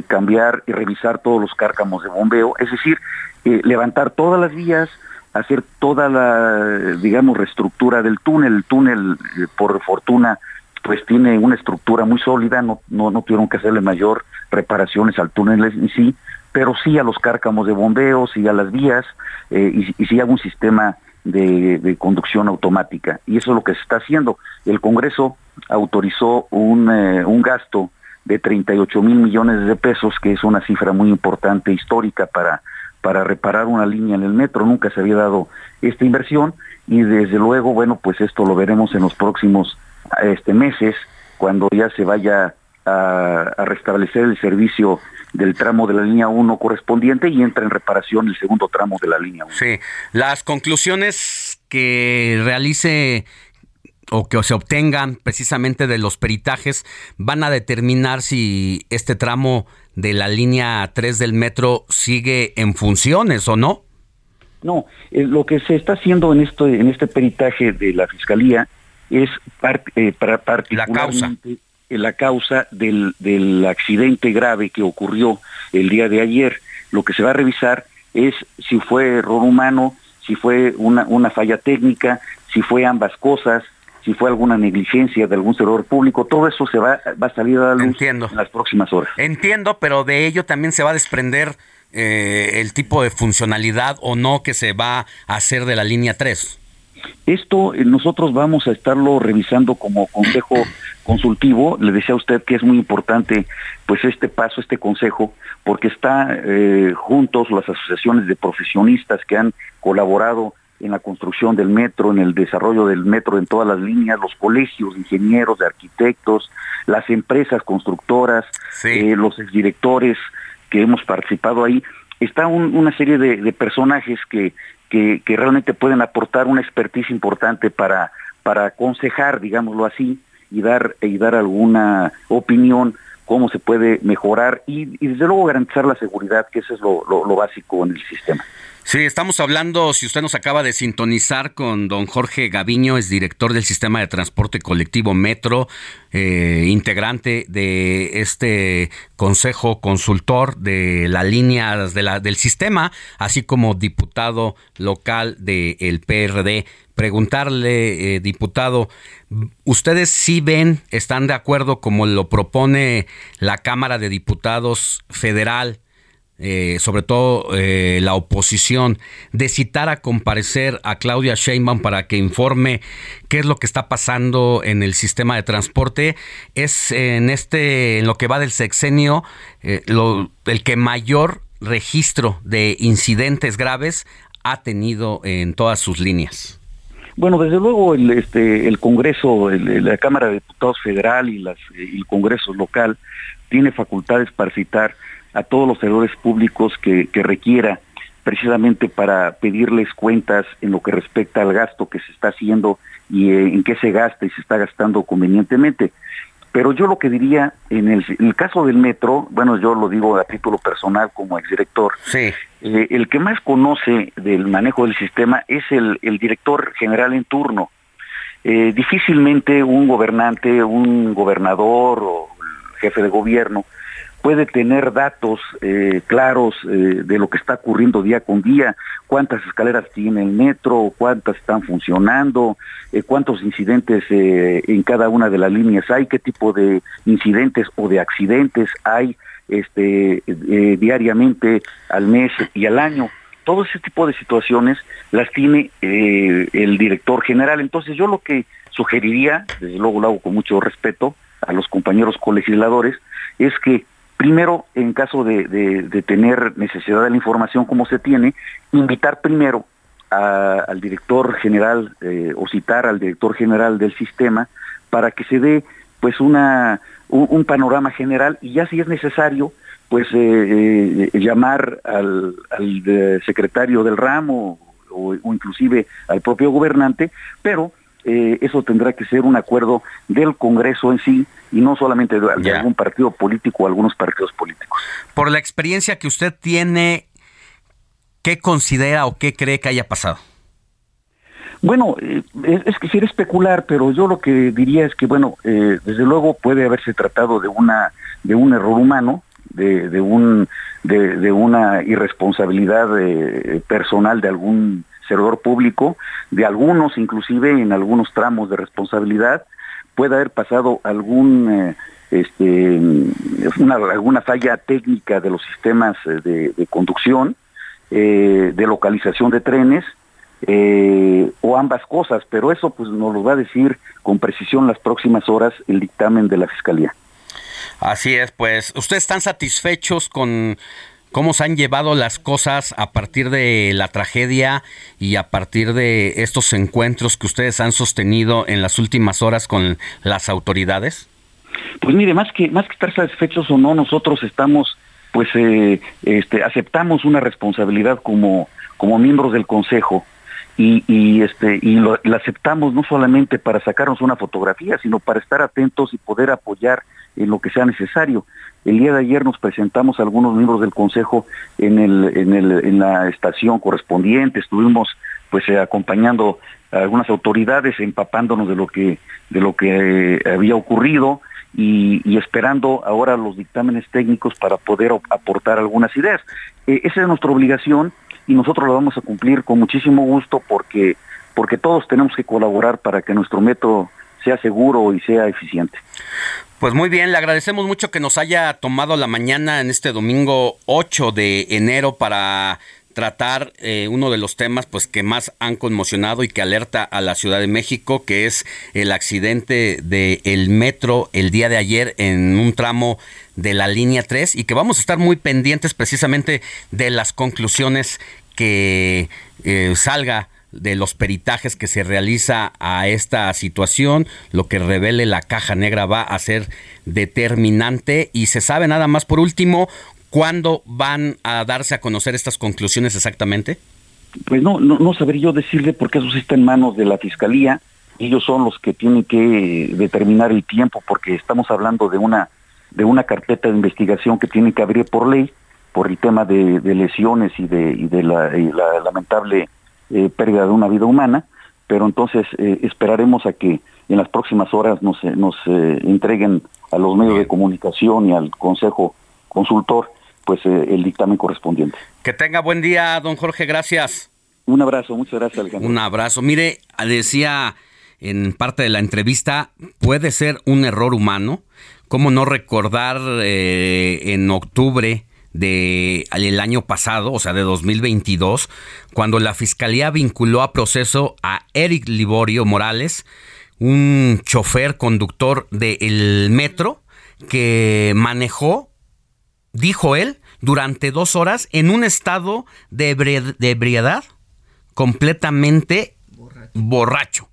cambiar y revisar todos los cárcamos de bombeo, es decir, levantar todas las vías, hacer toda la, digamos, reestructura del túnel. El túnel, por fortuna, pues tiene una estructura muy sólida, no, no, no tuvieron que hacerle mayor reparaciones al túnel en sí, pero sí a los cárcamos de bombeo, sí a las vías eh, y, sí a un sistema de, conducción automática. Y eso es lo que se está haciendo. El Congreso autorizó un, eh, un gasto de 38 mil millones de pesos, que es una cifra muy importante histórica para, para reparar una línea en el metro. Nunca se había dado esta inversión y desde luego, bueno, pues esto lo veremos en los próximos este meses cuando ya se vaya a, a restablecer el servicio del tramo de la línea 1 correspondiente y entra en reparación el segundo tramo de la línea 1. Sí, las conclusiones que realice o que se obtengan precisamente de los peritajes van a determinar si este tramo de la línea 3 del metro sigue en funciones o no. No, eh, lo que se está haciendo en este, en este peritaje de la Fiscalía es eh, para particularmente la causa del, del accidente grave que ocurrió el día de ayer. Lo que se va a revisar es si fue error humano, si fue una, una falla técnica, si fue ambas cosas, si fue alguna negligencia de algún servidor público, todo eso se va, va a salir a la luz en las próximas horas. Entiendo, pero de ello también se va a desprender eh, el tipo de funcionalidad o no que se va a hacer de la línea 3. Esto eh, nosotros vamos a estarlo revisando como consejo consultivo. Le decía a usted que es muy importante pues este paso, este consejo, porque está eh, juntos las asociaciones de profesionistas que han colaborado en la construcción del metro, en el desarrollo del metro en todas las líneas, los colegios de ingenieros, de arquitectos, las empresas constructoras, eh, los exdirectores que hemos participado ahí. Está una serie de, personajes que, que, realmente pueden aportar una expertise importante para, para aconsejar, digámoslo así, y dar, y dar alguna opinión cómo se puede mejorar y, desde luego garantizar la seguridad, que eso es lo básico en el sistema. Sí, estamos hablando, si usted nos acaba de sintonizar con don Jorge Gaviño, es director del Sistema de Transporte Colectivo Metro, eh, integrante de este Consejo Consultor de la línea de la, del sistema, así como diputado local del PRD. Preguntarle, eh, diputado, ¿ustedes sí ven, están de acuerdo como lo propone la Cámara de Diputados Federal? Eh, sobre todo eh, la oposición, de citar a comparecer a Claudia Sheinbaum para que informe qué es lo que está pasando en el sistema de transporte, es en este, en lo que va del sexenio, eh, el que mayor registro de incidentes graves ha tenido en todas sus líneas. Bueno, desde luego el, este, el Congreso, la Cámara de Diputados Federal y, las, y el Congreso local tiene facultades para citar a todos los servidores públicos que, requiera precisamente para pedirles cuentas en lo que respecta al gasto que se está haciendo y eh, en qué se gasta y se está gastando convenientemente. Pero yo lo que diría, en el, caso del metro, bueno, yo lo digo a título personal como exdirector, sí. Eh, el que más conoce del manejo del sistema es el, director general en turno. Eh, difícilmente un gobernante, un gobernador o jefe de gobierno puede tener datos eh, claros eh, de lo que está ocurriendo día con día, cuántas escaleras tiene el metro, cuántas están funcionando, eh, cuántos incidentes en cada una de las líneas hay, qué tipo de incidentes o de accidentes hay este, diariamente, al mes y al año. Todo ese tipo de situaciones las tiene el director general. Entonces yo lo que sugeriría, desde luego lo hago con mucho respeto a los compañeros colegisladores, es que Primero, en caso de, tener necesidad de la información como se tiene, invitar primero al director general eh, o citar al director general del sistema para que se dé pues una un, panorama general y ya si es necesario pues eh, eh, llamar al, secretario del ramo o, o, inclusive al propio gobernante, pero eh, eso tendrá que ser un acuerdo del Congreso en sí y no solamente de, algún partido político o algunos partidos políticos. Por la experiencia que usted tiene, ¿qué considera o qué cree que haya pasado? Bueno, eh, es, que quisiera especular, pero yo lo que diría es que, bueno, eh, desde luego puede haberse tratado de una de un error humano, de, de un de, de, una irresponsabilidad personal de algún servidor público, de algunos inclusive en algunos tramos de responsabilidad, puede haber pasado algún eh, este, una, alguna falla técnica de los sistemas eh, de, conducción, eh, de localización de trenes, o ambas cosas, pero eso pues nos lo va a decir con precisión las próximas horas el dictamen de la Fiscalía. Así es, pues, ¿ustedes están satisfechos con cómo se han llevado las cosas a partir de la tragedia y a partir de estos encuentros que ustedes han sostenido en las últimas horas con las autoridades. Pues mire, más que más que estar satisfechos o no, nosotros estamos, pues, eh, este, aceptamos una responsabilidad como como miembros del consejo y, y este y lo, la aceptamos no solamente para sacarnos una fotografía, sino para estar atentos y poder apoyar en lo que sea necesario. El día de ayer nos presentamos algunos miembros del consejo en el en la estación correspondiente, estuvimos pues eh, acompañando a algunas autoridades empapándonos de lo que de lo que eh, había ocurrido y, esperando ahora los dictámenes técnicos para poder aportar algunas ideas. Eh, esa es nuestra obligación y nosotros lo vamos a cumplir con muchísimo gusto porque porque todos tenemos que colaborar para que nuestro método sea seguro y sea eficiente. Pues muy bien, le agradecemos mucho que nos haya tomado la mañana en este domingo 8 de enero para tratar eh, uno de los temas pues que más han conmocionado y que alerta a la Ciudad de México, que es el accidente del el metro el día de ayer en un tramo de la línea 3 y que vamos a estar muy pendientes precisamente de las conclusiones que eh, salga de los peritajes que se realiza a esta situación, lo que revele la caja negra va a ser determinante y se sabe nada más por último cuándo van a darse a conocer estas conclusiones exactamente. Pues no, no, no yo decirle porque eso sí está en manos de la fiscalía. Ellos son los que tienen que determinar el tiempo porque estamos hablando de una de una carpeta de investigación que tiene que abrir por ley por el tema de, de lesiones y de, y de la, y la lamentable eh, pérdida de una vida humana, pero entonces eh, esperaremos a que en las próximas horas nos, nos eh, entreguen a los medios de comunicación y al Consejo Consultor pues el dictamen correspondiente. Que tenga buen día, don Jorge, gracias. Un abrazo, muchas gracias, Alejandro. Un abrazo. Mire, decía en parte de la entrevista, puede ser un error humano. ¿Cómo no recordar en octubre del año pasado, o sea, de 2022, cuando la fiscalía vinculó a proceso a Eric Liborio Morales, un chofer conductor del metro que manejó, dijo él, durante dos horas en un estado de, ebriedad completamente borracho.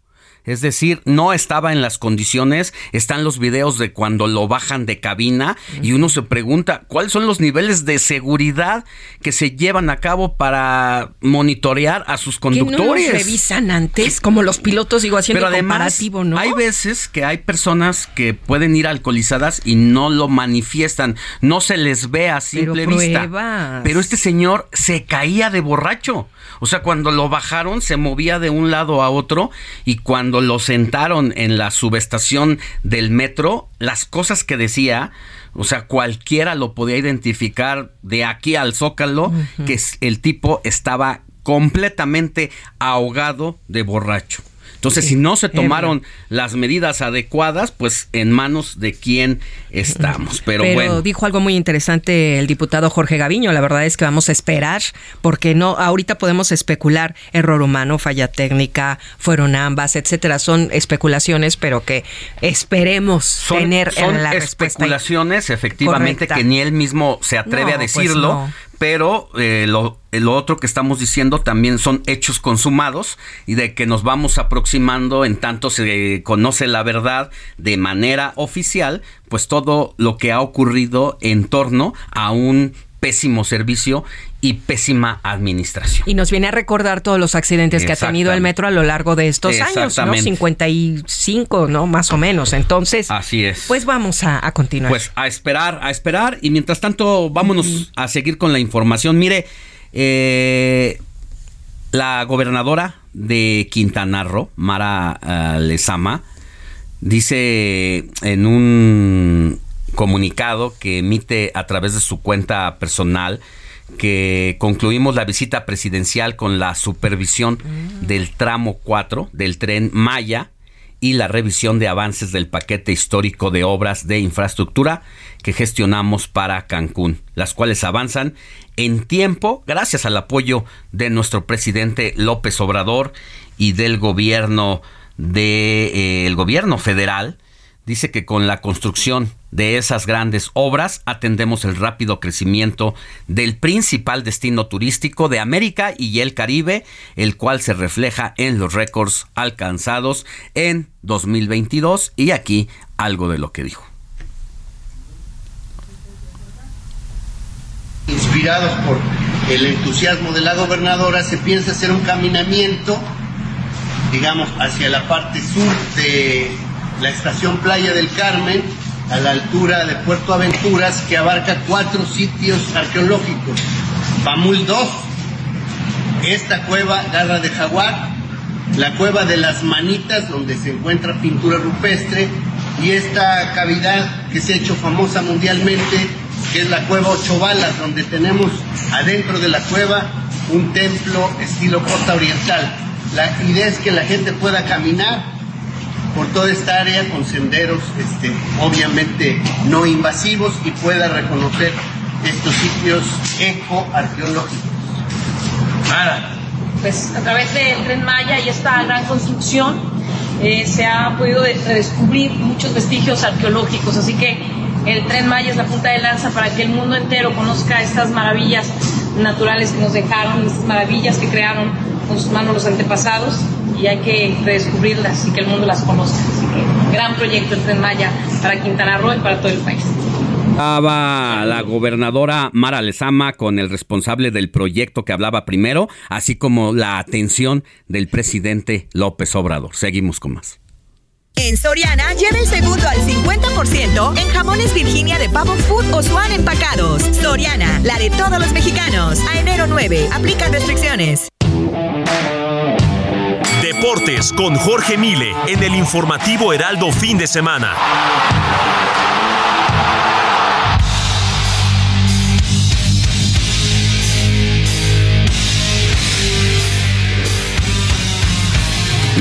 Es decir, no estaba en las condiciones. Están los videos de cuando lo bajan de cabina y uno se pregunta cuáles son los niveles de seguridad que se llevan a cabo para monitorear a sus conductores. ¿Que no revisan antes, como los pilotos, digo, haciendo Pero además, comparativo, ¿no? Hay veces que hay personas que pueden ir alcoholizadas y no lo manifiestan. No se les ve a simple Pero vista. Pero este señor se caía de borracho. O sea, cuando lo bajaron se movía de un lado a otro y cuando lo sentaron en la subestación del metro, las cosas que decía, o sea, cualquiera lo podía identificar de aquí al zócalo, que el tipo estaba completamente ahogado de borracho. Entonces, si no se tomaron las medidas adecuadas, pues en manos de quién estamos. Pero, bueno. dijo algo muy interesante el diputado Jorge Gaviño. La verdad es que vamos a esperar, porque no, ahorita podemos especular error humano, falla técnica, fueron ambas, etcétera. Son especulaciones, pero que esperemos tener en la especulaciones, efectivamente, que ni él mismo se atreve a pues decirlo, pero eh, lo, lo, otro que estamos diciendo también son hechos consumados y de que nos vamos aproximando en tanto se conoce la verdad de manera oficial, pues todo lo que ha ocurrido en torno a un pésimo servicio y pésima administración. Y nos viene a recordar todos los accidentes que ha tenido el metro a lo largo de estos años, ¿no? 55, ¿no? Más o menos. Entonces, así es. Pues vamos a, a continuar. Pues a esperar, a esperar. Y mientras tanto, vámonos uh -huh. a seguir con la información. Mire, eh, la gobernadora de Quintana Roo, Mara uh, Lezama, dice en un comunicado que emite a través de su cuenta personal que concluimos la visita presidencial con la supervisión mm. del tramo 4 del tren Maya y la revisión de avances del paquete histórico de obras de infraestructura que gestionamos para Cancún, las cuales avanzan en tiempo gracias al apoyo de nuestro presidente López Obrador y del gobierno de eh, el gobierno federal. Dice que con la construcción de esas grandes obras atendemos el rápido crecimiento del principal destino turístico de América y el Caribe, el cual se refleja en los récords alcanzados en 2022 y aquí algo de lo que dijo. Inspirados por el entusiasmo de la gobernadora, se piensa hacer un caminamiento, digamos, hacia la parte sur de la estación Playa del Carmen, a la altura de Puerto Aventuras, que abarca cuatro sitios arqueológicos. Bamul 2, esta cueva Garra de Jaguar, la cueva de las Manitas, donde se encuentra pintura rupestre, y esta cavidad que se ha hecho famosa mundialmente, que es la cueva Ocho Balas, donde tenemos adentro de la cueva un templo estilo costa oriental. La idea es que la gente pueda caminar por toda esta área con senderos este, obviamente no invasivos y pueda reconocer estos sitios ecoarqueológicos. Pues a través del tren Maya y esta gran construcción eh, se ha podido redescubrir muchos vestigios arqueológicos, así que el tren Maya es la punta de lanza para que el mundo entero conozca estas maravillas naturales que nos dejaron, estas maravillas que crearon con sus manos los antepasados y hay que redescubrirlas y que el mundo las conozca. Así que gran proyecto el Tren Maya para Quintana Roo y para todo el país. Estaba la gobernadora Mara Lezama con el responsable del proyecto que hablaba primero, así como la atención del presidente López Obrador. Seguimos con más. En Soriana, lleva el segundo al 50% en jamones Virginia de Pavo Food o Swan empacados. Soriana, la de todos los mexicanos. A enero 9, aplica restricciones. Deportes con Jorge Mile en el informativo Heraldo fin de semana.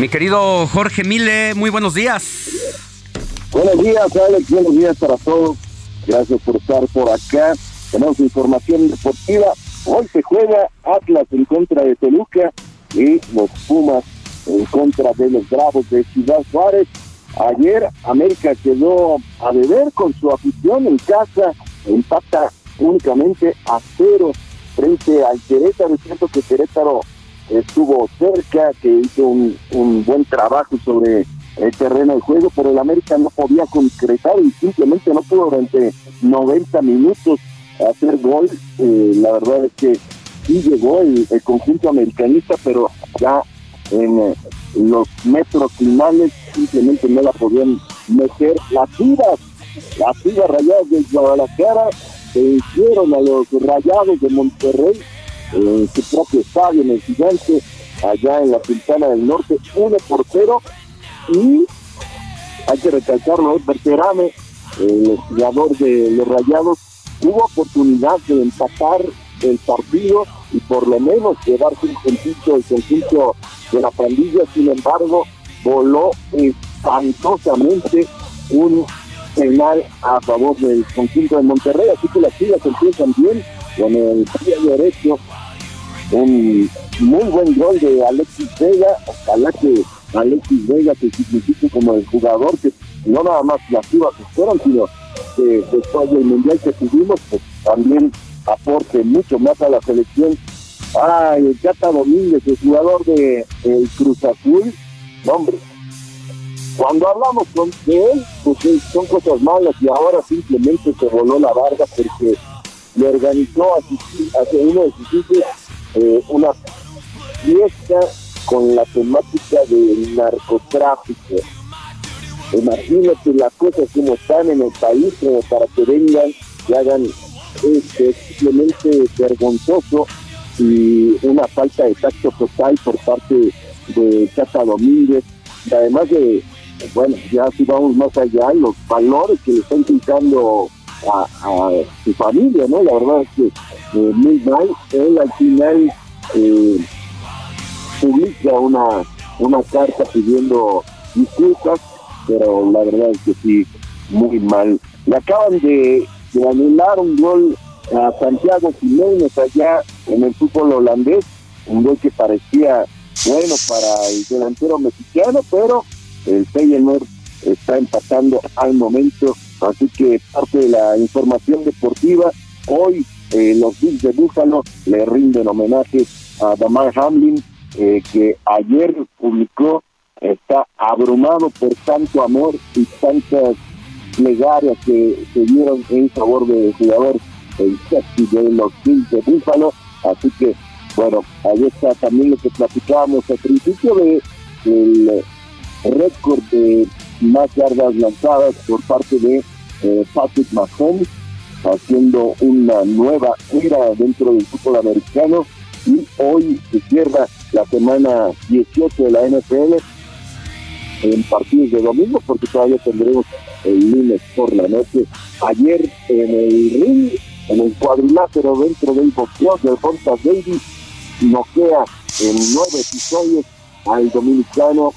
Mi querido Jorge Mile, muy buenos días. Buenos días, Alex. Buenos días para todos. Gracias por estar por acá. Tenemos información deportiva. Hoy se juega Atlas en contra de Toluca y los Pumas en contra de los Bravos de Ciudad Juárez. Ayer América quedó a beber con su afición en casa, empata únicamente a cero frente al Querétaro. Es cierto que Querétaro estuvo cerca, que hizo un, buen trabajo sobre el terreno de juego, pero el América no podía concretar y simplemente no pudo durante 90 minutos hacer gol. Eh, la verdad es que sí llegó el, el conjunto americanista, pero ya en eh, los metros finales simplemente no la podían meter. Las Chivas, las Chivas rayadas de Guadalajara hicieron a los rayados de Monterrey en su propio estadio, en el gigante, allá en la Pintana del Norte, uno por cero. Y hay que recalcarlo. Berterame, el jugador de los rayados, tuvo oportunidad de empatar el partido y por lo menos llevarse un puntito el conjunto de la pandilla, sin embargo, voló espantosamente un penal a favor del conjunto de Monterrey, así que las chivas empiezan bien con el pie derecho, un muy buen gol de Alexis Vega, ojalá que Alexis Vega se signifique como el jugador que no nada más las chivas esperan, sino que después del mundial que tuvimos, pues también aporte mucho más a la selección. Ay, el Cata Domínguez, el jugador de el Cruz Azul, hombre, cuando hablamos con él, pues son cosas malas y ahora simplemente se voló la barba porque le organizó a, uno de sus hijos eh, una fiesta con la temática del narcotráfico. Imagínate las cosas como están en el país para que vengan y hagan este, simplemente vergonzoso y una falta de tacto total por parte de Chata Domínguez, además de, bueno, ya si vamos más allá, los valores que le están quitando a, su familia, ¿no? La verdad es que eh, muy mal, él al final eh, publica una, una carta pidiendo disculpas, pero la verdad es que sí, muy mal. Le acaban de de anular un gol a Santiago Jiménez allá en el fútbol holandés, un gol que parecía bueno para el delantero mexicano, pero el Feyenoord está empatando al momento Así que parte de la información deportiva, hoy eh, los Bills de Búfalo le rinden homenaje a Damar Hamlin, eh, que ayer publicó, está abrumado por tanto amor y tantas plegarias que se dieron en favor del jugador el sexy de los Bills de Búfalo. Así que, bueno, ahí está también lo que platicábamos al principio de el récord de más yardas lanzadas por parte de eh, Patrick Mahomes, haciendo una nueva era dentro del fútbol americano. Y hoy se cierra la semana 18 de la NFL en partidos de domingo, porque todavía tendremos el lunes por la noche. Ayer en el ring, en el cuadrilátero dentro del boxeo de Pontas Davis, noquea en nueve episodios al dominicano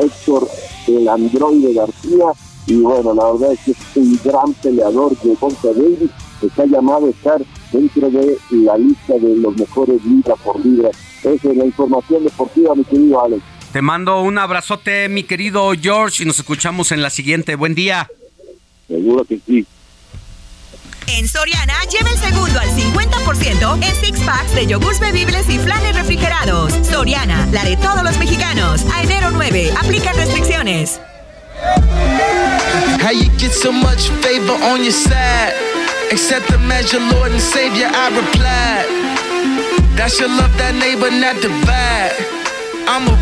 Héctor el androide García y bueno, la verdad es que es un gran peleador de Ponta Davis, está llamado a estar dentro de la lista de los mejores libra por libra. Esa es la información deportiva, mi querido Alex. Te mando un abrazote, mi querido George, y nos escuchamos en la siguiente. Buen día. Seguro que sí. En Soriana, lleva el segundo al 50% en six packs de yogurts bebibles y flanes refrigerados. Soriana, la de todos los mexicanos. A enero 9, aplica restricciones. How you get so much favor on your side? Accept the measure, Lord and Savior, I replied. That should love that neighbor, not divide.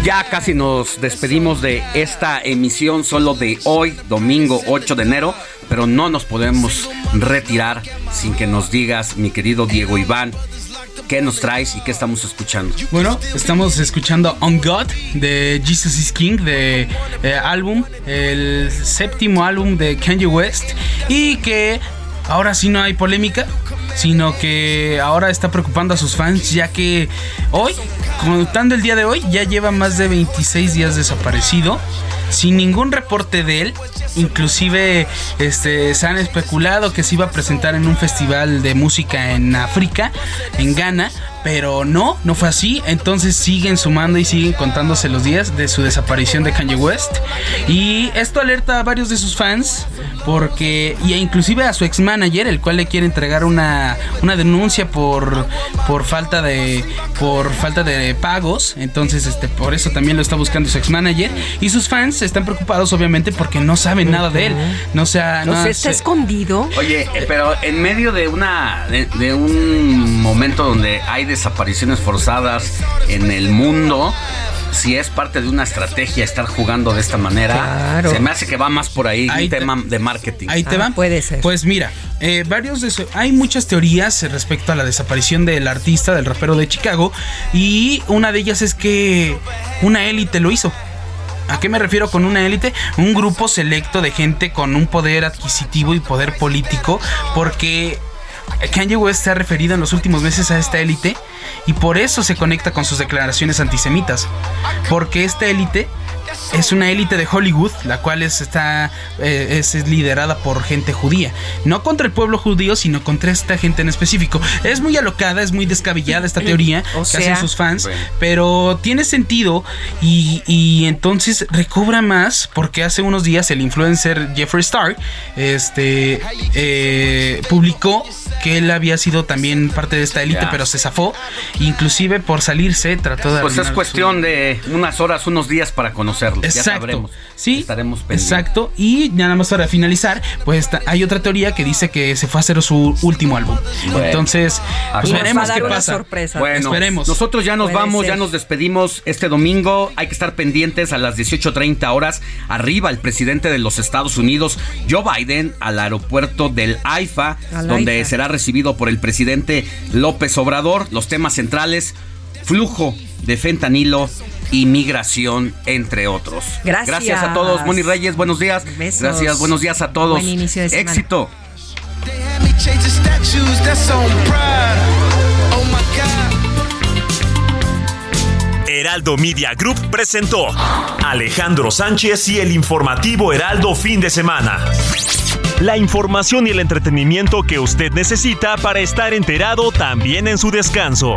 Ya casi nos despedimos de esta emisión solo de hoy, domingo 8 de enero, pero no nos podemos retirar sin que nos digas, mi querido Diego Iván, qué nos traes y qué estamos escuchando. Bueno, estamos escuchando On God de Jesus is King, de eh, álbum, el séptimo álbum de Kanye West, y que ahora sí no hay polémica, sino que ahora está preocupando a sus fans, ya que hoy, contando el día de hoy, ya lleva más de 26 días desaparecido, sin ningún reporte de él. Inclusive este, se han especulado que se iba a presentar en un festival de música en África, en Ghana, pero no, no fue así. Entonces siguen sumando y siguen contándose los días de su desaparición de Kanye West. Y esto alerta a varios de sus fans, porque, y inclusive a su ex manager, el cual le quiere entregar una, una denuncia por, por falta de por falta de pagos. Entonces, este, por eso también lo está buscando su ex manager. Y sus fans están preocupados, obviamente, porque no saben nada de él. No sea, No no sé, está escondido. Oye, eh, pero en medio de una de, de un momento donde hay desapariciones forzadas en el mundo, si es parte de una estrategia estar jugando de esta manera, Claro. se me hace que va más por ahí, Ahí un te- tema de marketing. Ahí te van. Puede ser. Pues mira, eh, varios de hay muchas teorías respecto a la desaparición del artista, del rapero de Chicago, y una de ellas es que una élite lo hizo. ¿A qué me refiero con una élite? Un grupo selecto de gente con un poder adquisitivo y poder político, porque Kanye West se ha referido en los últimos meses a esta élite y por eso se conecta con sus declaraciones antisemitas. Porque esta élite es una élite de Hollywood, la cual es, está, eh, es, es liderada por gente judía. No contra el pueblo judío, sino contra esta gente en específico. Es muy alocada, es muy descabellada esta teoría O que sea- hacen sus fans, Bueno. pero tiene sentido y, y entonces recobra más porque hace unos días el influencer Jeffree Star este, eh, publicó que él había sido también parte de esta élite, pero se zafó. Inclusive por salirse trató de... Pues es cuestión su- de unas horas, unos días para conocerlo. Ya Exacto. sabremos. Sí. Estaremos pendientes. Exacto. Y nada más para finalizar, pues hay otra teoría que dice que se fue a hacer su último álbum. Bueno. Entonces, pues veremos qué una pasa. sorpresa. Bueno, Esperemos. nosotros ya nos Puede vamos, ser. ya nos despedimos este domingo. Hay que estar pendientes a las 18.30 horas. Arriba el presidente de los Estados Unidos, Joe Biden, al aeropuerto del AIFA, donde AIFA. será recibido por el presidente López Obrador. Los temas centrales, flujo de fentanilo y migración, entre otros. Gracias. Gracias a todos. Moni Reyes, buenos días. Besos. Gracias, buenos días a todos. Buen inicio de semana. Éxito. Heraldo Media Group presentó Alejandro Sánchez y el informativo Heraldo fin de semana. La información y el entretenimiento que usted necesita para estar enterado también en su descanso